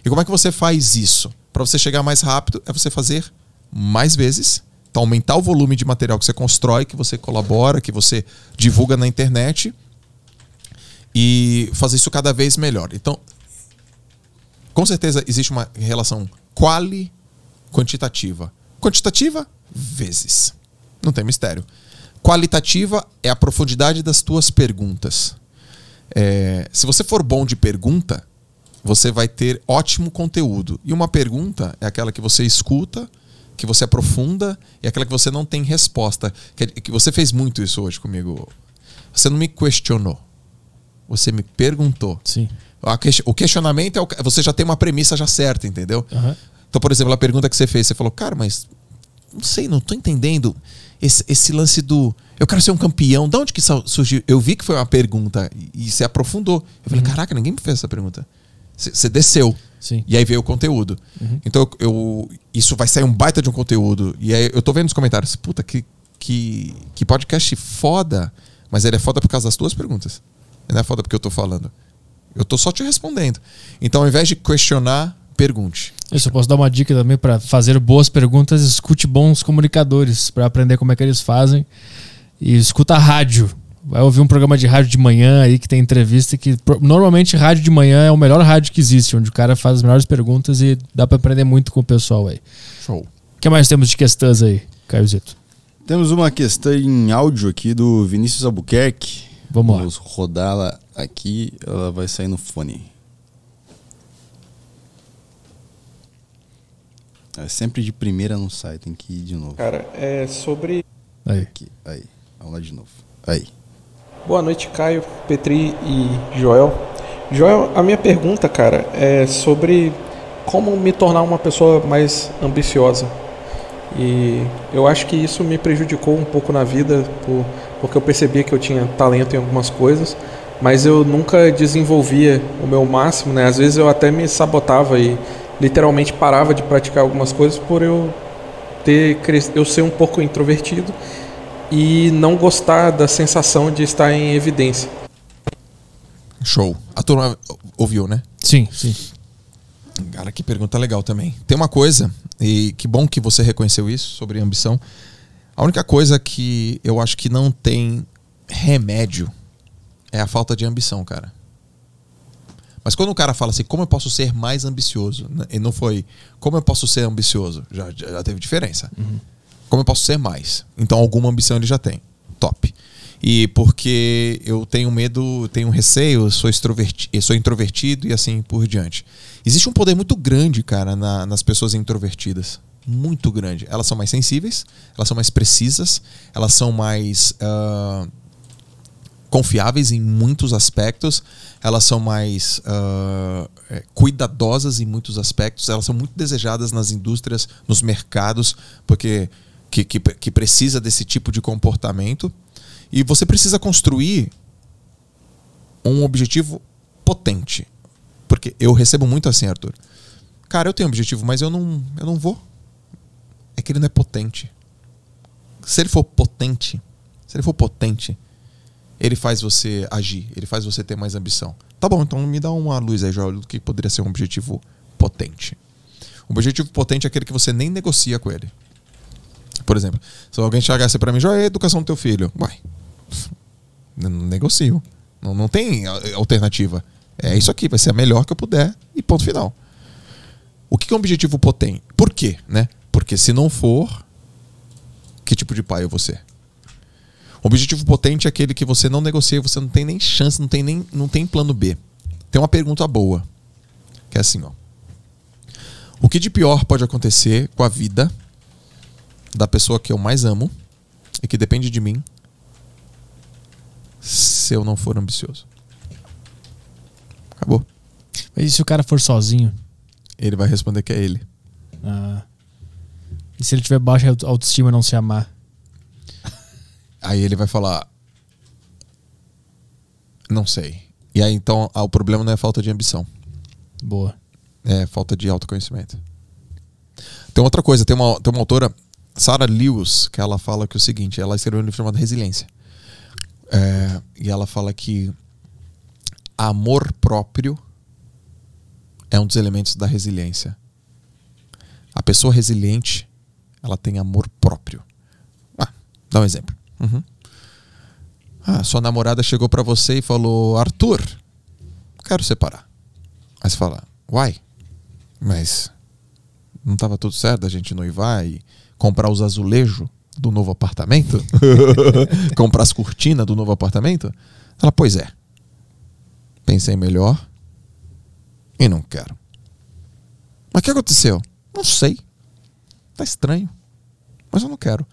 E como é que você faz isso? Para você chegar mais rápido, é você fazer mais vezes. Então, aumentar o volume de material que você constrói, que você colabora, que você divulga na internet. E fazer isso cada vez melhor. Então, com certeza existe uma relação quali-quantitativa. Quantitativa, vezes. Não tem mistério. Qualitativa é a profundidade das tuas perguntas. É, se você for bom de pergunta, você vai ter ótimo conteúdo. E uma pergunta é aquela que você escuta, que você aprofunda, e aquela que você não tem resposta. Que, que você fez muito isso hoje comigo. Você não me questionou. Você me perguntou. Sim. A ques- O questionamento é o, você já tem uma premissa já certa, entendeu? Aham. Então, por exemplo, a pergunta que você fez, você falou, cara, mas não sei, não tô entendendo esse, esse lance do eu quero ser um campeão. De onde que surgiu? Eu vi que foi uma pergunta e, você aprofundou. Eu falei, caraca, ninguém me fez essa pergunta. Você desceu. Sim. E aí veio o conteúdo. Então, eu, isso vai sair um baita de um conteúdo. E aí eu tô vendo nos comentários, puta, que, que, que podcast foda, mas ele é foda por causa das tuas perguntas. Ele não é foda porque eu tô falando. Eu tô só te respondendo. Então, ao invés de questionar, pergunte. Isso, eu posso dar uma dica também para fazer boas perguntas, escute bons comunicadores para aprender como é que eles fazem. E escuta rádio. Vai ouvir um programa de rádio de manhã aí que tem entrevista que normalmente rádio de manhã é o melhor rádio que existe, onde o cara faz as melhores perguntas e dá para aprender muito com o pessoal aí. Show. O que mais temos de questões aí, Caio Zito? Temos uma questão em áudio aqui do Vinícius Albuquerque. Vamos lá. Vamos rodá-la aqui, ela vai sair no fone. É sempre de primeira não sai, tem que ir de novo. Cara, é sobre. Aí. Aqui, aí. Vamos lá de novo. Aí. Boa noite, Caio, Petri e Joel. Joel, a minha pergunta, cara, é sobre como me tornar uma pessoa mais ambiciosa. E eu acho que isso me prejudicou um pouco na vida, por, porque eu percebia que eu tinha talento em algumas coisas, mas eu nunca desenvolvia o meu máximo, né? Às vezes eu até me sabotava e literalmente parava de praticar algumas coisas por eu ter eu ser um pouco introvertido e não gostar da sensação de estar em evidência. Show. A turma ouviu, né? Sim, sim. Cara, que pergunta legal também. Tem uma coisa, e que bom que você reconheceu isso sobre ambição. A única coisa que eu acho que não tem remédio é a falta de ambição, cara. Mas quando o cara fala assim, como eu posso ser mais ambicioso? Né, e não foi, como eu posso ser ambicioso? Já, já teve diferença. Uhum. Como eu posso ser mais? Então alguma ambição ele já tem. Top. E porque eu tenho medo, tenho receio, sou, sou introvertido e assim por diante. Existe um poder muito grande, cara, na, nas pessoas introvertidas. Muito grande. Elas são mais sensíveis, elas são mais precisas, elas são mais uh, confiáveis em muitos aspectos, elas são mais uh, cuidadosas em muitos aspectos, elas são muito desejadas nas indústrias, nos mercados, porque que, que, que precisa desse tipo de comportamento. E você precisa construir um objetivo potente. Porque eu recebo muito assim, Arthur. Cara, eu tenho um objetivo, mas eu não, eu não vou. É que ele não é potente. Se ele for potente, se ele for potente, ele faz você agir, ele faz você ter mais ambição. Tá bom, então me dá uma luz aí, Joel, do que poderia ser um objetivo potente. Um objetivo potente é aquele que você nem negocia com ele. Por exemplo, se alguém chegasse para mim, Joel, é educação do teu filho. Uai, não negocio. Não, não tem alternativa. É isso aqui, vai ser a melhor que eu puder e ponto final. O que é um objetivo potente? Por quê? Né? Porque se não for, que tipo de pai eu vou ser? O objetivo potente é aquele que você não negocia, você não tem nem chance, não tem nem não tem plano B. Tem uma pergunta boa, que é assim, ó. O que de pior pode acontecer com a vida da pessoa que eu mais amo e que depende de mim se eu não for ambicioso? Acabou. Mas e se o cara for sozinho? Ele vai responder que é ele. Ah. E se ele tiver baixa autoestima e não se amar? <laughs> Aí ele vai falar. Não sei. E aí então ah, o problema não é falta de ambição. Boa. É falta de autoconhecimento. Tem outra coisa, tem uma, tem uma autora, Sarah Lewis, que ela fala que é o seguinte: ela escreveu um livro chamado Resiliência. É, e ela fala que amor próprio é um dos elementos da resiliência. A pessoa resiliente, ela tem amor próprio. Ah, dá um exemplo. Uhum. Ah, sua namorada chegou para você e falou: Arthur, quero separar. Aí você fala: Uai, mas não estava tudo certo a gente noivar e comprar os azulejos do novo apartamento? <laughs> comprar as cortinas do novo apartamento? Ela, pois é. Pensei melhor e não quero. Mas o que aconteceu? Não sei. Tá estranho. Mas eu não quero.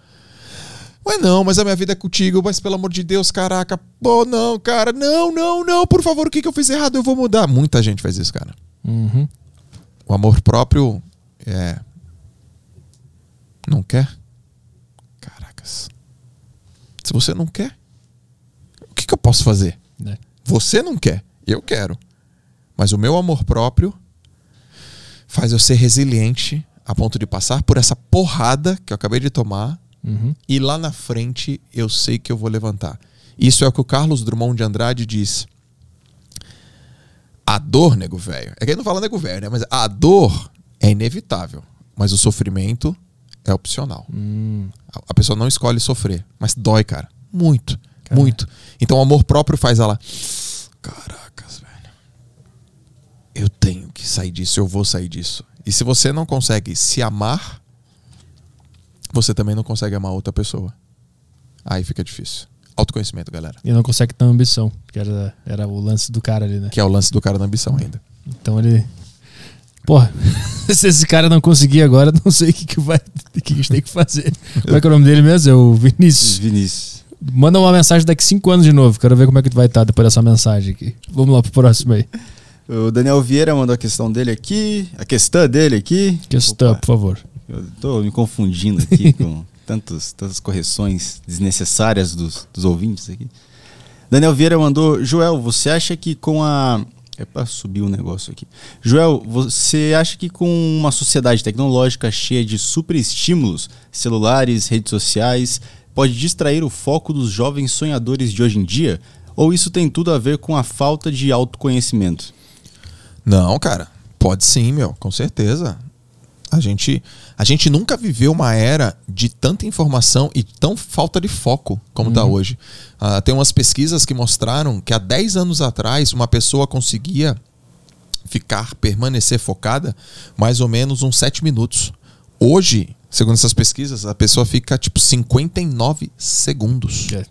Mas não, mas a minha vida é contigo, mas pelo amor de Deus, caraca. Pô, não, cara, não, não, não, por favor, o que, que eu fiz errado? Eu vou mudar. Muita gente faz isso, cara. Uhum. O amor próprio é. Não quer? Caracas. Se você não quer, o que, que eu posso fazer? É. Você não quer, eu quero. Mas o meu amor próprio faz eu ser resiliente a ponto de passar por essa porrada que eu acabei de tomar Uhum. e lá na frente eu sei que eu vou levantar. Isso é o que o Carlos Drummond de Andrade diz. A dor, nego velho, é que ele não fala nego velho, né? Mas a dor é inevitável, mas o sofrimento é opcional. Hum. A- A pessoa não escolhe sofrer, mas dói, cara. Muito, muito. Então o amor próprio faz ela. Caracas, velho. Eu tenho que sair disso, eu vou sair disso. E se você não consegue se amar, você também não consegue amar outra pessoa. Aí fica difícil. Autoconhecimento, galera. E não consegue ter ambição, que era, era o lance do cara ali, né? Que é o lance do cara na ambição ainda. Então ele. Porra, <laughs> se esse cara não conseguir agora, não sei o que, que vai. O que a gente tem que fazer. Como é que é o nome dele mesmo? É o Vinícius. Vinícius. Manda uma mensagem daqui cinco anos de novo. Quero ver como é que tu vai estar depois dessa mensagem aqui. Vamos lá pro próximo aí. O Daniel Vieira mandou a questão dele aqui. A questão dele aqui. Questão, Opa, por favor. Eu tô me confundindo aqui <laughs> com tantos, tantas correções desnecessárias dos, dos ouvintes aqui. Daniel Vieira mandou: Joel, você acha que com a. É pra subir o negócio aqui. Joel, você acha que com uma sociedade tecnológica cheia de superestímulos, celulares, redes sociais, pode distrair o foco dos jovens sonhadores de hoje em dia? Ou isso tem tudo a ver com a falta de autoconhecimento? Não, cara. Pode sim, meu. Com certeza. A gente, a gente nunca viveu uma era de tanta informação e tão falta de foco como está hoje. Ah, tem umas pesquisas que mostraram que há 10 anos atrás uma pessoa conseguia ficar, permanecer focada mais ou menos uns 7 minutos. Hoje, segundo essas pesquisas, a pessoa fica tipo 59 segundos. É.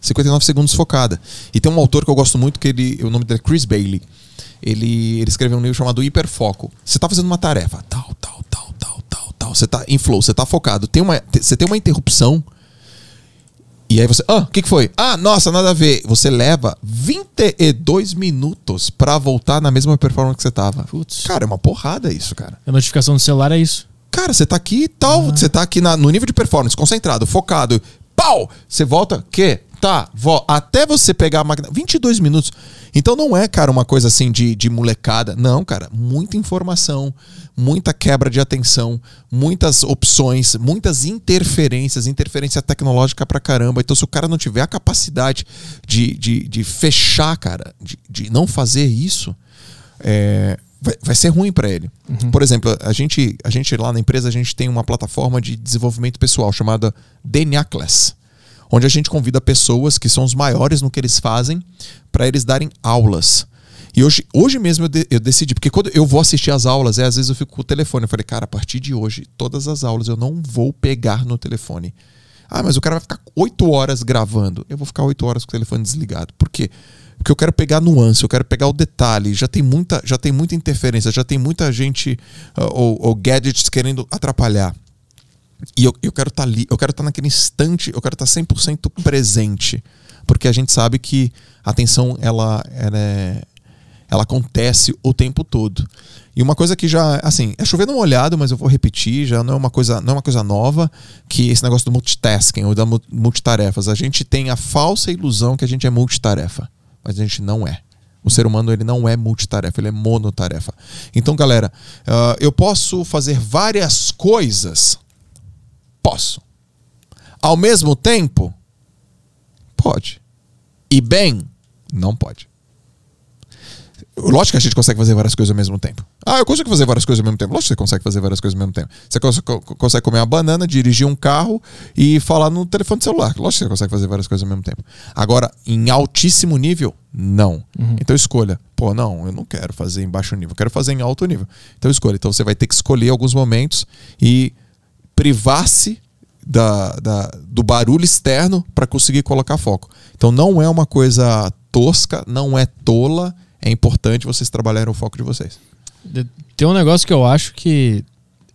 59 segundos focada. E tem um autor que eu gosto muito, que ele, o nome dele é Chris Bailey. Ele, ele escreveu um livro chamado Hiperfoco. Você está fazendo uma tarefa, tal, tal, tal, tal, tal, tal. Você está em flow, você está focado. Tem uma, você tem uma interrupção. E aí você, ah, o que, que foi? Ah, nossa, nada a ver. Você leva 22 minutos para voltar na mesma performance que você tava. Putz. Cara, é uma porrada isso, cara. A notificação do celular é isso. Cara, você tá aqui e tal, você tá aqui na- no nível de performance, concentrado, focado. Pau! Você volta, que? Tá, vo, até você pegar a máquina. 22 minutos. Então não é, cara, uma coisa assim de, de molecada. Não, cara, muita informação, muita quebra de atenção, muitas opções, muitas interferências, interferência tecnológica pra caramba. Então, se o cara não tiver a capacidade de, de, de fechar, cara, de, de não fazer isso, é, vai, vai ser ruim para ele. Por exemplo, a gente, a gente lá na empresa a gente tem uma plataforma de desenvolvimento pessoal chamada DNA Class, onde a gente convida pessoas que são os maiores no que eles fazem para eles darem aulas. E hoje, hoje mesmo eu, de- eu decidi, porque quando eu vou assistir as aulas, é, às vezes eu fico com o telefone. Eu falei, cara, a partir de hoje, todas as aulas eu não vou pegar no telefone. Ah, mas o cara vai ficar oito horas gravando. Eu vou ficar oito horas com o telefone desligado. Por quê? Porque eu quero pegar nuance, eu quero pegar o detalhe. Já tem muita, já tem muita interferência, já tem muita gente ah, ou, ou gadgets querendo atrapalhar. E eu, eu quero estar ali, eu quero estar naquele instante, eu quero estar 100% presente. Porque a gente sabe que a atenção ela, ela, é- ela acontece o tempo todo. E uma coisa que já, assim, é chovendo molhado, mas eu vou repetir, já não é uma coisa, não é uma coisa nova, que esse negócio do multitasking ou da mu- multitarefas. A gente tem a falsa ilusão que a gente é multitarefa, mas a gente não é. O ser humano ele não é multitarefa, ele é monotarefa. Então, galera, ah, eu posso fazer várias coisas. Posso. Ao mesmo tempo, pode. E bem, não pode. Lógico que a gente consegue fazer várias coisas ao mesmo tempo. Ah, eu consigo fazer várias coisas ao mesmo tempo. Lógico que você consegue fazer várias coisas ao mesmo tempo. Você cons- co- consegue comer uma banana, dirigir um carro e falar no telefone celular. Lógico que você consegue fazer várias coisas ao mesmo tempo. Agora, em altíssimo nível, não. Então escolha. Pô, não, eu não quero fazer em baixo nível, eu quero fazer em alto nível. Então escolha. Então você vai ter que escolher alguns momentos e privar-se da, da- do barulho externo para conseguir colocar foco. Então não é uma coisa tosca, não é tola, é importante vocês trabalharem o foco de vocês. Tem um negócio que eu acho que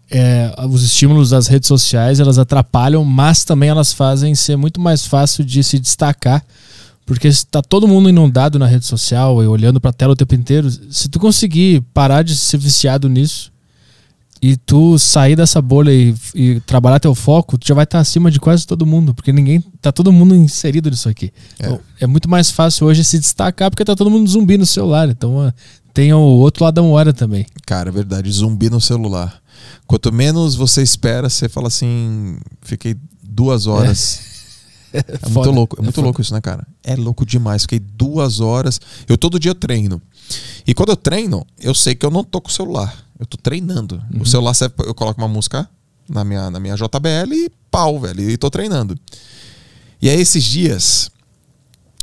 é, os estímulos das redes sociais elas atrapalham, mas também elas fazem ser muito mais fácil de se destacar. Porque está todo mundo inundado na rede social e olhando para a tela o tempo inteiro. Se tu conseguir parar de ser viciado nisso e tu sair dessa bolha e, e trabalhar teu foco, tu já vai estar acima de quase todo mundo, porque ninguém tá todo mundo inserido nisso aqui. É. Então, é muito mais fácil hoje se destacar porque tá todo mundo zumbi no celular. Então ah, tem o outro lado da moeda também. Cara, é verdade, zumbi no celular. Quanto menos você espera, você fala assim, fiquei duas horas. <laughs> É, muito foda, louco, é é muito foda. louco isso, né, cara? É louco demais. Fiquei duas horas. Eu todo dia treino. E quando eu treino, eu sei que eu não tô com o celular. Eu tô treinando. Uhum. O celular, serve pra- eu coloco uma música na minha, na minha JBL e pau, velho. E tô treinando. E aí, esses dias.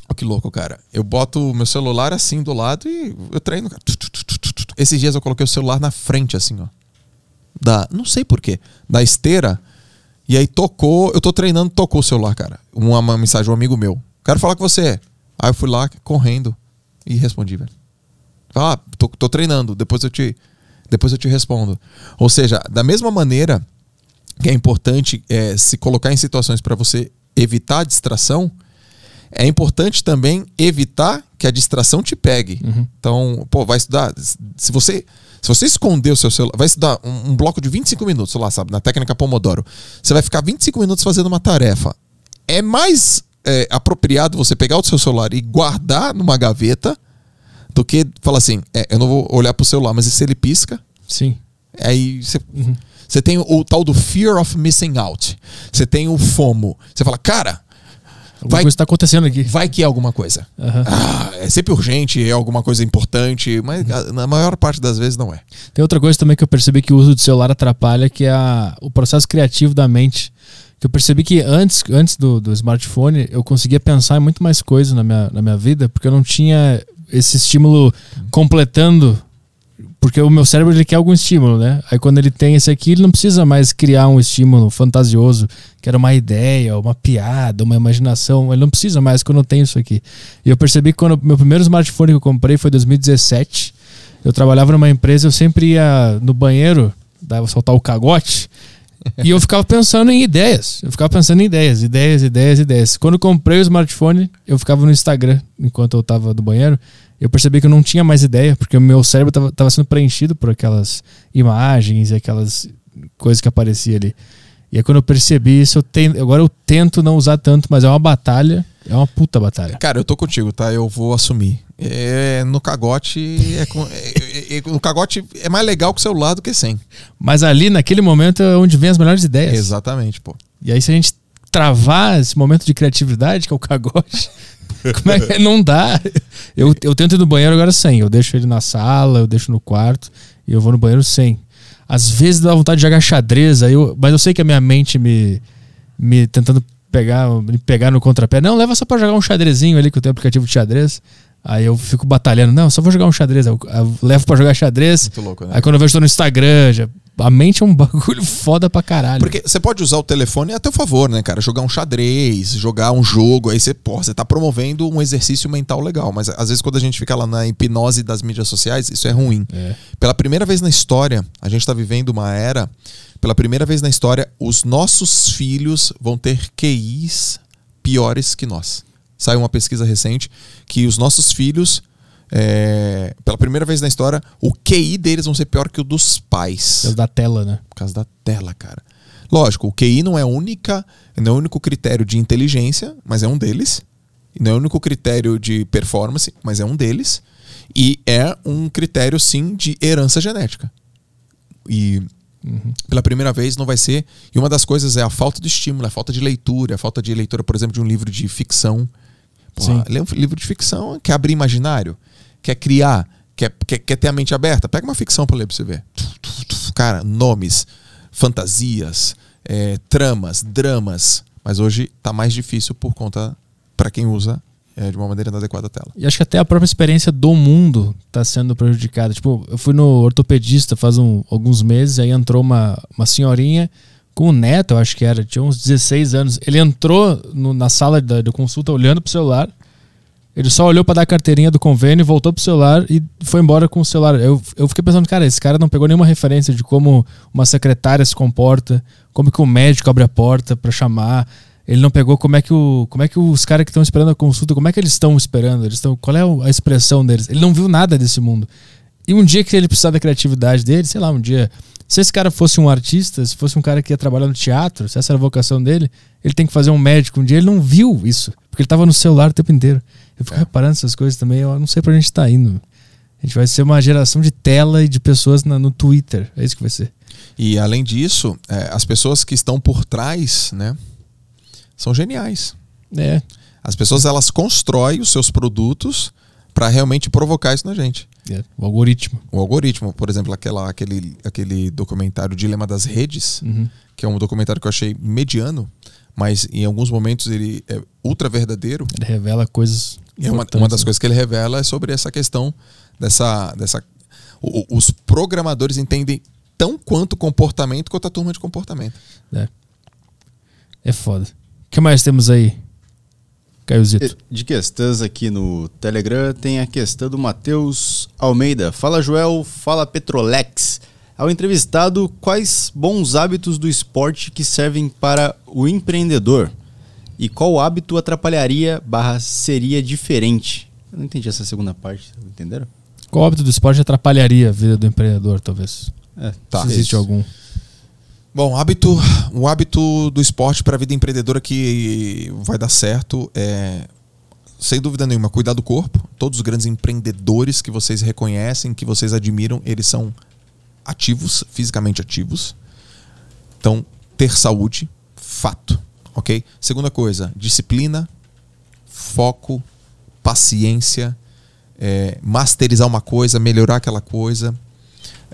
Olha que louco, cara. Eu boto o meu celular assim do lado e eu treino, cara. Esses dias eu coloquei o celular na frente, assim, ó. Da. Não sei porquê. Da esteira. E aí tocou. Eu tô treinando, tocou o celular, cara. Uma, uma mensagem de um amigo meu. Quero falar com você. Aí eu fui lá correndo e respondi, velho. Ah, tô, tô treinando, depois eu te. Depois eu te respondo. Ou seja, da mesma maneira que é importante é, se colocar em situações para você evitar a distração, é importante também evitar que a distração te pegue. Então, pô, vai estudar. Se você, se você esconder o seu celular, vai estudar um, um bloco de 25 minutos, sei lá, sabe, na técnica Pomodoro. Você vai ficar 25 minutos fazendo uma tarefa. É mais é, apropriado você pegar o seu celular e guardar numa gaveta do que falar assim, é, eu não vou olhar pro celular, mas e se ele pisca? Sim. Aí você, você tem o tal do fear of missing out. Você tem o FOMO. Você fala, cara, Alguma Vai- coisa está acontecendo aqui. vai que é alguma coisa. Aham. Ah, é sempre urgente, é alguma coisa importante, mas a- na maior parte das vezes não é. Tem outra coisa também que eu percebi que o uso do celular atrapalha, que é a- o processo criativo da mente. Que eu percebi que antes, antes do, do smartphone eu conseguia pensar em muito mais coisas na minha, na minha vida, porque eu não tinha esse estímulo completando. Porque o meu cérebro ele quer algum estímulo, né? Aí quando ele tem esse aqui, ele não precisa mais criar um estímulo fantasioso, que era uma ideia, uma piada, uma imaginação. Ele não precisa mais quando tenho isso aqui. E eu percebi que quando meu primeiro smartphone que eu comprei foi em 2017. Eu trabalhava numa empresa, eu sempre ia no banheiro, dava soltar o cagote, e eu ficava pensando em ideias. Eu ficava pensando em ideias, ideias, ideias, ideias. Quando eu comprei o smartphone, eu ficava no Instagram enquanto eu tava no banheiro. Eu percebi que eu não tinha mais ideia, porque o meu cérebro tava, tava sendo preenchido por aquelas imagens e aquelas coisas que apareciam ali. E aí quando eu percebi isso, eu tenho, agora eu tento não usar tanto, mas é uma batalha, é uma puta batalha. Cara, eu tô contigo, tá? Eu vou assumir. É, no cagote é, com- é- é- é- no cagote é mais legal com o celular do que sem. Mas ali, naquele momento, é onde vem as melhores ideias. Exatamente, pô. E aí, se a gente travar esse momento de criatividade, que é o cagote, <laughs> como é que não dá? Eu, eu tento ir no banheiro agora sem. Eu deixo ele na sala, eu deixo no quarto e eu vou no banheiro sem. Às vezes dá vontade de jogar xadrez, aí eu, mas eu sei que a minha mente me, me tentando pegar, me pegar no contrapé. Não, leva só pra jogar um xadrezinho ali que eu tenho aplicativo de xadrez. Aí eu fico batalhando. Não, só vou jogar um xadrez. Eu, eu levo pra jogar xadrez. Muito louco, né? Aí quando eu vejo tô no Instagram, já, a mente é um <laughs> bagulho foda pra caralho. Porque você pode usar o telefone a teu favor, né, cara? Jogar um xadrez, jogar um jogo, aí você, porra, você tá promovendo um exercício mental legal. Mas às vezes quando a gente fica lá na hipnose das mídias sociais, isso é ruim. É. Pela primeira vez na história, a gente tá vivendo uma era, pela primeira vez na história, os nossos filhos vão ter QIs piores que nós. Saiu uma pesquisa recente que os nossos filhos, é, pela primeira vez na história, o QI deles vão ser pior que o dos pais. Por causa da tela, né? Por causa da tela, cara. Lógico, o QI não é a única, não é o único critério de inteligência, mas é um deles. Não é o único critério de performance, mas é um deles. E é um critério, sim, de herança genética. E pela primeira vez não vai ser. E uma das coisas é a falta de estímulo, a falta de leitura, a falta de leitura, por exemplo, de um livro de ficção. Um livro de ficção quer abrir imaginário, quer criar, quer, quer, quer ter a mente aberta. Pega uma ficção pra ler pra você ver. Cara, nomes, fantasias, é, tramas, dramas. Mas hoje tá mais difícil por conta, para quem usa é, de uma maneira inadequada a tela. E acho que até a própria experiência do mundo tá sendo prejudicada. Tipo, eu fui no ortopedista faz um- alguns meses, aí entrou uma, uma senhorinha com um neto, eu acho que era, tinha uns 16 anos. Ele entrou no- na sala da, da consulta olhando pro celular. Ele só olhou pra dar a carteirinha do convênio, voltou pro celular e foi embora com o celular. Eu, eu fiquei pensando, cara, esse cara não pegou nenhuma referência de como uma secretária se comporta, como que o médico abre a porta pra chamar. Ele não pegou como é que, o, como é que os caras que estão esperando a consulta, como é que eles estão esperando? Eles estão, qual é a expressão deles? Ele não viu nada desse mundo. E um dia que ele precisar da criatividade dele, sei lá, um dia, se esse cara fosse um artista, se fosse um cara que ia trabalhar no teatro, se essa era a vocação dele, ele tem que fazer um médico. Um dia ele não viu isso, porque ele tava no celular o tempo inteiro. Eu fico reparando essas coisas também, eu não sei pra onde a gente tá indo. A gente vai ser uma geração de tela e de pessoas na- no Twitter. É isso que vai ser. E além disso, é, as pessoas que estão por trás, né? são geniais. É. As pessoas elas constroem os seus produtos para realmente provocar isso na gente. é, O algoritmo. O algoritmo, por exemplo, aquela, aquele, aquele documentário Dilema das Redes, Uhum. que é um documentário que eu achei mediano, mas em alguns momentos ele é ultra verdadeiro. Ele revela coisas. É uma, uma das né? coisas que ele revela é sobre essa questão dessa. dessa o- os programadores entendem tão quanto comportamento quanto a turma de comportamento. É. É foda. O que mais temos aí, Caiozito? De questões aqui no Telegram tem a questão do Matheus Almeida. Fala Joel, fala Petrolex. Ao entrevistado, quais bons hábitos do esporte que servem para o empreendedor? E qual hábito atrapalharia barra seria diferente? Eu não entendi essa segunda parte, entenderam? Qual hábito do esporte atrapalharia a vida do empreendedor, talvez? É, Tá. Se existe isso. algum. Bom, hábito, o hábito do esporte para a vida empreendedora que vai dar certo é, sem dúvida nenhuma, cuidar do corpo. Todos os grandes empreendedores que vocês reconhecem, que vocês admiram, eles são ativos, fisicamente ativos. Então, ter saúde, fato, ok? Segunda coisa, disciplina, foco, paciência, é, masterizar uma coisa, melhorar aquela coisa,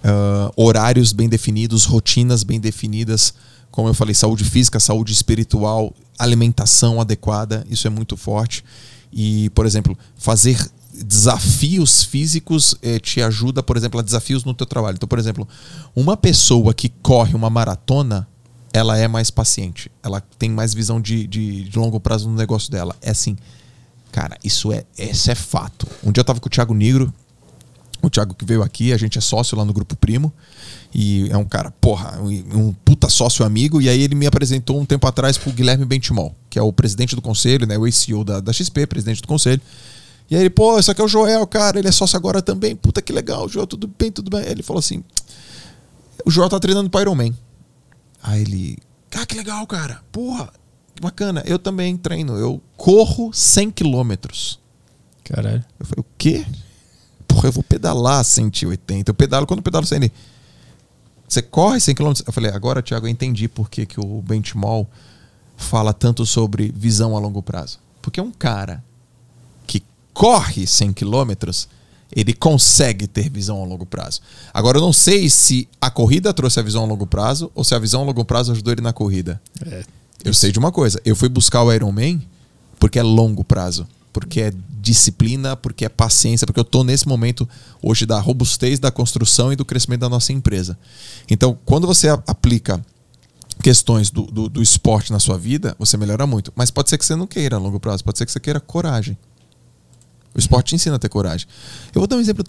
ah, horários bem definidos, rotinas bem definidas, como eu falei, saúde física, saúde espiritual, alimentação adequada, isso é muito forte. E, por exemplo, fazer desafios físicos eh, te ajuda, por exemplo, a desafios no teu trabalho. Então, por exemplo, uma pessoa que corre uma maratona, ela é mais paciente, ela tem mais visão de, de, de longo prazo no negócio dela. É assim, cara, isso é, esse é fato. Um dia eu tava com o Thiago Negro, o Thiago que veio aqui, a gente é sócio lá no Grupo Primo. E é um cara, porra, um, puta sócio amigo. E aí ele me apresentou um tempo atrás pro Guilherme Bentimol, que é o presidente do conselho, né? O CEO da, da XP, presidente do conselho. E aí ele, pô, esse aqui é o Joel, cara, ele é sócio agora também. Puta que legal, Joel, tudo bem, tudo bem. Aí ele falou assim: o Joel tá treinando pro Iron Man. Aí ele, ah, que legal, cara. Porra, que bacana. Eu também treino. Eu corro 100 quilômetros. Caralho. Eu falei, o quê? Porra, eu vou pedalar 180. Eu pedalo quando eu pedalo 100. Ele, Você corre 100 km? Eu falei, agora, Thiago, eu entendi por que, que o Benchmall fala tanto sobre visão a longo prazo. Porque um cara que corre 100 km, ele consegue ter visão a longo prazo. Agora, eu não sei se a corrida trouxe a visão a longo prazo ou se a visão a longo prazo ajudou ele na corrida. É. Eu sei de uma coisa. Eu fui buscar o Iron Man porque é longo prazo. Porque é disciplina, porque é paciência, porque eu estou nesse momento hoje da robustez da construção e do crescimento da nossa empresa. Então, quando você aplica questões do, do, do esporte na sua vida, você melhora muito. Mas pode ser que você não queira a longo prazo, pode ser que você queira coragem. O esporte te ensina a ter coragem. Eu vou dar um exemplo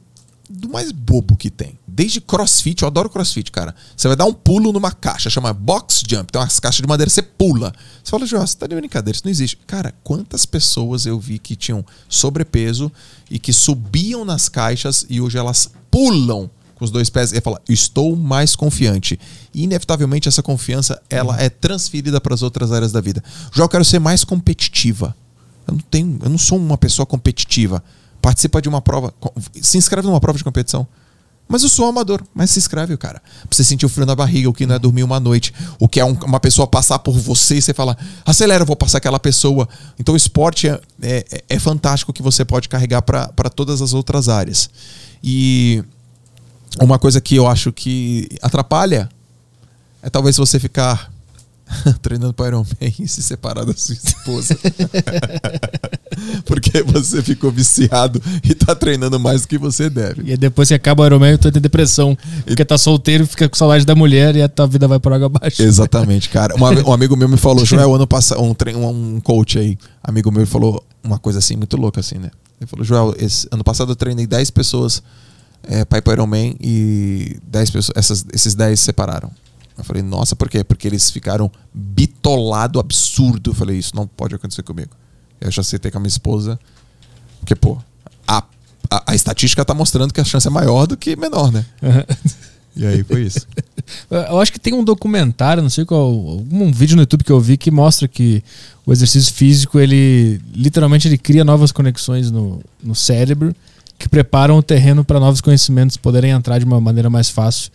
do mais bobo que tem. Desde crossfit, eu adoro crossfit, cara. Você vai dar um pulo numa caixa, chama box jump. Tem umas caixas de madeira, você pula. Você fala, João, você tá de brincadeira, isso não existe. Cara, quantas pessoas eu vi que tinham sobrepeso e que subiam nas caixas e hoje elas pulam com os dois pés e fala, estou mais confiante. E inevitavelmente essa confiança ela é transferida para as outras áreas da vida. Já eu quero ser mais competitiva. Eu não tenho, eu não sou uma pessoa competitiva. Participa de uma prova, se inscreve numa prova de competição. Mas eu sou amador, mas se inscreve, cara. Pra você sentir o frio na barriga, o que não é dormir uma noite, o que é um- uma pessoa passar por você e você fala, acelera, eu vou passar aquela pessoa. Então o esporte é, é, é fantástico que você pode carregar para todas as outras áreas. E uma coisa que eu acho que atrapalha é talvez você ficar <laughs> treinando para Iron Man e se separar da sua esposa. <laughs> Porque você ficou viciado e tá treinando mais do que você deve. E depois que acaba o Ironman, tu entra em depressão. Porque tá solteiro, fica com saudade da mulher e a tua vida vai por água abaixo. Exatamente, cara. Um, <laughs> um amigo meu me falou, Joel, ano passado, um, um coach aí, amigo meu falou uma coisa assim, muito louca assim, né? Ele falou, Joel, esse, ano passado eu treinei 10 pessoas é, ir pro Iron Man e 10 pessoas, essas, esses 10 se separaram. Eu falei, nossa, por quê? Porque eles ficaram bitolado absurdo. Eu falei, isso não pode acontecer comigo. Eu já citei com a minha esposa, porque, pô, a, a, a estatística tá mostrando que a chance é maior do que menor, né? E aí foi isso. <laughs> Eu acho que tem um documentário, não sei qual, algum vídeo no YouTube que eu vi que mostra que o exercício físico, ele literalmente ele cria novas conexões no, no cérebro que preparam o terreno para novos conhecimentos poderem entrar de uma maneira mais fácil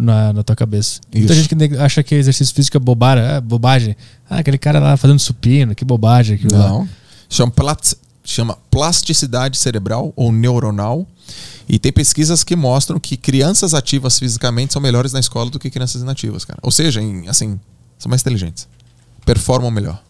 na, na tua cabeça. Muita Isso. gente que acha que exercício físico é bobagem, é bobagem. Ah, aquele cara lá fazendo supino, que bobagem aquilo lá. Não. Chama, plat- chama plasticidade cerebral ou neuronal. E tem pesquisas que mostram que crianças ativas fisicamente são melhores na escola do que crianças inativas, cara. Ou seja, em- assim, são mais inteligentes. Performam melhor.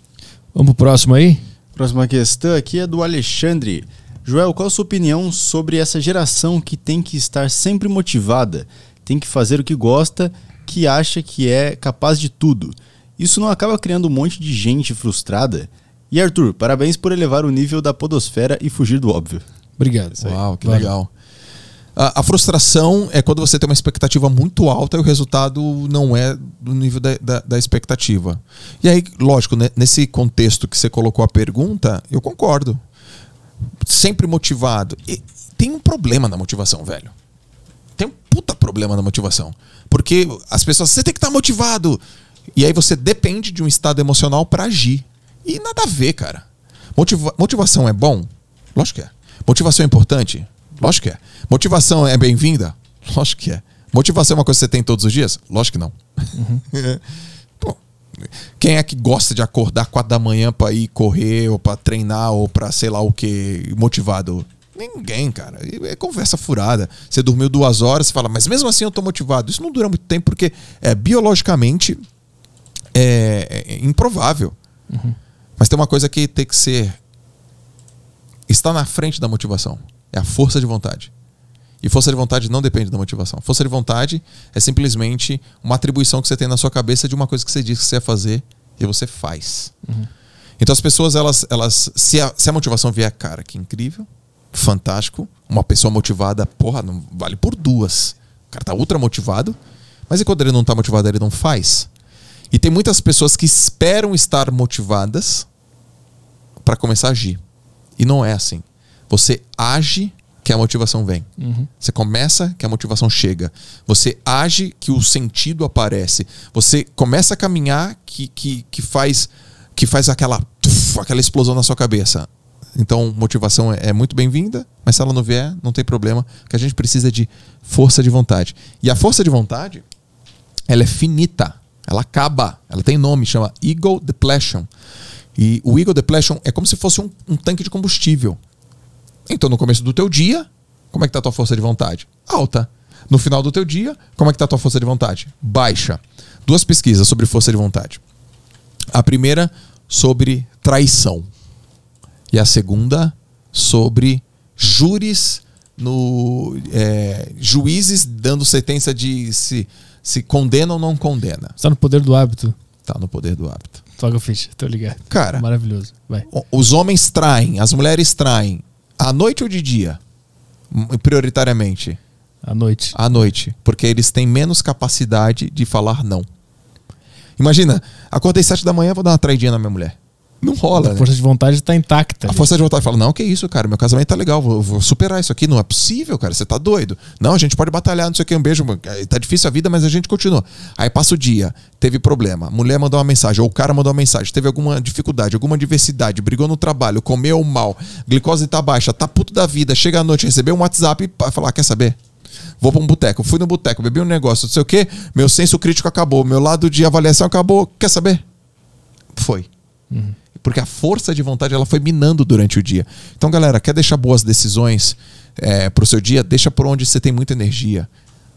Vamos pro próximo aí? Próxima questão aqui é do Alexandre. Joel, qual a sua opinião sobre essa geração que tem que estar sempre motivada, tem que fazer o que gosta, que acha que é capaz de tudo? Isso não acaba criando um monte de gente frustrada? E Arthur, parabéns por elevar o nível da podosfera e fugir do óbvio. Obrigado. Uau, que Valeu. legal. A, a frustração é quando você tem uma expectativa muito alta e o resultado não é do nível da, da, da expectativa. E aí, lógico, né, nesse contexto que você colocou a pergunta, eu concordo. Sempre motivado. E tem um problema na motivação, velho. Tem um puta problema na motivação. Porque as pessoas, você tem que estar motivado. E aí você depende de um estado emocional para agir. E nada a ver, cara. Motiva- motivação é bom? Lógico que é. Motivação é importante? Lógico que é. Motivação é bem-vinda? Lógico que é. Motivação é uma coisa que você tem todos os dias? Lógico que não. <laughs> Pô, quem é que gosta de acordar quatro da manhã pra ir correr ou pra treinar ou pra sei lá o que motivado? Ninguém, cara. É conversa furada. Você dormiu duas horas, você fala, mas mesmo assim eu tô motivado. Isso não dura muito tempo porque é biologicamente é, é improvável. Mas tem uma coisa que tem que ser está na frente da motivação. É a força de vontade. E força de vontade não depende da motivação. Força de vontade é simplesmente uma atribuição que você tem na sua cabeça de uma coisa que você diz que você ia fazer e você faz. Então as pessoas, elas, elas se, a, se a motivação vier, cara, que incrível, fantástico. Uma pessoa motivada, porra, não vale por duas. O cara tá ultra motivado, mas e quando ele não tá motivado, ele não faz? E tem muitas pessoas que esperam estar motivadas para começar a agir. E não é assim. Você age que a motivação vem. Você começa que a motivação chega. Você age que o sentido aparece. Você começa a caminhar que, que, que faz que faz aquela tuf, aquela explosão na sua cabeça. Então, motivação é, é muito bem-vinda, mas se ela não vier, não tem problema, que a gente precisa de força de vontade. E a força de vontade, ela é finita, ela acaba, ela tem nome, chama ego depletion. E o ego depletion é como se fosse um, um tanque de combustível. Então, no começo do teu dia, como é que tá a tua força de vontade? Alta. No final do teu dia, como é que tá a tua força de vontade? Baixa. Duas pesquisas sobre força de vontade. A primeira sobre traição. E a segunda sobre júris no é, juízes dando sentença de se, se condena ou não condena. Está no poder do hábito. Tá no poder do hábito. Toca ficha, tô ligado. Cara, Maravilhoso. Vai. os homens traem, as mulheres traem, à noite ou de dia? Prioritariamente, À noite. à noite, porque eles têm menos capacidade de falar não. Imagina, acordei sete da manhã, vou dar uma traidinha na minha mulher. Não rola, a né? força de vontade está intacta. A ali. força de vontade fala: Não, que isso, cara, meu casamento tá legal, vou, vou superar isso aqui. Não é possível, cara, você tá doido. Não, a gente pode batalhar, não sei o que, um beijo. Tá difícil a vida, mas a gente continua. Aí passa o dia, teve problema, a mulher mandou uma mensagem, ou o cara mandou uma mensagem, teve alguma dificuldade, alguma adversidade, brigou no trabalho, comeu mal, glicose tá baixa, tá puto da vida, chega à noite, recebeu um WhatsApp e falar: Quer saber? Vou pra um boteco, fui no boteco, bebi um negócio, não sei o que, meu senso crítico acabou, meu lado de avaliação acabou. Quer saber? Foi. Porque a força de vontade ela foi minando durante o dia. Então, galera, quer deixar boas decisões é, pro seu dia? Deixa por onde você tem muita energia.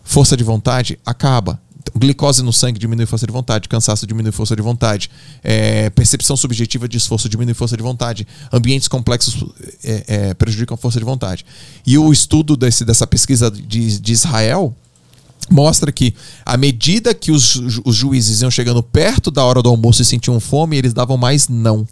Força de vontade acaba. Então, Glicose no sangue diminui força de vontade, cansaço diminui força de vontade, é, percepção subjetiva de esforço diminui força de vontade, ambientes complexos é, é, prejudicam força de vontade. E o estudo desse, dessa pesquisa de, de Israel mostra que à medida que os, os juízes iam chegando perto da hora do almoço e sentiam fome, eles davam mais não.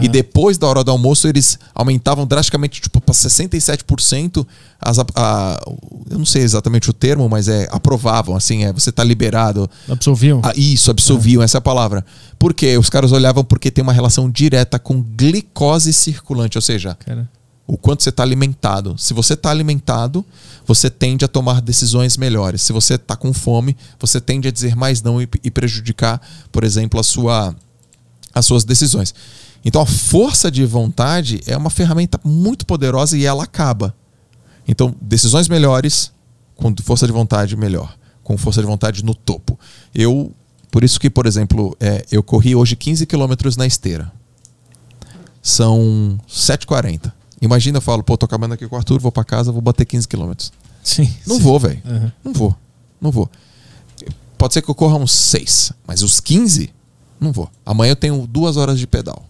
E depois da hora do almoço, eles aumentavam drasticamente, tipo, para 67% as, a, a- eu não sei exatamente o termo, mas é aprovavam, assim, é você tá liberado. Absolviam. Ah, isso, absolviam, essa é a palavra. Por quê? Os caras olhavam porque tem uma relação direta com glicose circulante, ou seja, Cara. O quanto você está alimentado. Se você está alimentado, você tende a tomar decisões melhores. Se você está com fome, você tende a dizer mais não e, e prejudicar, por exemplo, a sua, as suas decisões. Então a força de vontade é uma ferramenta muito poderosa e ela acaba. Então, decisões melhores, com força de vontade melhor. com força de vontade no topo. Eu, por isso que, por exemplo, é, eu corri hoje 15 quilômetros na esteira. São 7h40. Imagina, eu falo, pô, tô acabando aqui com o Arthur, vou para casa, vou bater 15 quilômetros. Sim. Não sim. vou, velho. Uhum. Não vou. Não vou. Pode ser que eu corra uns 6, mas os 15, não vou. Amanhã eu tenho duas horas de pedal.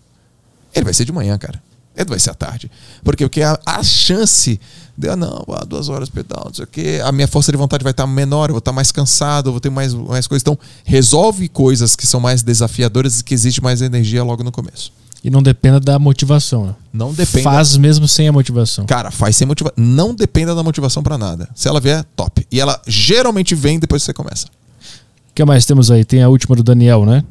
Ele vai ser de manhã, cara. Ele vai ser à tarde. Por quê? Porque a, a chance de, ah, não, ah, duas horas de pedal, não sei o quê, a minha força de vontade vai estar menor, eu vou estar mais cansado, eu vou ter mais, mais coisas. Então, resolve coisas que são mais desafiadoras e que exige mais energia logo no começo. E não dependa da motivação. né? Não depende. Faz mesmo sem a motivação. Cara, faz sem motivação. Não dependa da motivação pra nada. Se ela vier, top. E ela geralmente vem depois que você começa. O que mais temos aí? Tem a última do Daniel, né?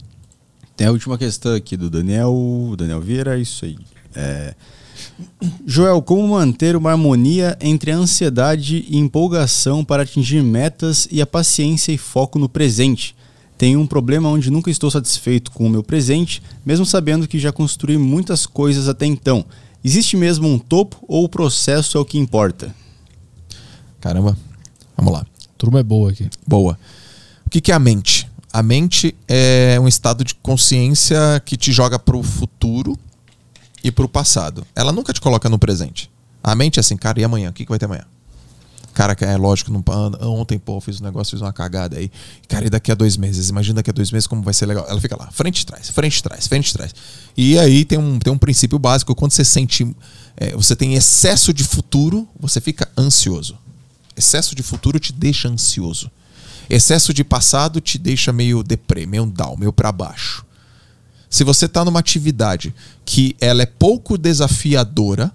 Tem a última questão aqui do Daniel, Daniel Vieira, isso aí. É, Joel, como manter uma harmonia entre a ansiedade e empolgação para atingir metas e a paciência e foco no presente? Tenho um problema onde nunca estou satisfeito com o meu presente, mesmo sabendo que já construí muitas coisas até então. Existe mesmo um topo ou o processo é o que importa? Caramba. Vamos lá. Turma é boa aqui. Boa. O que, que é a mente? A mente é um estado de consciência que te joga pro futuro e pro passado. Ela nunca te coloca no presente. A mente é assim, cara, e amanhã? O que, que vai ter amanhã? Cara, é lógico, não, ontem, pô, fiz um negócio, fiz uma cagada aí. Cara, e daqui a dois meses? Imagina daqui a dois meses como vai ser legal. Ela fica lá, frente trás, frente trás, frente trás. E aí tem um, tem um princípio básico: quando você sente. é, você tem excesso de futuro, você fica ansioso. Excesso de futuro te deixa ansioso. Excesso de passado te deixa meio deprê, meio down, meio para baixo. Se você está numa atividade que ela é pouco desafiadora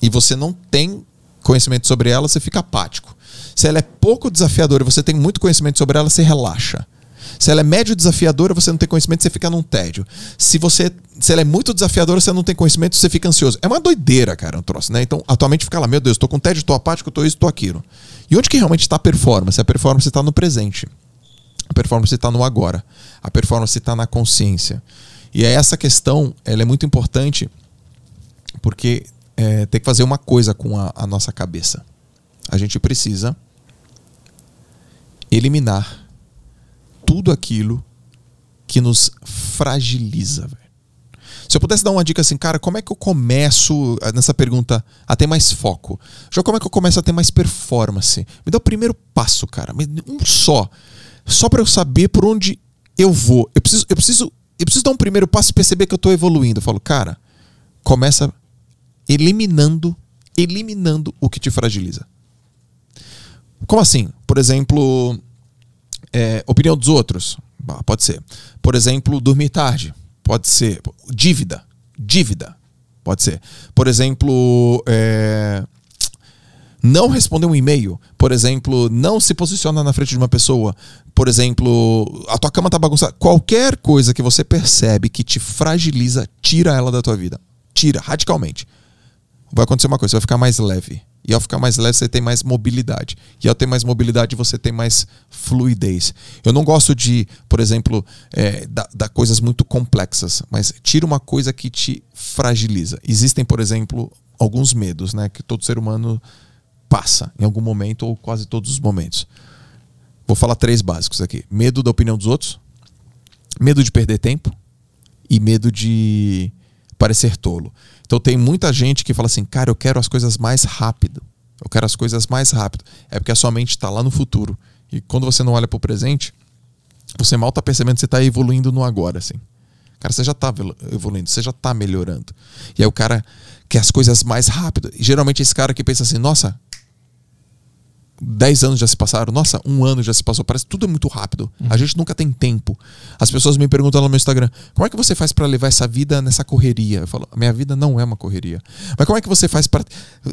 e você não tem conhecimento sobre ela, você fica apático. Se ela é pouco desafiadora e você tem muito conhecimento sobre ela, você relaxa. Se ela é médio desafiadora, você não tem conhecimento, você fica num tédio. Se você, se ela é muito desafiadora, você não tem conhecimento, você fica ansioso. É uma doideira, cara, um troço, né? Então, atualmente fica lá, meu Deus, tô com tédio, tô apático, tô isso, tô aquilo. E onde que realmente está a performance? A performance está no presente. A performance está no agora. A performance está na consciência. E é essa questão, ela é muito importante porque é, tem que fazer uma coisa com a, a nossa cabeça. A gente precisa eliminar tudo aquilo que nos fragiliza. Se eu pudesse dar uma dica assim, cara, como é que eu começo nessa pergunta a ter mais foco? Já como é que eu começo a ter mais performance? Me dá o primeiro passo, cara, um só, só para eu saber por onde eu vou. Eu preciso, eu preciso, eu preciso dar um primeiro passo e perceber que eu estou evoluindo. Eu falo, cara, começa eliminando, eliminando o que te fragiliza. Como assim? Por exemplo, é, opinião dos outros. Pode ser. Por exemplo, dormir tarde. Pode ser. Dívida. Dívida. Pode ser. Por exemplo, é, não responder um e-mail. Por exemplo, não se posiciona na frente de uma pessoa. Por exemplo, a tua cama tá bagunçada. Qualquer coisa que você percebe que te fragiliza, tira ela da tua vida. Tira, radicalmente. Vai acontecer uma coisa, você vai ficar mais leve. E ao ficar mais leve, você tem mais mobilidade. E ao ter mais mobilidade, você tem mais fluidez. Eu não gosto de, por exemplo, é, dar, coisas muito complexas, mas tira uma coisa que te fragiliza. Existem, por exemplo, alguns medos, né? Que todo ser humano passa em algum momento ou quase todos os momentos. Vou falar três básicos aqui: medo da opinião dos outros, medo de perder tempo e medo de parecer tolo. Então tem muita gente que fala assim, cara, eu quero as coisas mais rápido. Eu quero as coisas mais rápido. É porque a sua mente está lá no futuro. E quando você não olha para o presente, você mal está percebendo que você está evoluindo no agora, assim. Cara, você já está evoluindo, você já está melhorando. E aí o cara quer as coisas mais rápido. E geralmente esse cara que pensa assim, nossa, 10 anos já se passaram, nossa, um ano já se passou, parece que tudo é muito rápido. Uhum. A gente nunca tem tempo. As pessoas me perguntam lá no meu Instagram, como é que você faz para levar essa vida nessa correria? Eu falo, minha vida não é uma correria. Mas como é que você faz para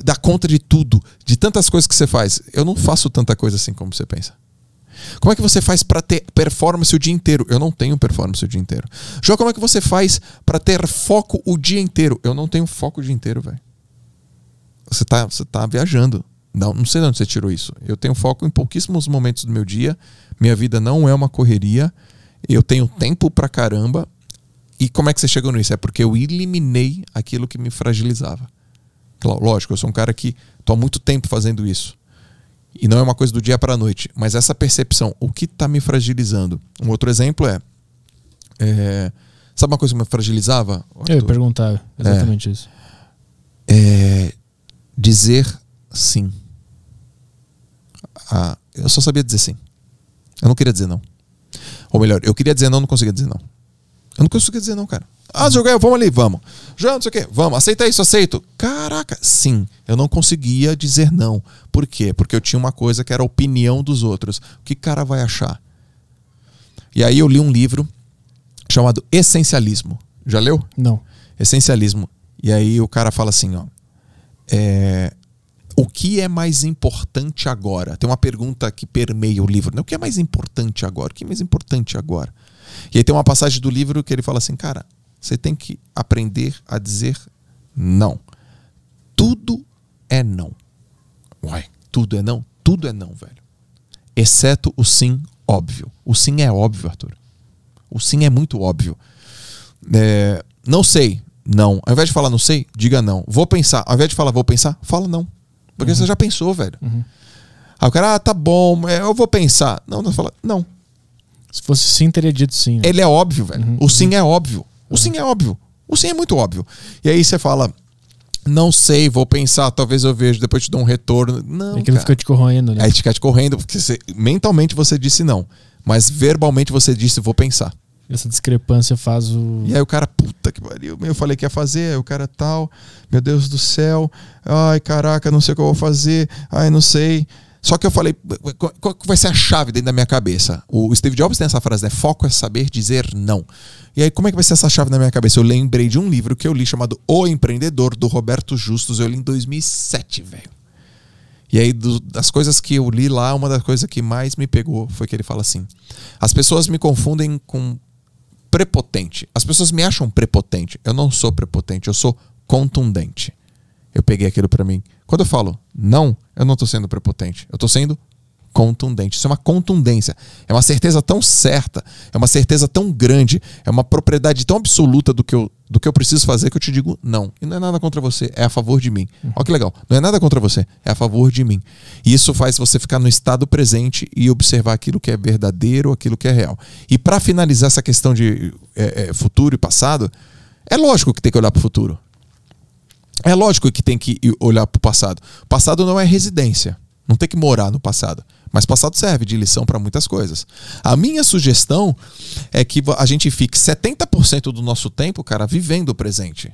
dar conta de tudo, de tantas coisas que você faz? Eu não faço tanta coisa assim como você pensa. Como é que você faz para ter performance o dia inteiro? Eu não tenho performance o dia inteiro. João, como é que você faz para ter foco o dia inteiro? Eu não tenho foco o dia inteiro, velho. Você tá, você tá viajando. Não, não sei de onde você tirou isso. Eu tenho foco em pouquíssimos momentos do meu dia. Minha vida não é uma correria. Eu tenho tempo pra caramba. E como é que você chegou nisso? É porque eu eliminei aquilo que me fragilizava. Lógico, eu sou um cara que estou há muito tempo fazendo isso. E não é uma coisa do dia para a noite, mas essa percepção, o que está me fragilizando? Um outro exemplo é, é, sabe uma coisa que me fragilizava? Eu ia perguntar exatamente isso. É, dizer sim. Ah, eu só sabia dizer sim. Eu não queria dizer não. Ou melhor, eu queria dizer não, não conseguia dizer não. Eu não conseguia dizer não, cara. Ah, jogar, vamos ali, vamos. Já não sei o quê, vamos. Aceita isso, aceito. Caraca, sim. Eu não conseguia dizer não. Por quê? Porque eu tinha uma coisa que era a opinião dos outros. O que cara vai achar? E aí eu li um livro chamado Essencialismo. Já leu? Não. Essencialismo. E aí o cara fala assim, ó. É, o que é mais importante agora? Tem uma pergunta que permeia o livro. Né? O que é mais importante agora? O que é mais importante agora? E aí tem uma passagem do livro que ele fala assim, cara, você tem que aprender a dizer não. Tudo é não. Uai, tudo é não? Tudo é não, velho. Exceto o sim óbvio. O sim é óbvio, Arthur. O sim é muito óbvio. É, não sei, não. Ao invés de falar não sei, diga não. Vou pensar. Ao invés de falar vou pensar, fala não. Porque uhum. você já pensou, velho. Uhum. Aí o cara, ah, tá bom, é, eu vou pensar. Não, não fala, não. Se fosse sim, teria dito sim. Né? Ele é óbvio, velho. Uhum. O sim uhum. é óbvio. O sim é óbvio. O sim é muito óbvio. E aí você fala, não sei, vou pensar, talvez eu vejo, depois te dou um retorno. Não. É que ele fica te corroendo, né? Aí fica te correndo, porque você, mentalmente você disse não. Mas verbalmente você disse, vou pensar. Essa discrepância faz o. E aí o cara, puta que pariu, eu falei que ia fazer, aí o cara tal, meu Deus do céu, ai caraca, não sei o que eu vou fazer, ai não sei. Só que eu falei, qual vai ser a chave dentro da minha cabeça? O Steve Jobs tem essa frase, né? Foco é saber dizer não. E aí, como é que vai ser essa chave na minha cabeça? Eu lembrei de um livro que eu li chamado O Empreendedor, do Roberto Justus. Eu li em 2007, velho. E aí, do, das coisas que eu li lá, uma das coisas que mais me pegou foi que ele fala assim: as pessoas me confundem com prepotente. As pessoas me acham prepotente. Eu não sou prepotente, eu sou contundente. Eu peguei aquilo para mim. Quando eu falo não, eu não estou sendo prepotente. Eu estou sendo contundente. Isso é uma contundência. É uma certeza tão certa, é uma certeza tão grande, é uma propriedade tão absoluta do que eu, do que eu preciso fazer que eu te digo não. E não é nada contra você, é a favor de mim. Uhum. Olha que legal. Não é nada contra você, é a favor de mim. E isso faz você ficar no estado presente e observar aquilo que é verdadeiro, aquilo que é real. E para finalizar essa questão de é, é, futuro e passado, é lógico que tem que olhar para o futuro. É lógico que tem que olhar para o passado. O passado não é residência. Não tem que morar no passado. Mas passado serve de lição para muitas coisas. A minha sugestão é que a gente fique 70% do nosso tempo, cara, vivendo o presente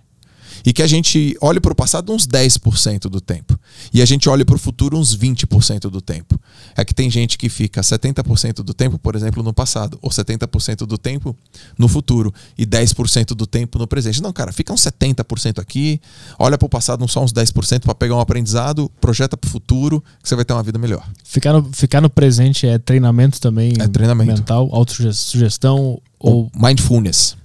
e que a gente olhe para o passado uns 10% do tempo e a gente olhe para o futuro uns 20% do tempo. É que tem gente que fica 70% do tempo, por exemplo, no passado, ou 70% do tempo no futuro e 10% do tempo no presente. Não, cara, fica uns 70% aqui, olha para o passado uns só uns 10% para pegar um aprendizado, projeta para o futuro, que você vai ter uma vida melhor. Ficar no, ficar no presente é treinamento também é treinamento. mental, autossugestão ou... Mindfulness.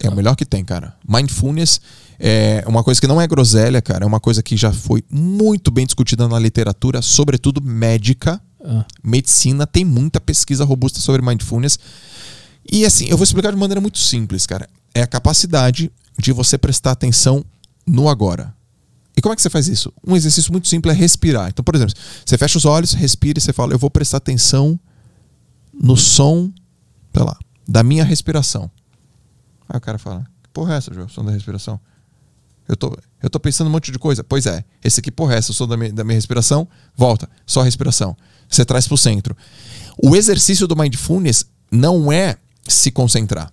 É o melhor que tem, cara. Mindfulness é uma coisa que não é groselha, cara. É uma coisa que já foi muito bem discutida na literatura, sobretudo médica. Ah. Medicina tem muita pesquisa robusta sobre mindfulness. E assim, eu vou explicar de maneira muito simples, cara. É a capacidade de você prestar atenção no agora. E como é que você faz isso? Um exercício muito simples é respirar. Então, por exemplo, você fecha os olhos, respira e você fala: Eu vou prestar atenção no som, sei lá, da minha respiração. Aí o cara fala: Que porra é essa, João? Som da respiração? Eu tô, eu tô pensando um monte de coisa. Pois é, esse aqui, porra, essa, eu sou da minha, da minha respiração, volta, só respiração. Você traz pro centro. O exercício do mindfulness não é se concentrar.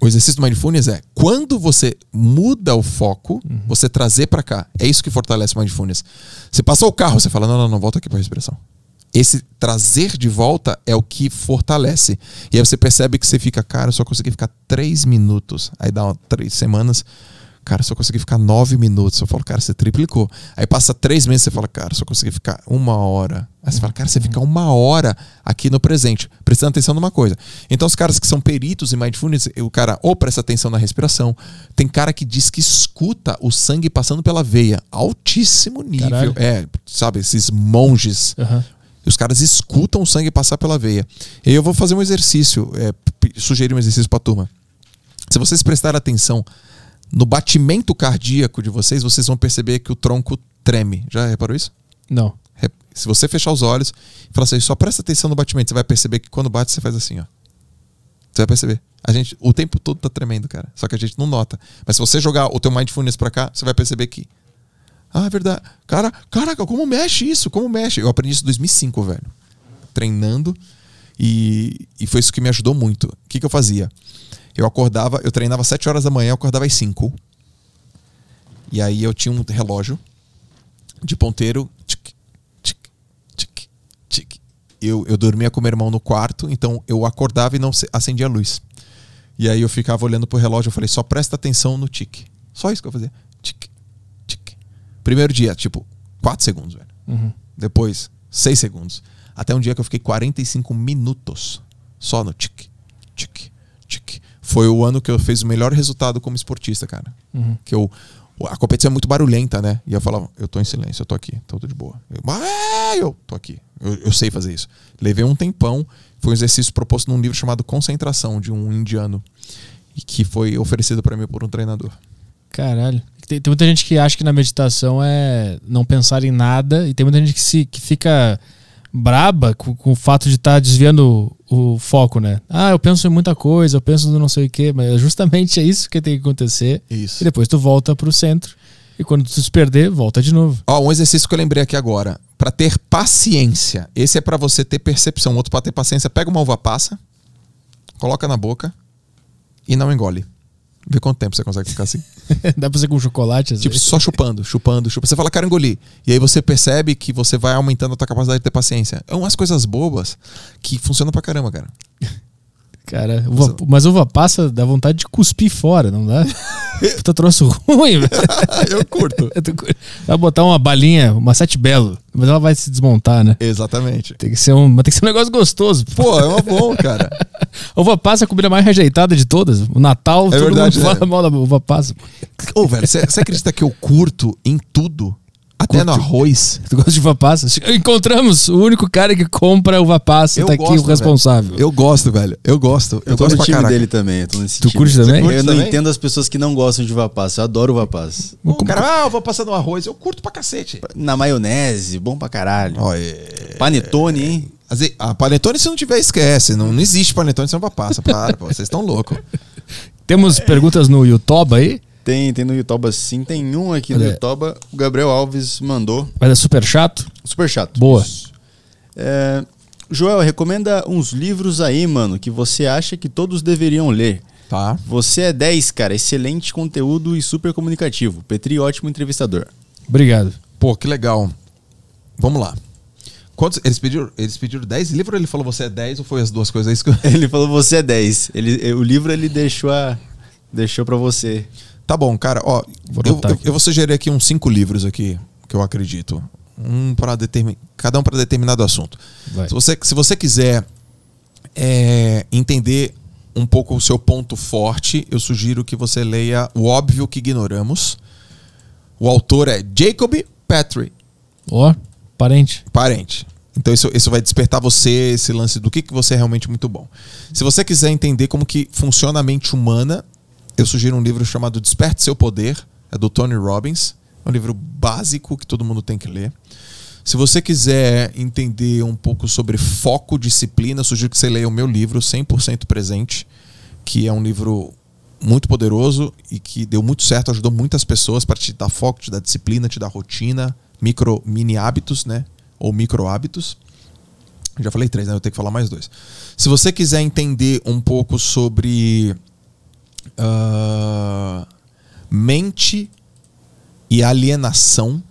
O exercício do mindfulness é quando você muda o foco, uhum. você trazer para cá. É isso que fortalece o mindfulness. Você passou o carro, você fala: não, não, não, volta aqui para respiração. Esse trazer de volta é o que fortalece. E aí você percebe que você fica, cara, eu só consegui ficar três minutos. Aí dá três semanas. Cara, só consegui ficar nove minutos. Eu falo, cara, você triplicou. Aí passa três meses, você fala, cara, só consegui ficar uma hora. Aí você fala, cara, você fica uma hora aqui no presente, prestando atenção numa coisa. Então, os caras que são peritos em mindfulness, o cara ou presta atenção na respiração. Tem cara que diz que escuta o sangue passando pela veia. Altíssimo nível. Caralho. É, sabe, esses monges. Uhum. Os caras escutam o sangue passar pela veia. E eu vou fazer um exercício, é, sugerir um exercício para a turma. Se vocês prestarem atenção no batimento cardíaco de vocês, vocês vão perceber que o tronco treme. Já reparou isso? Não. Se você fechar os olhos e falar assim, só presta atenção no batimento, você vai perceber que quando bate, você faz assim, ó. Você vai perceber. A gente, o tempo todo tá tremendo, cara. Só que a gente não nota. Mas se você jogar o teu mindfulness pra cá, você vai perceber que. Ah, é verdade. Cara, caraca, como mexe isso? Como mexe? Eu aprendi isso em 2005, velho. Treinando. E, e foi isso que me ajudou muito. O que, que eu fazia? Eu acordava, eu treinava às 7 horas da manhã, eu acordava às 5. E aí eu tinha um relógio de ponteiro. Tic, tic, tic, tic. Eu, eu dormia com meu irmão no quarto, então eu acordava e não acendia a luz. E aí eu ficava olhando pro relógio, eu falei, só presta atenção no tique. Só isso que eu fazia. Tic, tic. Primeiro dia, tipo, 4 segundos, velho. Depois, 6 segundos. Até um dia que eu fiquei 45 minutos só no tic, tic, tic. Foi o ano que eu fiz o melhor resultado como esportista, cara. Que eu. A competição é muito barulhenta, né? E eu falava, eu tô em silêncio, eu tô aqui, tô tudo de boa. Eu, eu tô aqui. Eu, eu sei fazer isso. Levei um tempão. Foi um exercício proposto num livro chamado Concentração, de um indiano. E que foi oferecido pra mim por um treinador. Caralho. Tem, tem muita gente que acha que na meditação é não pensar em nada, e tem muita gente que, se, que fica braba com, com o fato de estar desviando o, foco, né? Ah, eu penso em muita coisa, eu penso no não sei o quê, mas justamente é <laughs> isso que tem que acontecer. Isso. E depois tu volta pro centro. E quando tu se perder, volta de novo. Ó, um exercício que eu lembrei aqui agora. Pra ter paciência. Esse é pra você ter percepção. Outro pra ter paciência. Pega uma uva passa, coloca na boca e não engole. Vê quanto tempo você consegue ficar assim. <laughs> Dá pra ser com chocolate, tipo, vezes. só chupando, chupando, chupando. Você fala, quero engolir. E aí você percebe que você vai aumentando a tua capacidade de ter paciência. É umas coisas bobas que funcionam pra caramba, cara. Cara, uva- mas uva passa dá vontade de cuspir fora, não dá? <laughs> Puta troço <laughs> ruim, velho. eu curto. <laughs> Vai botar uma balinha, uma sete belo, mas ela vai se desmontar, né? Exatamente. Tem que ser um, mas tem que ser um negócio gostoso. Pô, é uma bom, cara. <laughs> Uva passa é a comida mais rejeitada de todas. O Natal, todo verdade, mundo né? fala mal da uva passa. Ô, velho, você acredita que eu curto em tudo? Até no arroz. <laughs> Tu gosta de uva passa? Encontramos o único cara que compra uva passa. Eu tá aqui gosto, o responsável. velho. Eu gosto, velho. Eu gosto. Eu, Eu gosto no time caraca. dele também. Tu time. curte também? curte Eu não também? entendo as pessoas que não gostam de uva passa. Eu adoro uva passa. O cara, ah, eu vou passar no arroz. Eu curto pra cacete. Na maionese, bom pra caralho. Ó, é... Panetone, hein? Aze- A panetone, se não tiver, esquece. Não, não existe panetone sem uva passa. Para, pô, vocês estão loucos. <laughs> Temos perguntas no YouTube aí? Tem, tem no Yotoba sim. Tem um aqui no Olha. Yotoba. O Gabriel Alves mandou. Mas é super chato? Super chato. Boa. É, Joel, recomenda uns livros aí, mano, que você acha que todos deveriam ler. Tá. Você é 10, cara. Excelente conteúdo e super comunicativo. Petri, ótimo entrevistador. Obrigado. Pô, que legal. Vamos lá. Quantos, eles, pediram, eles pediram 10 livros ou ele falou você é 10 ou foi as duas coisas? É isso que eu- Ele falou você é 10. Ele, o livro ele deixou a deixou para você. Tá bom, cara. Ó, Vou eu, eu, eu vou sugerir aqui uns cinco livros aqui que eu acredito. Um para determin... Cada um para determinado assunto. Vai. Se você, se você quiser é, entender um pouco o seu ponto forte, eu sugiro que você leia O Óbvio que Ignoramos. O autor é Jacob Petrie, Ó, parente. parente. Então isso, isso vai despertar você esse lance do que, que você é realmente muito bom. Se você quiser entender como que funciona a mente humana, eu sugiro um livro chamado Desperte Seu Poder, é do Tony Robbins. É um livro básico que todo mundo tem que ler. Se você quiser entender um pouco sobre foco, disciplina, sugiro que você leia o meu livro 100% Presente, que é um livro muito poderoso e que deu muito certo, ajudou muitas pessoas para te dar foco, te dar disciplina, te dar rotina, micro mini hábitos, né? Ou micro hábitos. Já falei três, né? Eu tenho que falar mais dois. Se você quiser entender um pouco sobre ah, mente e alienação,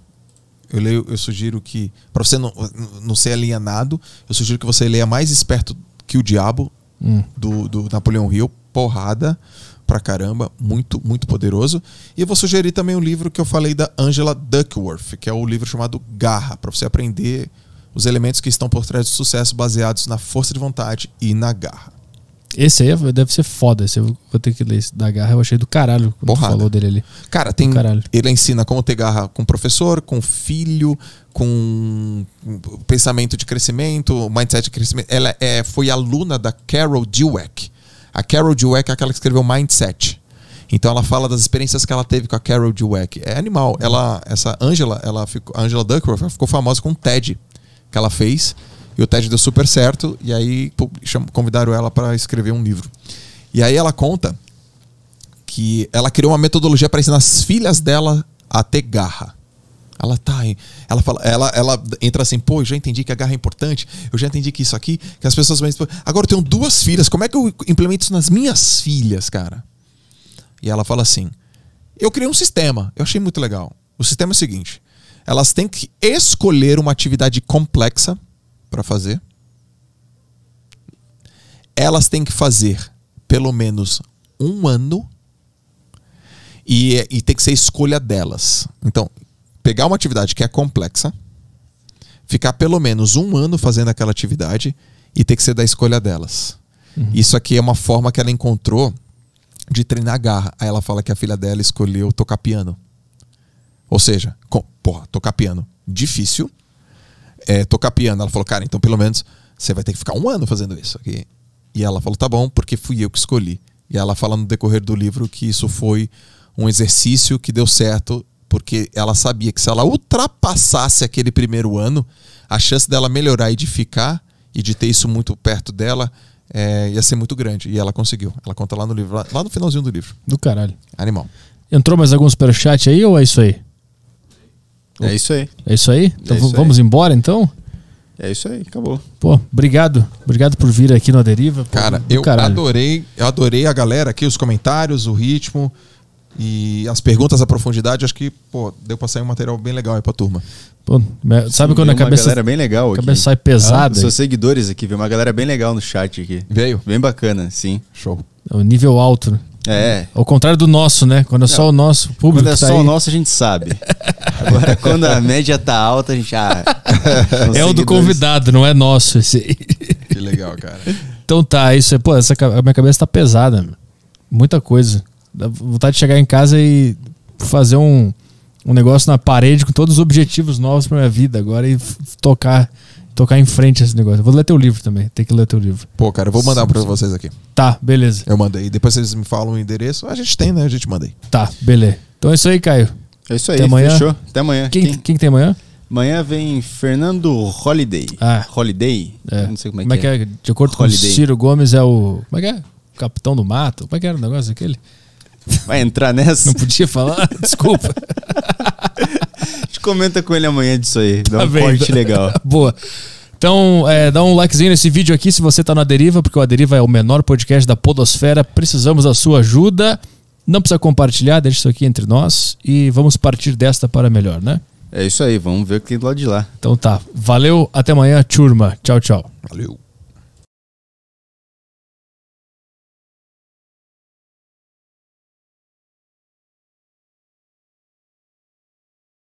eu, leio, eu sugiro que, para você não, não ser alienado, eu sugiro que você leia Mais Esperto que o Diabo, Hum. do, do Napoleão Hill. Porrada pra caramba, muito, muito poderoso. E eu vou sugerir também um livro que eu falei da Angela Duckworth, que é o livro chamado Garra, para você aprender os elementos que estão por trás do sucesso baseados na força de vontade e na garra. Esse aí deve ser foda. Esse eu vou ter que ler esse da garra. Eu achei do caralho quando Porrada. falou dele ali. Cara, tem. Ele ensina como ter garra com professor, com filho, com pensamento de crescimento, mindset de crescimento. Ela é, foi aluna da Carol Dweck. A Carol Dweck é aquela que escreveu Mindset. Então ela fala das experiências que ela teve com a Carol Dweck. É animal. Ela, essa Angela, ela ficou, Angela Duckworth ela ficou famosa com um TED que ela fez. E o TED deu super certo. E aí convidaram ela para escrever um livro. E aí ela conta que ela criou uma metodologia para ensinar as filhas dela a ter garra. Ela tá, ela fala, ela, ela entra assim, pô, eu já entendi que a garra é importante, eu já entendi que isso aqui, que as pessoas vão. Agora eu tenho duas filhas, como é que eu implemento isso nas minhas filhas, cara? E ela fala assim: eu criei um sistema, eu achei muito legal. O sistema é o seguinte: elas têm que escolher uma atividade complexa para fazer. Elas têm que fazer pelo menos um ano e, e tem que ser escolha delas. Então, pegar uma atividade que é complexa, ficar pelo menos um ano fazendo aquela atividade e ter que ser da escolha delas. Isso aqui é uma forma que ela encontrou de treinar a garra. Aí ela fala que a filha dela escolheu tocar piano. Ou seja, com, porra, tocar piano. Difícil. É, tocar piano. Ela falou, cara, então pelo menos você vai ter que ficar um ano fazendo isso aqui. E ela falou, tá bom, porque fui eu que escolhi. E ela fala no decorrer do livro que isso foi um exercício que deu certo, porque ela sabia que se ela ultrapassasse aquele primeiro ano, a chance dela melhorar e de ficar e de ter isso muito perto dela é, ia ser muito grande. E ela conseguiu. Ela conta lá no livro, lá, lá no finalzinho do livro. Do caralho. Animal. Entrou mais algum superchat aí ou é isso aí? É isso aí. É isso aí? Então É isso vamos embora então? É isso aí, acabou. Pô, obrigado. Obrigado por vir aqui no Aderiva. Pô, Cara, eu caralho. adorei, eu adorei a galera aqui, os comentários, o ritmo e as perguntas à profundidade. Acho que, pô, deu pra sair um material bem legal aí pra turma. Pô, sabe quando a Veio uma cabeça, galera bem legal a aqui. cabeça sai pesada? Seus seguidores aqui, viu uma galera bem legal no chat aqui. Veio? Bem bacana, sim. Show. É o nível alto. né? É. Ao contrário do nosso, né? Quando é só o nosso público Quando é tá só aí. o nosso, a gente sabe. Agora, <laughs> quando a média tá alta, a gente. Ah, <laughs> É o do convidado, não é nosso esse aí. Que legal, cara. Então tá, isso é, pô, essa, a minha cabeça tá pesada, meu. muita coisa. Dá vontade de chegar em casa e fazer um, um negócio na parede com todos os objetivos novos pra minha vida agora e tocar, tocar em frente esse negócio. Eu vou ler teu livro também, tem que ler teu livro. Pô, cara, eu vou mandar pra vocês aqui. Tá, beleza. Eu mandei. Depois vocês me falam o endereço. A gente tem, né? A gente manda aí. Tá, beleza. Então é isso aí, Caio. É isso aí, Até amanhã. fechou. Até amanhã. Quem, Quem- quem que tem amanhã? Amanhã vem Fernando Holiday. Ah. Holiday? É. Não sei como é, que é. De acordo com Holiday. o Ciro Gomes, é o. Como é que é? Capitão do Mato? Como é que era o negócio aquele? Vai entrar nessa? Não podia falar? <laughs> Desculpa. A gente comenta com ele amanhã disso aí. Dá Tá um bem. corte legal. <laughs> Boa. Então, é, dá um likezinho nesse vídeo aqui se você tá na Deriva, porque o A Deriva é o menor podcast da Podosfera. Precisamos da sua ajuda. Não precisa compartilhar, deixa isso aqui entre nós e vamos partir desta para melhor, né? É isso aí, vamos ver o que tem do lado de lá. Então tá. Valeu, até amanhã, turma. Tchau, tchau. Valeu.